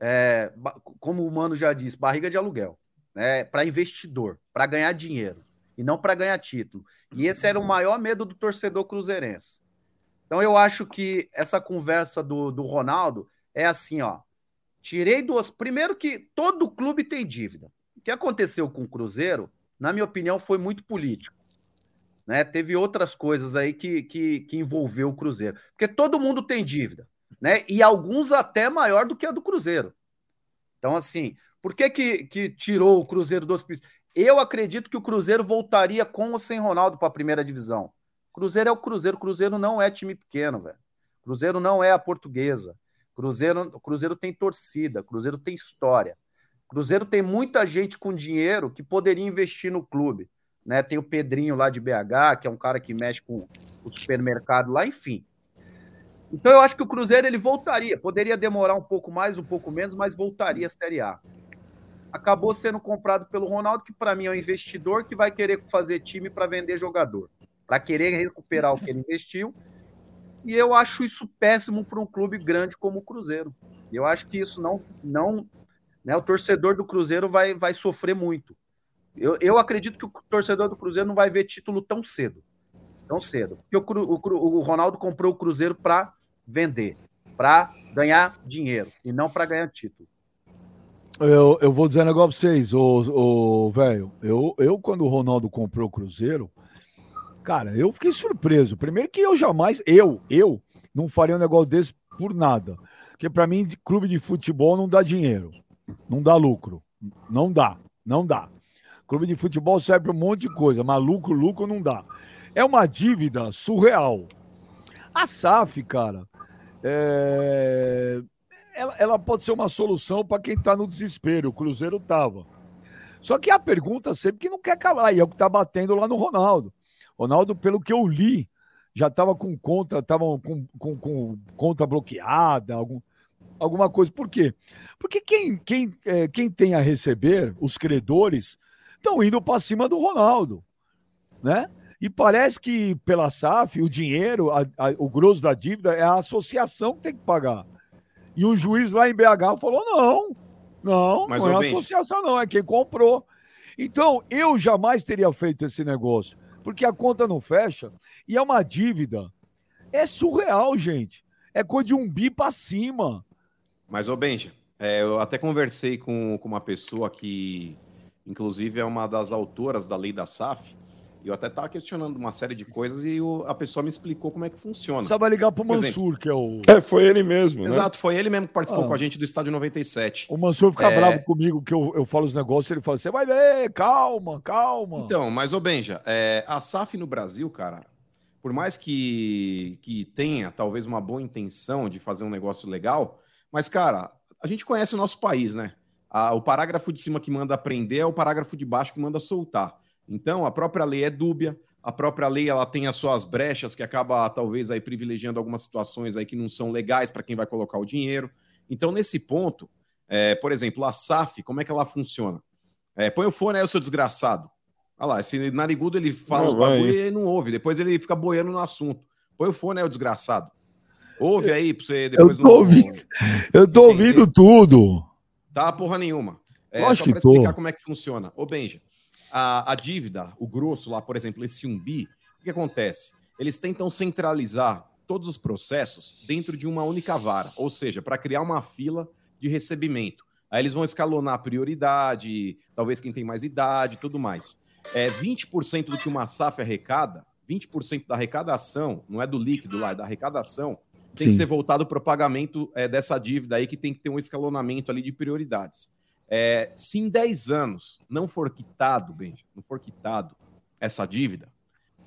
é, como o Mano já disse, barriga de aluguel, né? Para investidor, para ganhar dinheiro e não para ganhar título. E esse era o maior medo do torcedor cruzeirense. Então eu acho que essa conversa do, do Ronaldo é assim, ó. Tirei duas. Primeiro que todo clube tem dívida. O que aconteceu com o Cruzeiro na minha opinião, foi muito político. Né? Teve outras coisas aí que, que, que envolveu o Cruzeiro. Porque todo mundo tem dívida, né? E alguns até maior do que a do Cruzeiro. Então, assim, por que, que, que tirou o Cruzeiro do hospício? Eu acredito que o Cruzeiro voltaria com ou sem Ronaldo para a primeira divisão. Cruzeiro é o Cruzeiro. Cruzeiro não é time pequeno, velho. Cruzeiro não é a portuguesa. Cruzeiro, Cruzeiro tem torcida, Cruzeiro tem história. Cruzeiro tem muita gente com dinheiro que poderia investir no clube. Né? Tem o Pedrinho lá de BH, que é um cara que mexe com o supermercado lá, enfim. Então eu acho que o Cruzeiro ele voltaria. Poderia demorar um pouco mais, um pouco menos, mas voltaria à Série A. Acabou sendo comprado pelo Ronaldo, que para mim é um investidor que vai querer fazer time para vender jogador, para querer recuperar o que ele investiu. E eu acho isso péssimo para um clube grande como o Cruzeiro. Eu acho que isso não, não né, o torcedor do Cruzeiro vai, vai sofrer muito. Eu, eu acredito que o torcedor do Cruzeiro não vai ver título tão cedo. Tão cedo. Porque o, o, o Ronaldo comprou o Cruzeiro para vender, para ganhar dinheiro e não para ganhar título. Eu, eu vou dizer um negócio pra vocês, ô, velho. Eu, eu, quando o Ronaldo comprou o Cruzeiro, cara, eu fiquei surpreso. Primeiro que eu jamais, eu, eu, não faria um negócio desse por nada. Porque pra mim, clube de futebol não dá dinheiro. Não dá lucro. Não dá. Não dá. Clube de futebol serve para um monte de coisa, mas lucro, lucro não dá. É uma dívida surreal. A SAF, cara, é, ela, ela pode ser uma solução para quem está no desespero. O Cruzeiro estava. Só que a pergunta sempre que não quer calar, e é o que está batendo lá no Ronaldo. Ronaldo, pelo que eu li, já estava com conta, estava com, com, com conta bloqueada, algum, alguma coisa. Por quê? Porque quem, quem, é, quem tem a receber, os credores, estão indo para cima do Ronaldo, né? E parece que pela SAF, o dinheiro, a- a- o grosso da dívida é a associação que tem que pagar. E o juiz lá em BH falou: não, não, Mas, não é associação, não, é quem comprou. Então, eu jamais teria feito esse negócio, porque a conta não fecha e é uma dívida. É surreal, gente. É coisa de um bi para cima. Mas, ô Benja, é, eu até conversei com, com uma pessoa que, inclusive, é uma das autoras da lei da SAF, eu até tava questionando uma série de coisas e o- a pessoa me explicou como é que funciona. Só vai ligar pro Mansur, exemplo. que é o. É, foi ele mesmo, né? Exato, foi ele mesmo que participou Ah. com a gente do Estádio 97. O Mansur fica É. bravo comigo que eu, eu falo os negócios, ele fala: você vai ver, calma, calma. Então, mas ô Benja, é, a SAF no Brasil, cara, por mais que, que tenha talvez uma boa intenção de fazer um negócio legal, mas, cara, a gente conhece o nosso país, né? A- o parágrafo de cima que manda prender é o parágrafo de baixo que manda soltar. Então, a própria lei é dúbia, a própria lei ela tem as suas brechas que acaba talvez aí privilegiando algumas situações aí que não são legais para quem vai colocar o dinheiro. Então, nesse ponto, é, por exemplo, a SAF, como é que ela funciona? É, põe o fone aí, seu desgraçado. Olha lá, esse narigudo ele fala Não, os bagulho e ele não ouve. Depois ele fica boiando no assunto. Põe o fone aí, o desgraçado. Ouve aí pra você depois Eu tô ouvindo. Eu tô ouvindo tudo. Dá porra nenhuma. É, Lógico só que pra tô. explicar como é que funciona. Ô, Benja, a, a dívida, o grosso lá, por exemplo, esse 1 bi, o que acontece? Eles tentam centralizar todos os processos dentro de uma única vara, ou seja, para criar uma fila de recebimento. Aí eles vão escalonar a prioridade, talvez quem tem mais idade e tudo mais. É, 20% do que uma SAF arrecada, 20% da arrecadação, não é do líquido lá, é da arrecadação, tem que Sim. ser voltado para o pagamento é, dessa dívida aí, que tem que ter um escalonamento ali de prioridades. É, se em 10 anos não for quitado, Benja, não for quitado essa dívida,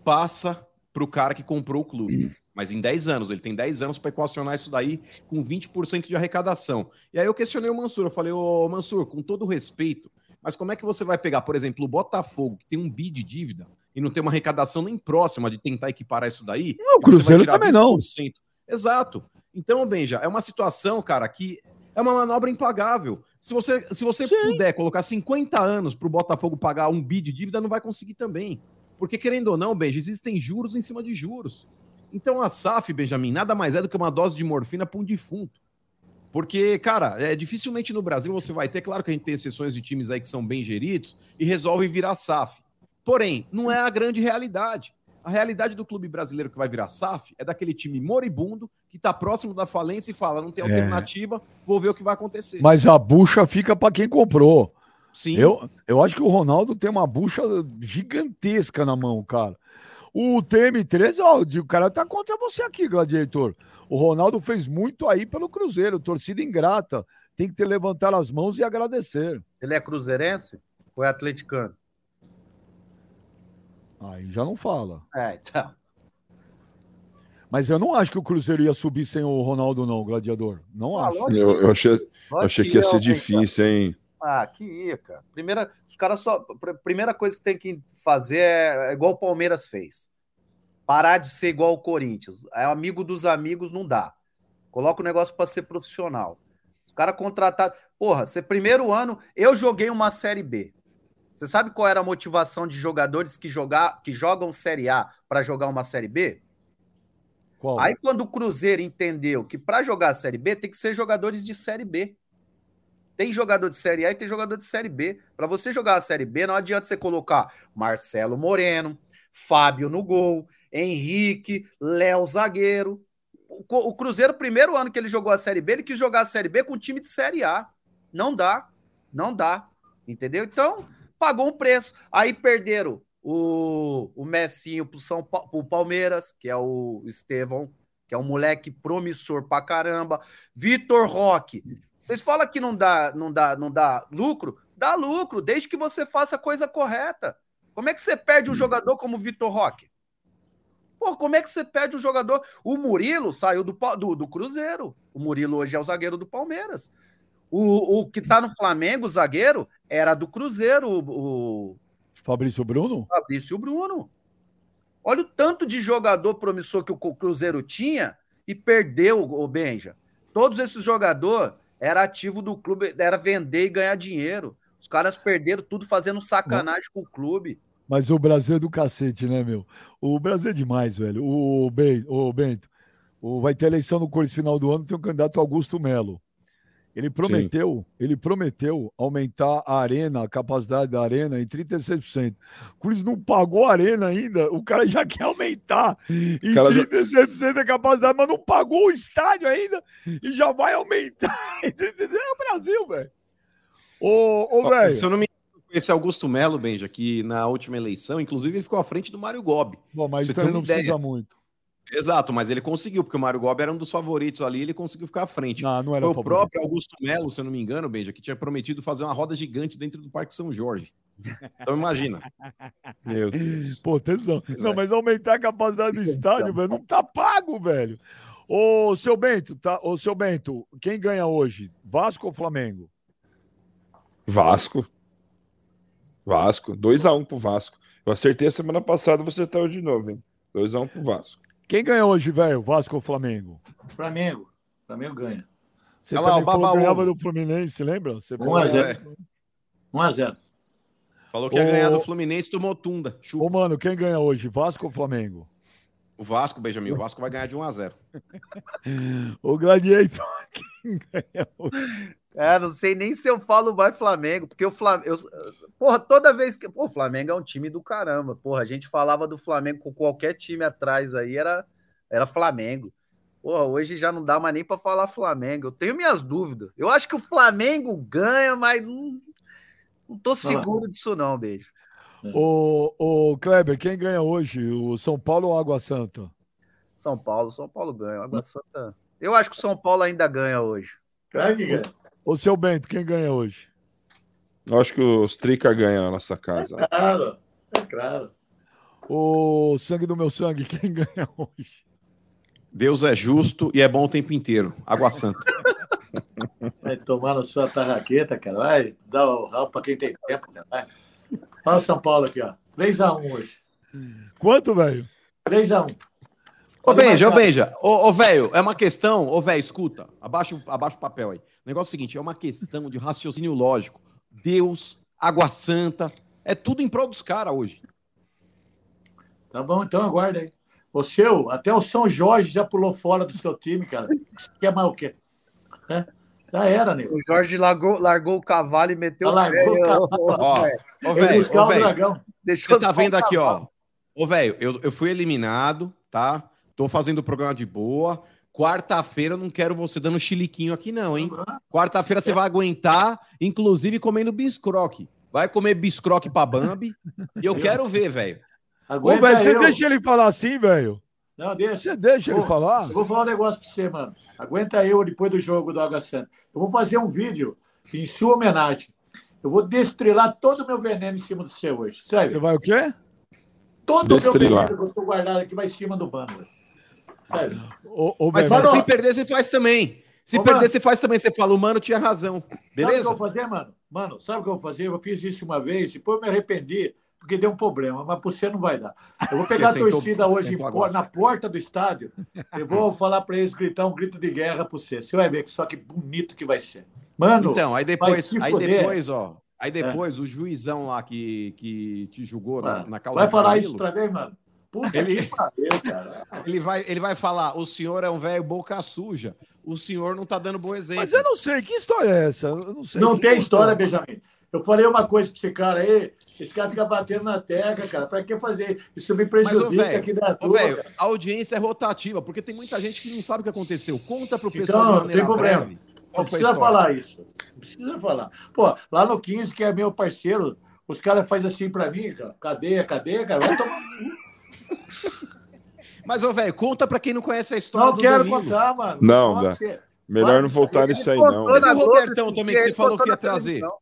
passa para o cara que comprou o clube. Mas em 10 anos, ele tem 10 anos para equacionar isso daí com 20% de arrecadação. E aí eu questionei o Mansur, eu falei, ô Mansur, com todo respeito, mas como é que você vai pegar, por exemplo, o Botafogo, que tem um bi de dívida e não tem uma arrecadação nem próxima de tentar equiparar isso daí? Não, o Cruzeiro também não. 20%? Exato. Então, Benja, é uma situação, cara, que é uma manobra impagável. Se você, se você puder colocar 50 anos para o Botafogo pagar um bi de dívida, não vai conseguir também. Porque, querendo ou não, Benja, existem juros em cima de juros. Então, a SAF, Benjamin, nada mais é do que uma dose de morfina para um defunto. Porque, cara, é, dificilmente no Brasil você vai ter, claro que a gente tem exceções de times aí que são bem geridos e resolvem virar SAF. Porém, não é a grande realidade. A realidade do clube brasileiro que vai virar SAF é daquele time moribundo que está próximo da falência e fala: não tem É. alternativa, vou ver o que vai acontecer. Mas a bucha fica para quem comprou. Sim, Eu, eu acho que o Ronaldo tem uma bucha gigantesca na mão, cara. O TM13, ó, o cara tá contra você aqui, Gladiator. O Ronaldo fez muito aí pelo Cruzeiro, torcida ingrata. Tem que ter levantar as mãos e agradecer. Ele é cruzeirense ou é atleticano? Aí já não fala. É, então. Mas eu não acho que o Cruzeiro ia subir sem o Ronaldo, não, Gladiador. Não Ah, acho. lógico, Eu, eu achei, lógico achei que ia ser difícil, hein? Ah, que ia, cara. Primeira, os caras só. pr- Primeira coisa que tem que fazer é, é igual o Palmeiras fez. Parar de ser igual o Corinthians. É amigo dos amigos, não dá. Coloca o negócio para ser profissional. Os caras contrataram. Porra, você primeiro ano, eu joguei uma Série B. Você sabe qual era a motivação de jogadores que, jogar, que jogam Série A para jogar uma Série B? Qual? Aí, quando o Cruzeiro entendeu que para jogar a Série B tem que ser jogadores de Série B. Tem jogador de Série A e tem jogador de Série B. Para você jogar a Série B, não adianta você colocar Marcelo Moreno, Fábio no gol, Henrique, Léo zagueiro. O Cruzeiro, primeiro ano que ele jogou a Série B, ele quis jogar a Série B com time de Série A. Não dá. Não dá. Entendeu? Então, pagou um preço. Aí perderam o, o Messinho pro, São pro Palmeiras, que é o Estevão, que é um moleque promissor pra caramba. Vitor Roque. Vocês falam que não dá, não dá, não dá lucro? Dá lucro, desde que você faça a coisa correta. Como é que você perde um jogador como o Vitor Roque? Pô, como é que você perde um jogador? O Murilo saiu do, do, do Cruzeiro. O Murilo hoje é o zagueiro do Palmeiras. O, o que tá no Flamengo, o zagueiro, era do Cruzeiro, o, Fabrício Bruno? Fabrício Bruno. Olha o tanto de jogador promissor que o Cruzeiro tinha e perdeu o Benja. Todos esses jogadores era ativo do clube, era vender e ganhar dinheiro. Os caras perderam tudo fazendo sacanagem com o clube. Mas o Brasil é do cacete, né, meu? O Brasil é demais, velho. O, ben, o Bento, o, vai ter eleição no Corinthians final do ano, tem o candidato Augusto Melo. Ele prometeu, ele prometeu aumentar a arena, a capacidade da arena em 36%. O Corinthians não pagou a arena ainda, o cara já quer aumentar em cara já- 36% da capacidade, mas não pagou o estádio ainda e já vai aumentar. É o Brasil, velho. Ô, ô, velho. Se eu não me engano, esse Augusto Melo, Benja, que na última eleição, inclusive, ele ficou à frente do Mário Gobi. Bom, mas Você isso tem aí uma não precisa ideia. muito. Exato, mas ele conseguiu, porque o Mário Gobi era um dos favoritos ali, ele conseguiu ficar à frente. Não, não era Foi o próprio Augusto Melo, se eu não me engano, Benja, que tinha prometido fazer uma roda gigante dentro do Parque São Jorge. Então imagina. Meu Deus. Pô, tesão. Pois Não, é. mas aumentar a capacidade do estádio, velho, não tá pago, velho. Ô, seu Bento, tá? Ô, seu Bento, quem ganha hoje? Vasco ou Flamengo? Vasco. Vasco. 2x1 pro Vasco. Eu acertei a semana passada, você tá hoje de novo, hein? 2x1 pro Vasco. Quem ganha hoje, velho? Vasco ou Flamengo? Flamengo. Flamengo ganha. Você Olha lá, também o falou que ganhava do Fluminense, lembra? Você 1 a 0. 1 a 0. Falou que ia ganhar do Fluminense, tomou tunda. Chupa. Ô, mano, quem ganha hoje? Vasco ou Flamengo? O Vasco, Benjamin, o Vasco vai ganhar de 1 a 0 O Gladiator? É, não sei nem se eu falo vai Flamengo, porque o Flamengo. Porra, toda vez que. Pô, o Flamengo é um time do caramba. Porra, a gente falava do Flamengo com qualquer time atrás aí, era, era Flamengo. Porra, hoje já não dá mais nem pra falar Flamengo. Eu tenho minhas dúvidas. Eu acho que o Flamengo ganha, mas não, não tô seguro disso, não, beijo. Ô, ô, Kleber, quem ganha hoje? O São Paulo ou Água Santa? São Paulo, São Paulo ganha. Água Santa. Eu acho que o São Paulo ainda ganha hoje. Claro que ganha. Ô, seu Bento, quem ganha hoje? Eu acho que os Trica ganham na nossa casa. Claro. É claro. Ô, sangue do meu sangue, quem ganha hoje? Deus é justo e é bom o tempo inteiro. Água Santa. Vai tomar na sua tarraqueta, cara. Vai dar o rabo pra quem tem tempo, cara. Vai. Olha o São Paulo aqui, ó. 3x1 hoje. Quanto, velho? 3x1. Ô, Benja, ô, Benja, ô, ô, velho, é uma questão, ô, velho, escuta, abaixa, o- abaixa o papel aí. O negócio é o seguinte, é uma questão de raciocínio lógico. Deus, Água Santa, é tudo em prol dos caras hoje. Tá bom, então aguarda aí. O seu, até o São Jorge já pulou fora do seu time, cara. Você quer mais o quê? É? Já era, nego. O Jorge largou, largou o cavalo e meteu Largou o cavalo. Ó, ô, Foi velho, buscar ô, o velho, dragão. Deixou você tá vendo aqui, ó. Ô, velho, eu, eu fui eliminado, tá? Tô fazendo o programa de boa. Quarta-feira eu não quero você dando chiliquinho aqui, não, hein? Quarta-feira você vai aguentar, inclusive comendo biscroque. Vai comer biscroque pra Bambi. E eu quero ver, velho. Ô, velho, você deixa ele falar assim, velho? Não, deixa. Você deixa ele Ô, falar? Eu vou falar um negócio pra você, mano. Aguenta eu depois do jogo do Água Santa. Eu vou fazer um vídeo em sua homenagem. Eu vou destrilar todo o meu veneno em cima do seu hoje. Você Sério. vai o quê? Todo o meu veneno que eu tô guardado aqui vai em cima do bando. Sério. Mas Mano, se perder, você faz também. Se Ô, perder, mano. você faz também. Você fala, o mano tinha razão. Sabe o que Beleza? eu vou fazer, mano? Mano, sabe o que eu vou fazer? Eu fiz isso uma vez, depois eu me arrependi, porque deu um problema, mas por você não vai dar. Eu vou pegar a sentou- torcida hoje em na porta do estádio e vou falar para eles gritar um grito de guerra para você. Você vai ver que só que bonito que vai ser. Mano, Então, aí depois, aí depois, ó. Aí depois, o juizão lá que, que te julgou na, mano, na causa vai falar isso outra vez, mano? Puta Ele- que pariu, cara. Ele vai, ele vai falar: o senhor é um velho boca suja. O senhor não tá dando bom exemplo. Mas eu não sei, que história é essa? Eu não sei. Não tem história, história? Benjamin. Eu falei uma coisa para esse cara aí, esse cara fica batendo na tecla, cara. Para que fazer? Isso me Mas, ô, prejudica velho, aqui turma, velho, cara. a audiência é rotativa, porque tem muita gente que não sabe o que aconteceu. Conta pro Então, pessoal de não tem problema. breve. Não precisa falar isso. Não precisa falar. Pô, lá no 15, que é meu parceiro, os caras fazem assim pra mim, cara. Cadeia, cadeia, cara. Vai tomar... Mas, ô, velho, conta pra quem não conhece a história Não do quero Danilo. contar, mano. Não, ser. Melhor não voltar nisso aí, não. Mas Na o Robertão também, que você falou que ia na trazer. televisão.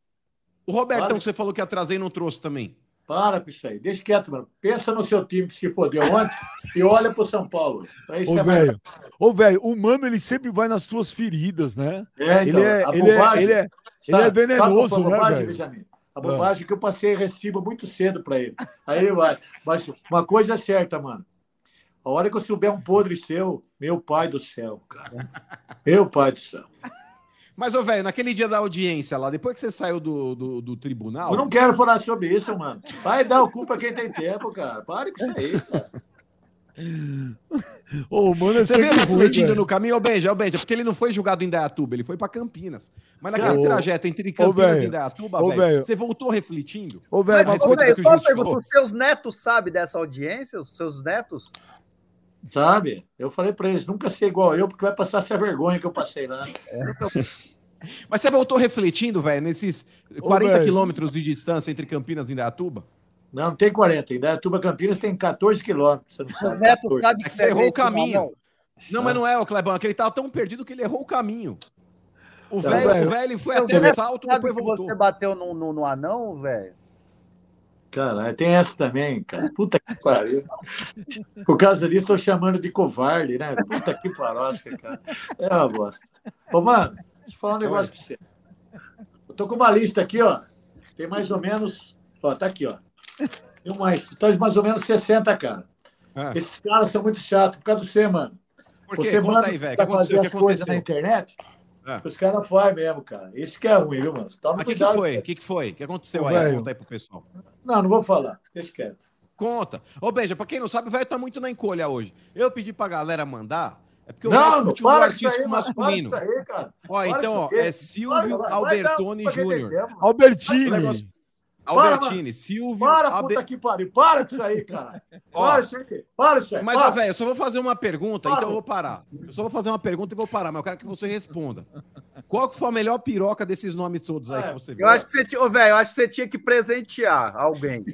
O Robertão Para. que você falou que ia trazer e não trouxe também. Para com isso aí. Deixa quieto, mano. Pensa no seu time que se fodeu ontem e olha pro São Paulo. Ô, velho. Ô, velho, o mano, ele sempre vai nas tuas feridas, né? É, então, ele, é, a ele, é, bobagem- ele, é, Sabe- ele é venenoso, sabe né, bobagem, velho? Benjamin? A bobagem que eu passei recibo muito cedo pra ele. Aí ele vai. Mas uma coisa é certa, mano. A hora que eu souber um podre seu, meu pai do céu, cara. Meu pai do céu. Mas, ô, velho, naquele dia da audiência lá, depois que você saiu do, do, do tribunal. Eu não quero falar sobre isso, mano. Vai dar o cu pra quem tem tempo, cara. Pare com isso aí, cara. Ô, mano é Você ruim, refletindo no caminho, ô Benja, ô Benja, porque ele não foi julgado em Dayatuba, ele foi pra Campinas. Mas naquele Ô, trajeto entre Campinas e Dayatuba, velho, você voltou refletindo? Ô, velho, Mas, uma ô, coisa... velho, que o só uma juiz pergunta: falou. os seus netos sabem dessa audiência? Os seus netos? Sabe? Eu falei pra eles, nunca ser igual eu, porque vai passar essa vergonha que eu passei lá. Mas você voltou refletindo, velho, nesses 40 velho. quilômetros de distância entre Campinas e Indaiatuba? Não, não tem 40. Ainda Tuba Campinas tem 14 quilômetros. Você não O sabe. Neto 14. sabe É que que você errou o caminho. mamão. Não, mas não é, o Clebão, é que ele tava tão perdido que ele errou o caminho. O Tá, velho, velho. o foi Meu até salto, Sabe depois voltou. você bateu no, no, no anão, velho? Caralho, tem essa também, cara. Puta que pariu. Por causa disso, estou chamando de covarde, né? Puta que parosca, cara. É uma bosta. Ô, mano, deixa eu falar um negócio pra você. Eu tô com uma lista aqui, ó. Tem mais ou menos. Ó, tá aqui, ó. Tem mais. Então, mais ou menos 60, cara. Ah, Esses caras são muito chatos por causa do você, mano. por quê? Você Conta manda aí, velho. Pra fazer as coisas na internet, Ah. os caras fazem mesmo, cara. Isso que é ruim, viu, mano? Toma Mas o que, que cuidado. foi? O que, que foi? O que aconteceu Ô, aí? velho. Conta aí pro pessoal. Não, não vou falar. Deixa quieto. Conta. Ô, Beija, pra quem não sabe, o velho tá muito na encolha hoje. Eu pedi pra galera mandar, é porque o Não, não, para isso artístico aí, masculino. isso aí, cara. Ó, Para então, ó, é Silvio Vai, vai, pra Júnior. Albertini. Albertini, Silvio Para, puta que pariu. Para com isso aí, cara. Ó, Para isso aí. Para isso aí. Mas, para. ó, velho, eu só vou fazer uma pergunta, Para. então eu vou parar. Eu só vou fazer uma pergunta e vou parar, mas eu quero que você responda. Qual que foi a melhor piroca desses nomes todos aí É, que você viu? Eu acho que você tinha, ô, velho, eu acho que você tinha que presentear alguém.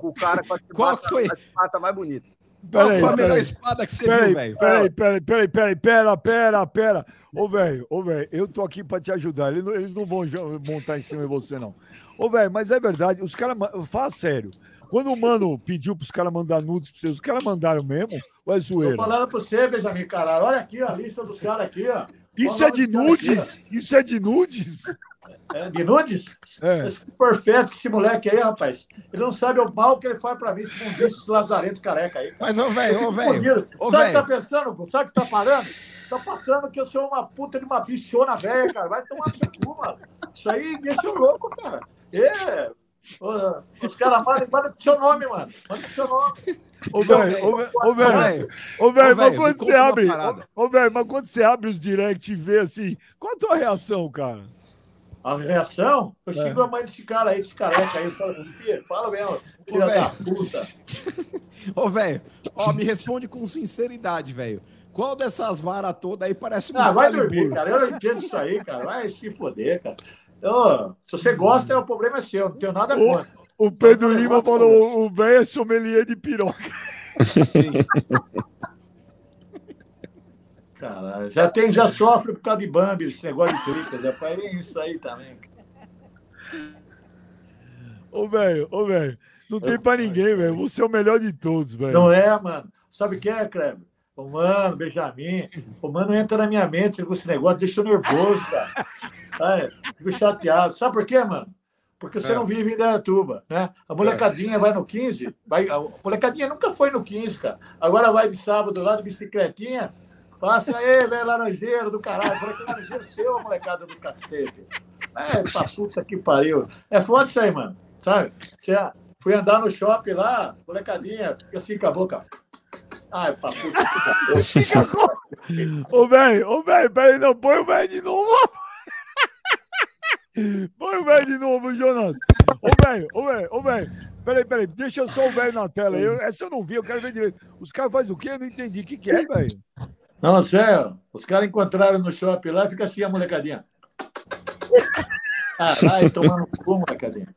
O cara com a Qual chibata- que foi? a chibata mais bonita. Qual Peraí, foi a melhor peraí. espada que você Peraí, viu, velho? peraí, peraí, peraí, peraí, pera, pera, pera. Ô, velho, ô, velho, eu tô aqui pra te ajudar. Eles não, eles não vão montar em cima de você, não. Ô, velho, mas é verdade, os caras. Fala sério. Quando o mano pediu pros caras mandar nudes pra vocês, os caras mandaram mesmo? Ou é Tô zoeira? falando pra você, Benjamin, caralho. Olha aqui a lista dos caras aqui, ó. Isso é de nudes? Isso é de nudes? É de nudes? É. Esse perfeito que esse moleque aí, rapaz. Ele não sabe o mal que ele faz pra mim, esse mundista, esse lazarento careca aí. Mas, ô, velho, ô, velho. Sabe o que tá pensando? Sabe o que tá parando? Tá passando que eu sou uma puta de uma bichona velha, cara. Vai tomar seu cu, mano. Isso aí deixa eu louco, cara. É. Os caras mandam, mandam pro seu nome, mano. Manda pro seu nome. Ô, velho, ô, velho, ô, velho, mas quando você abre. parada. Ô, velho, mas quando você abre os direct e vê assim, qual a tua reação, cara? A reação, eu É. xingo a mãe desse cara aí, desse careca aí. Eu falo, "Fih, fala mesmo, filha da velho. puta. Ô, velho, ó, me responde com sinceridade, velho. Qual dessas varas todas aí parece um Ah, vai dormir, cara. Eu não entendo isso aí, cara. Vai se foder, cara. Então, se você gosta, o problema é seu. Não tenho nada contra. O Pedro Lima falou: o velho é sommelier de piroca. Caralho, já tem, já sofre por causa de Bambi, esse negócio de tricas. Rapaz, é isso aí também. Ô, velho, ô, velho. Não tem pra ninguém, velho. Você é o melhor de todos, velho. Não é, mano. Sabe o que é, Kleber? O mano, Benjamin. O mano entra na minha mente com esse negócio, deixa eu nervoso, cara. Ai, fico chateado. Sabe por quê, mano? Porque você É. não vive em Indaiatuba, né? A molecadinha vai no 15, vai, a molecadinha nunca foi no 15, cara. Agora vai de sábado lá de bicicletinha, passa aí, velho laranjeiro do caralho. Falei que laranjeiro seu, a molecada do cacete. É, pra puta que pariu. É foda isso aí, mano. Sabe? Você fui andar no shopping lá, molecadinha, fica assim com a boca. Ai, pra puta que pariu. Ô, velho, ô, velho, peraí, não, põe o velho de novo. põe o velho de novo, Jonas. Ô, velho, ô, velho, ô, velho. Peraí, peraí, deixa só o velho na tela. Eu, essa eu não vi, eu quero ver direito. Os caras fazem o quê? Eu não entendi. O que, que é, velho? Não, sério. Os caras encontraram no shopping lá, fica assim a molecadinha. Caralho, tomando cu, molecadinha.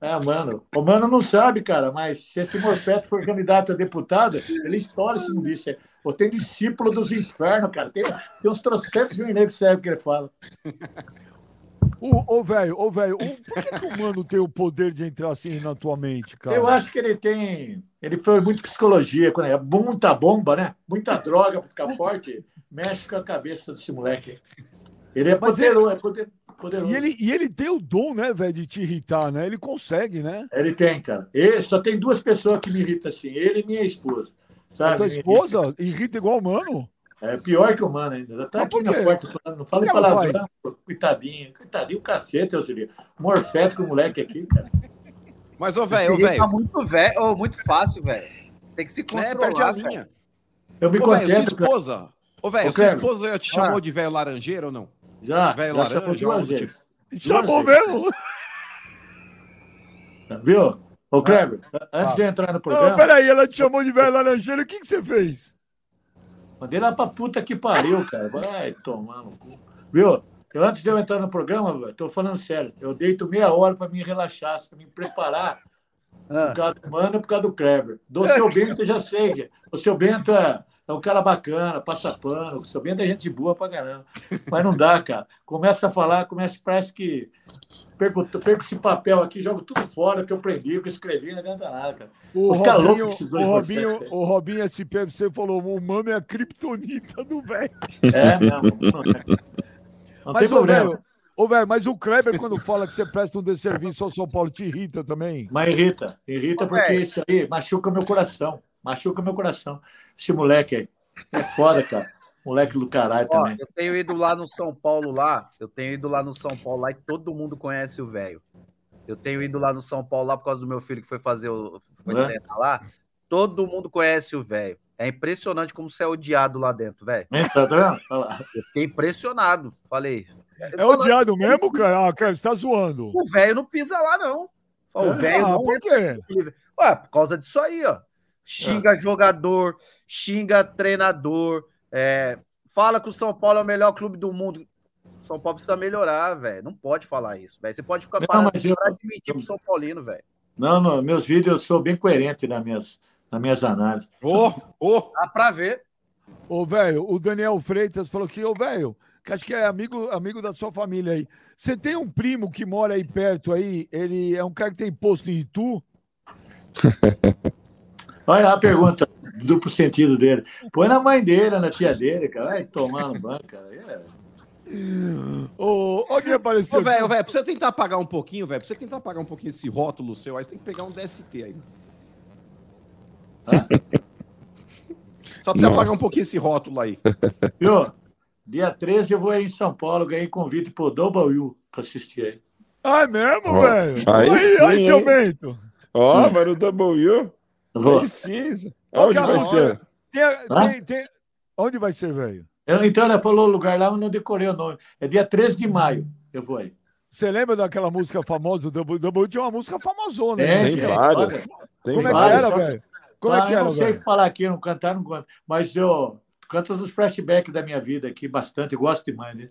É, mano. O mano não sabe, cara, mas se esse Morfeto for candidato a deputado, ele estoura esse mubice. Ou tem discípulo dos infernos, cara. Tem, tem uns trocentos mil negros que sabem o que ele fala. Ô, velho, ô, velho, por que, que o mano tem o poder de entrar assim na tua mente, cara? Eu acho que ele tem. Ele foi muito psicologia, quando é muita bomba, né? Muita droga para ficar forte, mexe com a cabeça desse moleque. Ele é poderoso, é poder- poderoso. E ele, e ele tem o dom, né, velho, de te irritar, né? Ele consegue, né? Ele tem, cara. Ele, só tem duas pessoas que me irritam assim, ele e minha esposa. A Sabe? tua esposa irrita igual o mano. É pior que o mano ainda. Tá Mas aqui na porta falando, não fala em palavrão, coitadinho. Coitadinho, o cacete, Auxílio. Morfético o moleque aqui, cara. Mas, ô, velho, ô, velho. Tá muito velho, ô, muito fácil, velho. Tem que se É, controlar, perde a linha. Eu me Ô, velho, sua esposa. Ô, velho, sua esposa já te chamou Ah. de velho laranjeiro ou não? Já, Velho já laranja, chamou duas vezes. Chamou Duas vezes. mesmo? Viu? Ô, Kleber, antes de entrar no Não, programa, peraí, ela te chamou de velho laranjeiro. O que, que você fez? Mandei lá pra puta que pariu, cara. Vai tomar no cu. Viu? antes de eu entrar no programa, tô falando sério, eu deito meia hora para me relaxar, para me preparar Ah. por causa do Mano e por causa do Kleber. Do seu Bento eu já sei. O seu Bento é, é um cara bacana, passa pano. O seu Bento é gente boa pra caramba. Mas não dá, cara. Começa a falar, começa, parece que perco, perco esse papel aqui, jogo tudo fora que eu aprendi, que eu escrevi, não adianta nada, cara. O louco Robinho, com esses o dois Robinho, Morfetes aí. o Robinho SP, você falou, o mano é a criptonita do velho. É mesmo. Não tem Mas, ô, problema. velho, ô, velho, mas o Kleber, quando fala que você presta um desserviço ao São Paulo, te irrita também? Mas irrita. Irrita Ô, porque velho. isso aí machuca meu coração. Machuca meu coração. Esse moleque aí. É foda, cara. Moleque do caralho Ó, também. eu tenho ido lá no São Paulo lá, eu tenho ido lá no São Paulo lá e todo mundo conhece o velho. Eu tenho ido lá no São Paulo lá por causa do meu filho que foi fazer o foi É? lá. Todo mundo conhece o velho. É impressionante como você é odiado lá dentro, velho. Tá vendo? Lá. Eu fiquei impressionado. Falei. É odiado mesmo, cara? Ah, cara, você tá zoando. O velho não pisa lá, não. O velho Ah, não por quê? Ué, por causa disso aí, ó. Xinga jogador, xinga treinador, é, fala que o São Paulo é o melhor clube do mundo. O São Paulo precisa melhorar, velho. Não pode falar isso, velho. Você pode ficar Não, parado eu- pra admitir pro São Paulino, velho. Não, não, meus vídeos eu sou bem coerente nas minhas, nas minhas análises. Ô, ô, Dá pra ver. Ô, velho, o Daniel Freitas falou que, ô, velho, que acho que é amigo, amigo da sua família aí. Você tem um primo que mora aí perto aí? Ele é um cara que tem posto em Itu? Olha a pergunta, duplo sentido dele. Põe na mãe dele, na tia dele, cara. Vai tomar no banco, cara. É. Ô, alguém apareceu. ô, velho, velho, pra você tentar apagar um pouquinho, velho, pra você tentar apagar um pouquinho esse rótulo seu, aí você tem que pegar um DST aí. Só pra você apagar um pouquinho esse rótulo aí. Viu? Dia 13 eu vou aí em São Paulo, ganhei convite pro W pra assistir aí. Ah, é mesmo, velho? aí Aí, sim, aí, seu? Bento. Ó, vai no W. Eu vou. Qual Onde que é vai ser? Tem, tem, tem... Onde vai ser, velho? Eu- então ela falou o lugar lá, mas não decorei o nome. É dia 13 de maio. Eu vou aí. Você lembra daquela música famosa do Double? Tinha uma música famosona, É, né? Tem gente, várias. Tem Como é que várias. era, velho? Como é Ah, que eu era, não sei velho? falar aqui, não cantar, não canto. Mas eu canto os flashbacks da minha vida aqui bastante. Eu gosto demais. Eu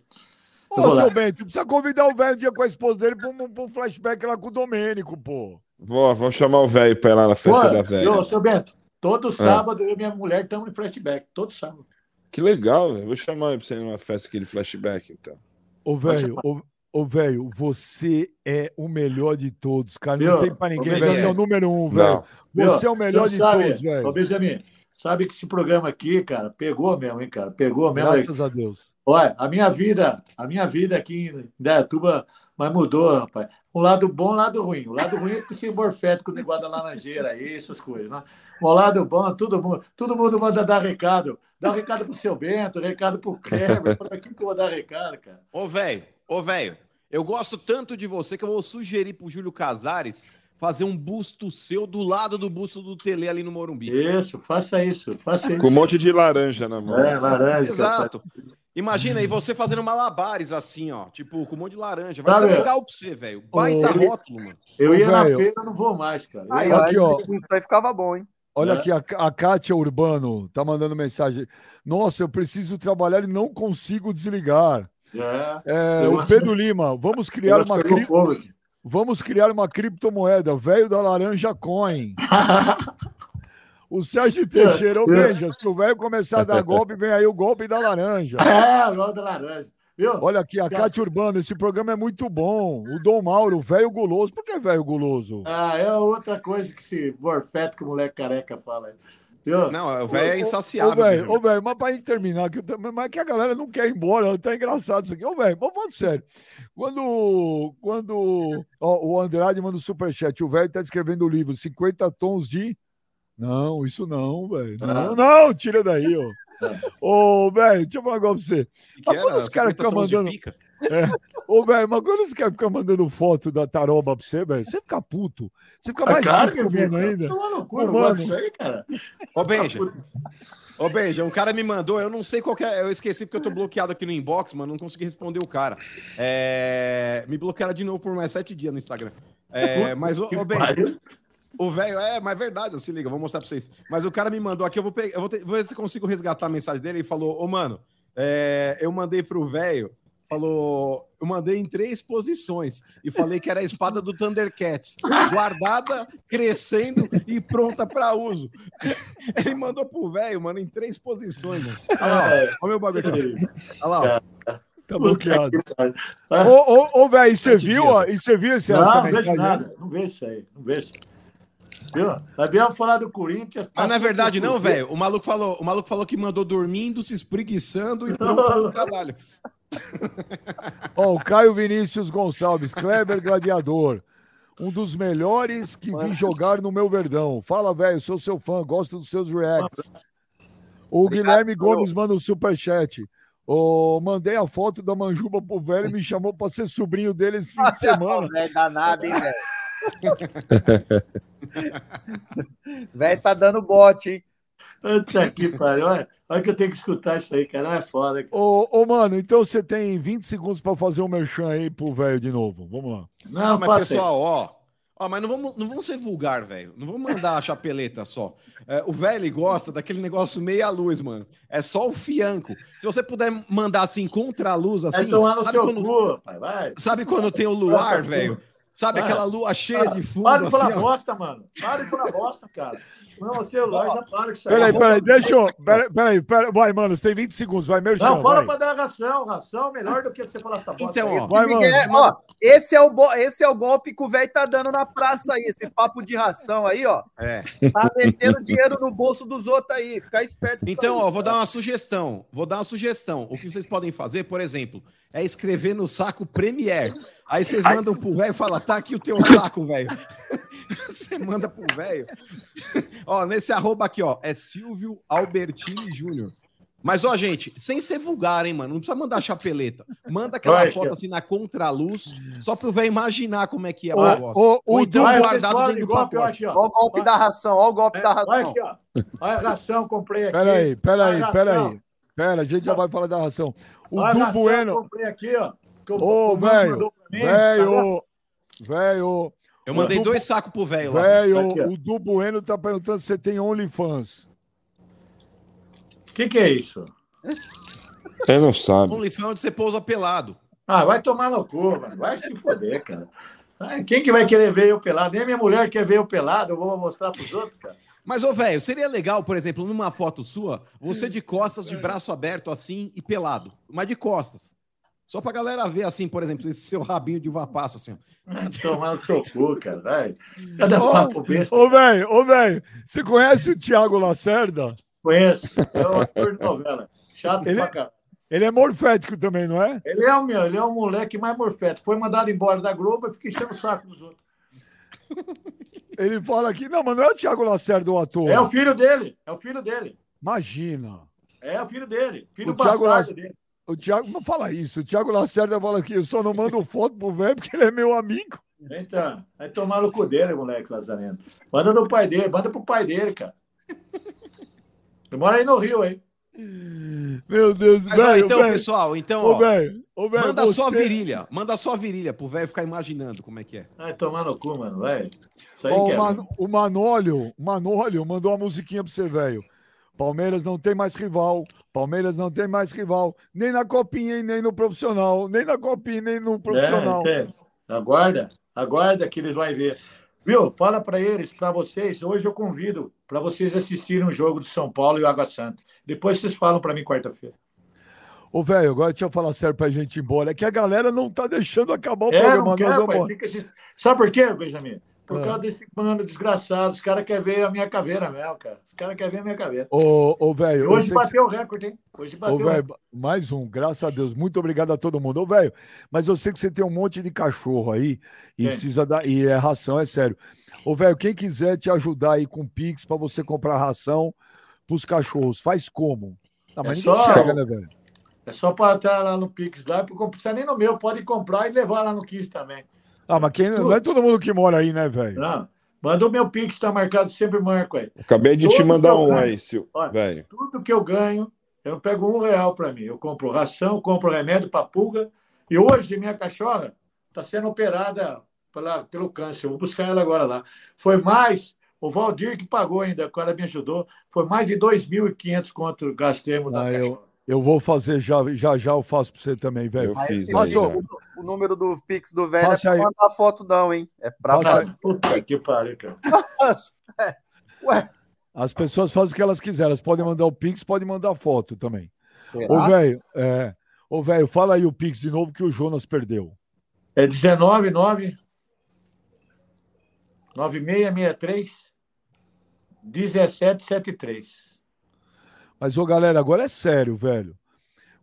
Ô, seu Bento, precisa convidar o velho dia com a esposa dele pra um, pra um flashback lá com o Domênico, pô. Vou, vou chamar o velho pra ir lá na festa Pô, da velha. Ô, seu Bento, Ah. todo sábado eu e minha mulher estamos em flashback. Todo sábado. Que legal, velho. Vou chamar ele pra você ir numa festa, aquele flashback, então. Ô, velho, ô, ô, velho, você é o melhor de todos, cara. Não tem pra ninguém, Ô, velho. Você é o número um, velho. Você é o melhor de sabe, todos, Ô, velho. Benjamin, sabe que esse programa aqui, cara, pegou mesmo, hein, cara? Pegou mesmo. Graças a Deus. Olha, a minha vida, a minha vida aqui em Dayatuba, mas mudou, rapaz. Um lado bom, um lado ruim. O lado ruim é que esse morfético com o negócio da laranjeira aí, essas coisas, né? O lado bom, todo mundo, todo mundo manda dar recado. Dá um recado pro seu Bento, recado pro Kleber, para quem que eu vou dar recado, cara? Ô, velho, ô, velho, eu gosto tanto de você que eu vou sugerir pro Júlio Casares fazer um busto seu do lado do busto do Tele ali no Morumbi. Isso, faça isso, faça isso. Com um monte de laranja na mão. É, laranja. Exato. Imagina aí você fazendo malabares assim, ó, tipo, com um monte de laranja. Vai Sabe, ser legal pra você, velho. Baita Ô, rótulo, mano. Eu Ô, ia na feira, não vou mais, cara. Aí, Aqui, ó. isso aí ficava bom, hein? Olha É. aqui, a, a Kátia Urbano tá mandando mensagem. Nossa, eu preciso trabalhar e não consigo desligar. É, É, o Pedro Lima, vamos criar uma cri... vamos criar uma criptomoeda, velho da laranja coin. O Sérgio Teixeira, ô eu- Benja, se o velho começar a dar golpe, vem aí o golpe da laranja. É, o gol da laranja. Viu? Olha aqui, a Cátia Urbano, esse programa é muito bom. O Dom Mauro, velho guloso. Por que velho guloso? Ah, é outra coisa que esse morfeto que o moleque careca fala aí. Não, o velho é insaciável. ô, velho, mas pra gente terminar, que mas que a galera não quer ir embora, tá engraçado isso aqui. Ô, velho, vamos falando sério. Quando, quando ó, o Andrade manda o superchat, o velho tá escrevendo o livro 50 tons de... Não, isso não, velho. Não, Ah. não, tira daí, ó. Ô, velho, deixa eu falar um negócio pra você. Que Mas quando era? os caras 50 ficam mandando- pica? Ô, velho, mas quando os caras ficam mandando foto da taroba pra você, velho, você fica puto. Você fica Ah, mais claro puto que eu ainda. Toma no cu, não disso aí, cara. Ô, Benja. Ô, Benja, um cara me mandou, eu não sei qual que é, eu esqueci porque eu tô bloqueado aqui no inbox, mano, não consegui responder o cara. É, me bloquearam de novo por mais sete dias no Instagram. É, mas, ô, ô Benja, o velho, é, mas é verdade, se liga, vou mostrar pra vocês. Mas o cara me mandou aqui, eu vou, pegar, eu vou, ter- vou ver se consigo resgatar a mensagem dele. Ele falou, ô, mano, é, eu mandei pro velho falou, eu mandei em três posições e falei que era a espada do Thundercats, guardada, crescendo e pronta para uso. Ele mandou pro velho, mano, em três posições, mano. Olha lá, ó, olha o meu bagulho aqui. Olha lá, ó. Tá bloqueado. Ah, Ô, ô, ô velho, e você viu? ó, E você viu esse Não, não vejo nada. Não vejo isso aí. Não vejo isso aí. Viu? Nós viemos falar do Corinthians. Mas não é verdade, não, velho. O maluco falou, o maluco falou que mandou dormindo, se espreguiçando e pronto para o trabalho. Ó, o Caio Vinícius Gonçalves, Kleber Gladiador. Um dos melhores que vi jogar no meu verdão. Fala, velho, sou seu fã, gosto dos seus reacts. O Obrigado, Guilherme. Gomes manda um superchat. Ô, mandei a foto da manjuba pro velho e me chamou pra ser sobrinho dele esse fim de semana. Velho danado, hein, velho? velho tá dando bote, hein? Puta que pariu. Olha, olha que eu tenho que escutar isso aí, cara. Não é foda. cara. Ô, ô, mano, então você tem 20 segundos pra fazer um merchan aí pro velho de novo. Vamos lá. Não, Ah, mas pessoal, isso. ó. Ó, mas não vamos, não vamos ser vulgar, velho. Não vamos mandar a chapeleta só. É, o velho gosta daquele negócio meia luz, mano. É só o fianco. Se você puder mandar assim contra a luz, assim. tomar no sabe, seu quando, cu, rapaz. Vai. sabe quando tem o luar, velho? Sabe Vai. aquela lua cheia de fundo, Para de assim, falar ó. bosta, mano. Para de falar bosta, cara. Não, o celular já para com isso aí. Peraí, peraí, deixa eu. Peraí, peraí, peraí. Vai, mano, você tem 20 segundos, vai, merchan. Não, fala vai. pra dar ração. Ração melhor do que você falar essa bosta. Então, aí. ó. Vai, mano. É, ó, esse é, o esse é o golpe que o velho tá dando na praça aí. Esse papo de ração aí, ó. É. Tá metendo dinheiro no bolso dos outros aí. Ficar esperto. Então, isso, ó, vou cara. dar uma sugestão. Vou dar uma sugestão. O que vocês podem fazer, por exemplo, é escrever no saco Premier. Aí vocês mandam pro velho e falam, tá aqui o teu saco, velho. Você manda pro velho. ó, nesse arroba aqui, ó, é Silvio Albertini Júnior. Mas, ó, gente, sem ser vulgar, hein, mano? Não precisa mandar chapeleta. Manda aquela Vai, foto assim na contraluz, só pro velho imaginar como é que é o negócio. o vocês guardado dentro de do golpe, ó, pacote. aqui, ó. Ó o golpe da ração, ó o golpe da É, Olha ração. aqui, ó. Olha a ração, comprei aqui. Peraí, peraí, Olha peraí. Pera, a gente já vai falar da ração. O Olha Du Bueno. comprei aqui, ó. Ô, velho, mandou pra mim, tá vendo? velho, velho, Eu mandei dois sacos pro velho lá. velho, ó. o Du Bueno tá perguntando se você tem OnlyFans. O que, que é isso? Ele não sabe. OnlyFans onde você pousa pelado. Ah, vai tomar no cu, mano. Vai se foder, cara. Ah, Quem que vai querer ver eu pelado? Nem a minha mulher quer ver eu pelado, eu vou mostrar pros outros, cara. Mas, ô, velho, seria legal, por exemplo, numa foto sua, você de costas, de braço aberto, assim, e pelado. Mas de costas. Só pra galera ver, assim, por exemplo, esse seu rabinho de uva passa, assim, tomar no seu cu, cara. Vai. Cada Ô, papo besta. Ô, velho, ô, velho, você conhece o Thiago Lacerda? Conheço. É um ator de novela. Chato Ele- pra caralho. Ele é morfético também, não é? Ele é o meu, ele é o moleque mais morfeto. Foi mandado embora da Globo e fica enchendo o saco dos outros. Ele fala aqui, não, mas não é o Thiago Lacerda o ator. É o filho dele, é o filho dele. Imagina. É o filho dele. Filho O bastardo Lacerda- dele. O Thiago, não fala isso. O Thiago Lacerda fala aqui, eu só não mando foto pro velho porque ele é meu amigo. Então, vai tomar no cu dele, moleque Lazareno. Manda no pai dele, manda pro pai dele, cara. Ele mora aí no Rio, hein? Meu Deus, Mas, ó, velho, então, velho. pessoal, então, Ô, ó, velho, ô, velho, manda só a você- virilha. Manda só a virilha pro velho ficar imaginando como é que é. Vai tomar no cu, mano, Ó, que o, é. Man- o Manólio, Manólio mandou uma musiquinha pra você, velho. Palmeiras não tem mais rival. Palmeiras não tem mais rival. Nem na copinha e nem no profissional. Nem na copinha nem no profissional. É, é. Aguarda, aguarda que eles vão ver. Viu? Fala para eles, para vocês. Hoje eu convido para vocês assistirem um jogo do São Paulo e o Água Santa. Depois vocês falam para mim quarta-feira. Ô, velho, agora deixa eu falar sério pra gente ir embora. É que a galera não tá deixando acabar o É, programa. não quer, vamos pai. Fica. Sabe por quê, Benjamin? Por Ah. causa desse mano desgraçado. Os caras querem ver a minha caveira mesmo, cara. Os caras querem ver a minha caveira. Ô, ô, velho. Hoje bateu o recorde, hein? Hoje Ô, bateu o recorde. velho, mais um, graças a Deus. Muito obrigado a todo mundo. Ô, velho, mas eu sei que você tem um monte de cachorro aí e Tem. precisa dar. E é ração, é sério. Ô, velho, quem quiser te ajudar aí com Pix pra você comprar ração pros cachorros, faz como? Ah, mas É ninguém só- chega, né, velho? É só para estar lá no Pix lá, porque não precisa nem no meu, pode comprar e levar lá no Kiss também. Ah, mas quem, não é todo mundo que mora aí, né, velho? Não. Manda o meu Pix, está marcado, sempre marco aí. Acabei de te Todo mandar um aí, Sil... Velho. Tudo que eu ganho, eu não pego um real para mim. Eu compro ração, compro remédio para pulga. E hoje, minha cachorra está sendo operada pela, pelo câncer. Eu vou buscar ela agora lá. Foi mais, o Valdir que pagou ainda, o cara me ajudou. Foi mais de 2.500 conto gastemos da Ah, eu- cachorra. Eu vou fazer já, já, já eu faço pra você também, velho. Eu número, o número do Pix do velho Passa é pra mandar foto, não, hein? É pra Passa. Puta que pariu, cara. Ué, As pessoas fazem o que elas quiserem. Elas podem mandar o Pix, podem mandar foto também. será? Ô, velho, é. Ô, velho, fala aí o Pix de novo que o Jonas perdeu. É 19, 9, 9663, 1773. Mas, ô, galera, agora é sério, velho.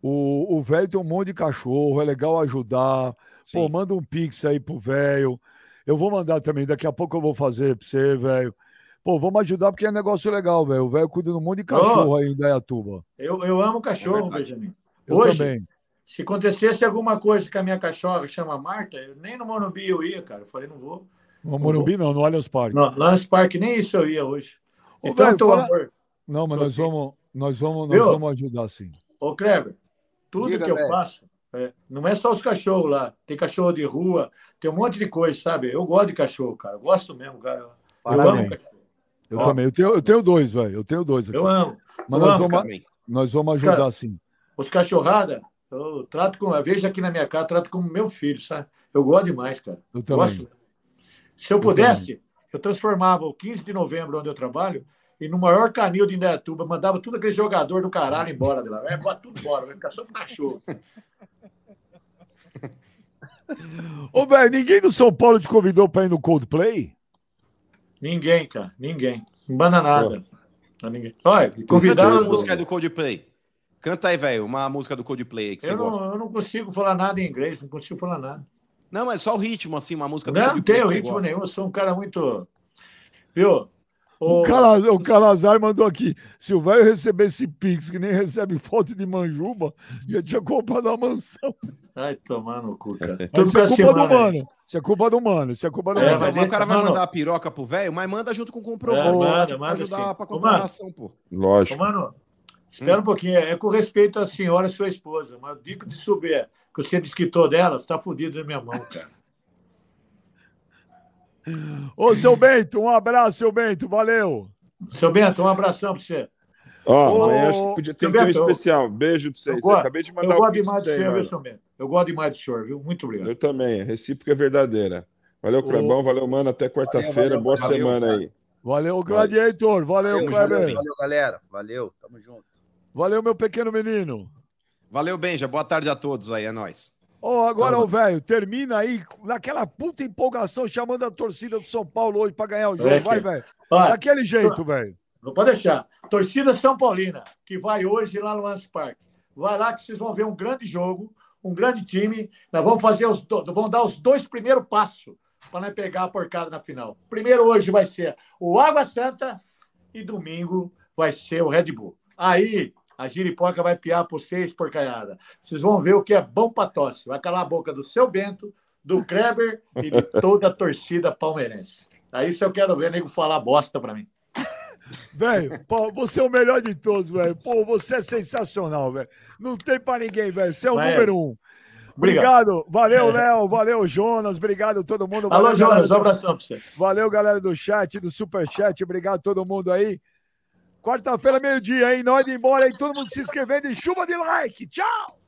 O o velho tem um monte de cachorro, é legal ajudar. Pô, Sim. manda um Pix aí pro velho. Eu vou mandar também, daqui a pouco eu vou fazer pra você, velho. Pô, vamos ajudar porque é negócio legal, velho. O velho cuida de um monte de cachorro aí em Dayatuba. Eu, eu amo É cachorro, verdade. Benjamin. Eu Hoje, também. se acontecesse alguma coisa com a minha cachorra, chama Marta, eu, nem no Morumbi eu ia, cara. Eu falei, não vou. No Morumbi não, no Allianz Parque. No Lance Park, nem isso eu ia hoje. Ô, Então, velho, teu fala- amor. Não, mas nós vamos, nós vamos, nós Viu? vamos ajudar sim. Ô, Kleber, tudo Diga, que eu velho. faço, é, não é só os cachorros lá. Tem cachorro de rua, tem um monte de coisa, sabe? Eu gosto de cachorro, cara. Eu gosto mesmo, cara. Eu Parabéns. amo cachorro. Eu Ó. também. Eu tenho, eu tenho dois, velho. Eu tenho dois aqui. Eu amo. Mas eu nós amo, vamos, Também. nós vamos ajudar Cara, sim. Os cachorrada, eu trato com. Veja aqui na minha casa, trato como meu filho, sabe? Eu gosto demais, cara. Eu também. Gosto. Se eu pudesse, eu transformava o 15 de novembro, onde eu trabalho, e no maior canil de Indaiatuba, mandava tudo aquele jogador do caralho embora de lá. Vai, bota tudo embora, vai ficar só com cachorro. Ô, velho, ninguém do São Paulo te convidou pra ir no Coldplay? Ninguém, cara, ninguém. Não manda nada. Não, ninguém. Olha, convidaram. Canta a música do Coldplay. Canta aí, velho, uma música do Coldplay aí que você Eu gosta. não, eu não consigo falar nada em inglês, não consigo falar nada. Não, mas só o ritmo, assim, uma música do Não, não tenho ritmo gosta. nenhum, eu sou um cara muito. Viu? O, Calaz- o Calazar mandou aqui. Se o velho recebesse Pix, que nem recebe foto de manjuba, já tinha comprado a mansão. Ai, tomar no cu, cara. Tudo Isso é culpa do semana aí. mano. Isso é culpa do mano. Isso é culpa do É, mano. o cara vai não, mandar a piroca pro velho, mas manda junto com o comprovante. É, manda, pra manda ajudar sim. pra Ô, comprar a mano. ração, pô. Ô, Lógico. mano, espera um pouquinho. É com respeito à senhora, sua esposa. Mas dica de subir que você desquitou dela, você tá fudido na minha mão, cara. Ô, seu Bento, um abraço, seu Bento. Valeu. Seu Bento, um abração pra você. Ó, Ô, amanhã acho que podia ter um Bento, eu- especial. Beijo pra Eu vocês. gosto, Acabei de eu mandar o gosto Pix demais do senhor, viu, seu Bento? Eu gosto demais do senhor, viu? Muito obrigado. Eu também. A recíproca é verdadeira. Valeu, Clebão. Valeu, mano. Até quarta-feira. valeu, Boa valeu, semana cara. aí. Valeu, Gladiator. Valeu, junto. Valeu, galera. Valeu, tamo junto. Valeu, meu pequeno menino. Valeu, Benja. Boa tarde a todos aí, é nóis. Ó, agora, ô, velho, termina aí naquela puta empolgação chamando a torcida do São Paulo hoje pra ganhar o jogo. É, Vai, velho. Daquele jeito, velho. Não pode deixar. Torcida São Paulina, que vai hoje lá no Lance Park. Vai lá que vocês vão ver um grande jogo, um grande time. Nós vamos fazer os do... vamos dar os dois primeiros passos para nós pegar a porcada na final. Primeiro hoje vai ser o Água Santa e domingo vai ser o Red Bull. Aí a giripoca vai piar por seis porcaiada. Vocês vão ver o que é bom para tosse. Vai calar a boca do seu Bento, do Kleber e de toda a torcida palmeirense. Aí isso eu quero ver nego falar bosta para mim. Velho, você é o melhor de todos, velho. Pô, você é sensacional, velho. Não tem pra ninguém, velho. Você é o Vai, número um. Obrigado. Obrigado. Valeu, Léo. Valeu, Jonas. Obrigado a todo mundo. Alô, Valeu, Jonas, um abração para você. Valeu, galera do chat, do superchat. Obrigado a todo mundo aí. Quarta-feira, meio-dia, hein? Nós indo embora aí. Todo mundo se inscrevendo e chuva de like. Tchau!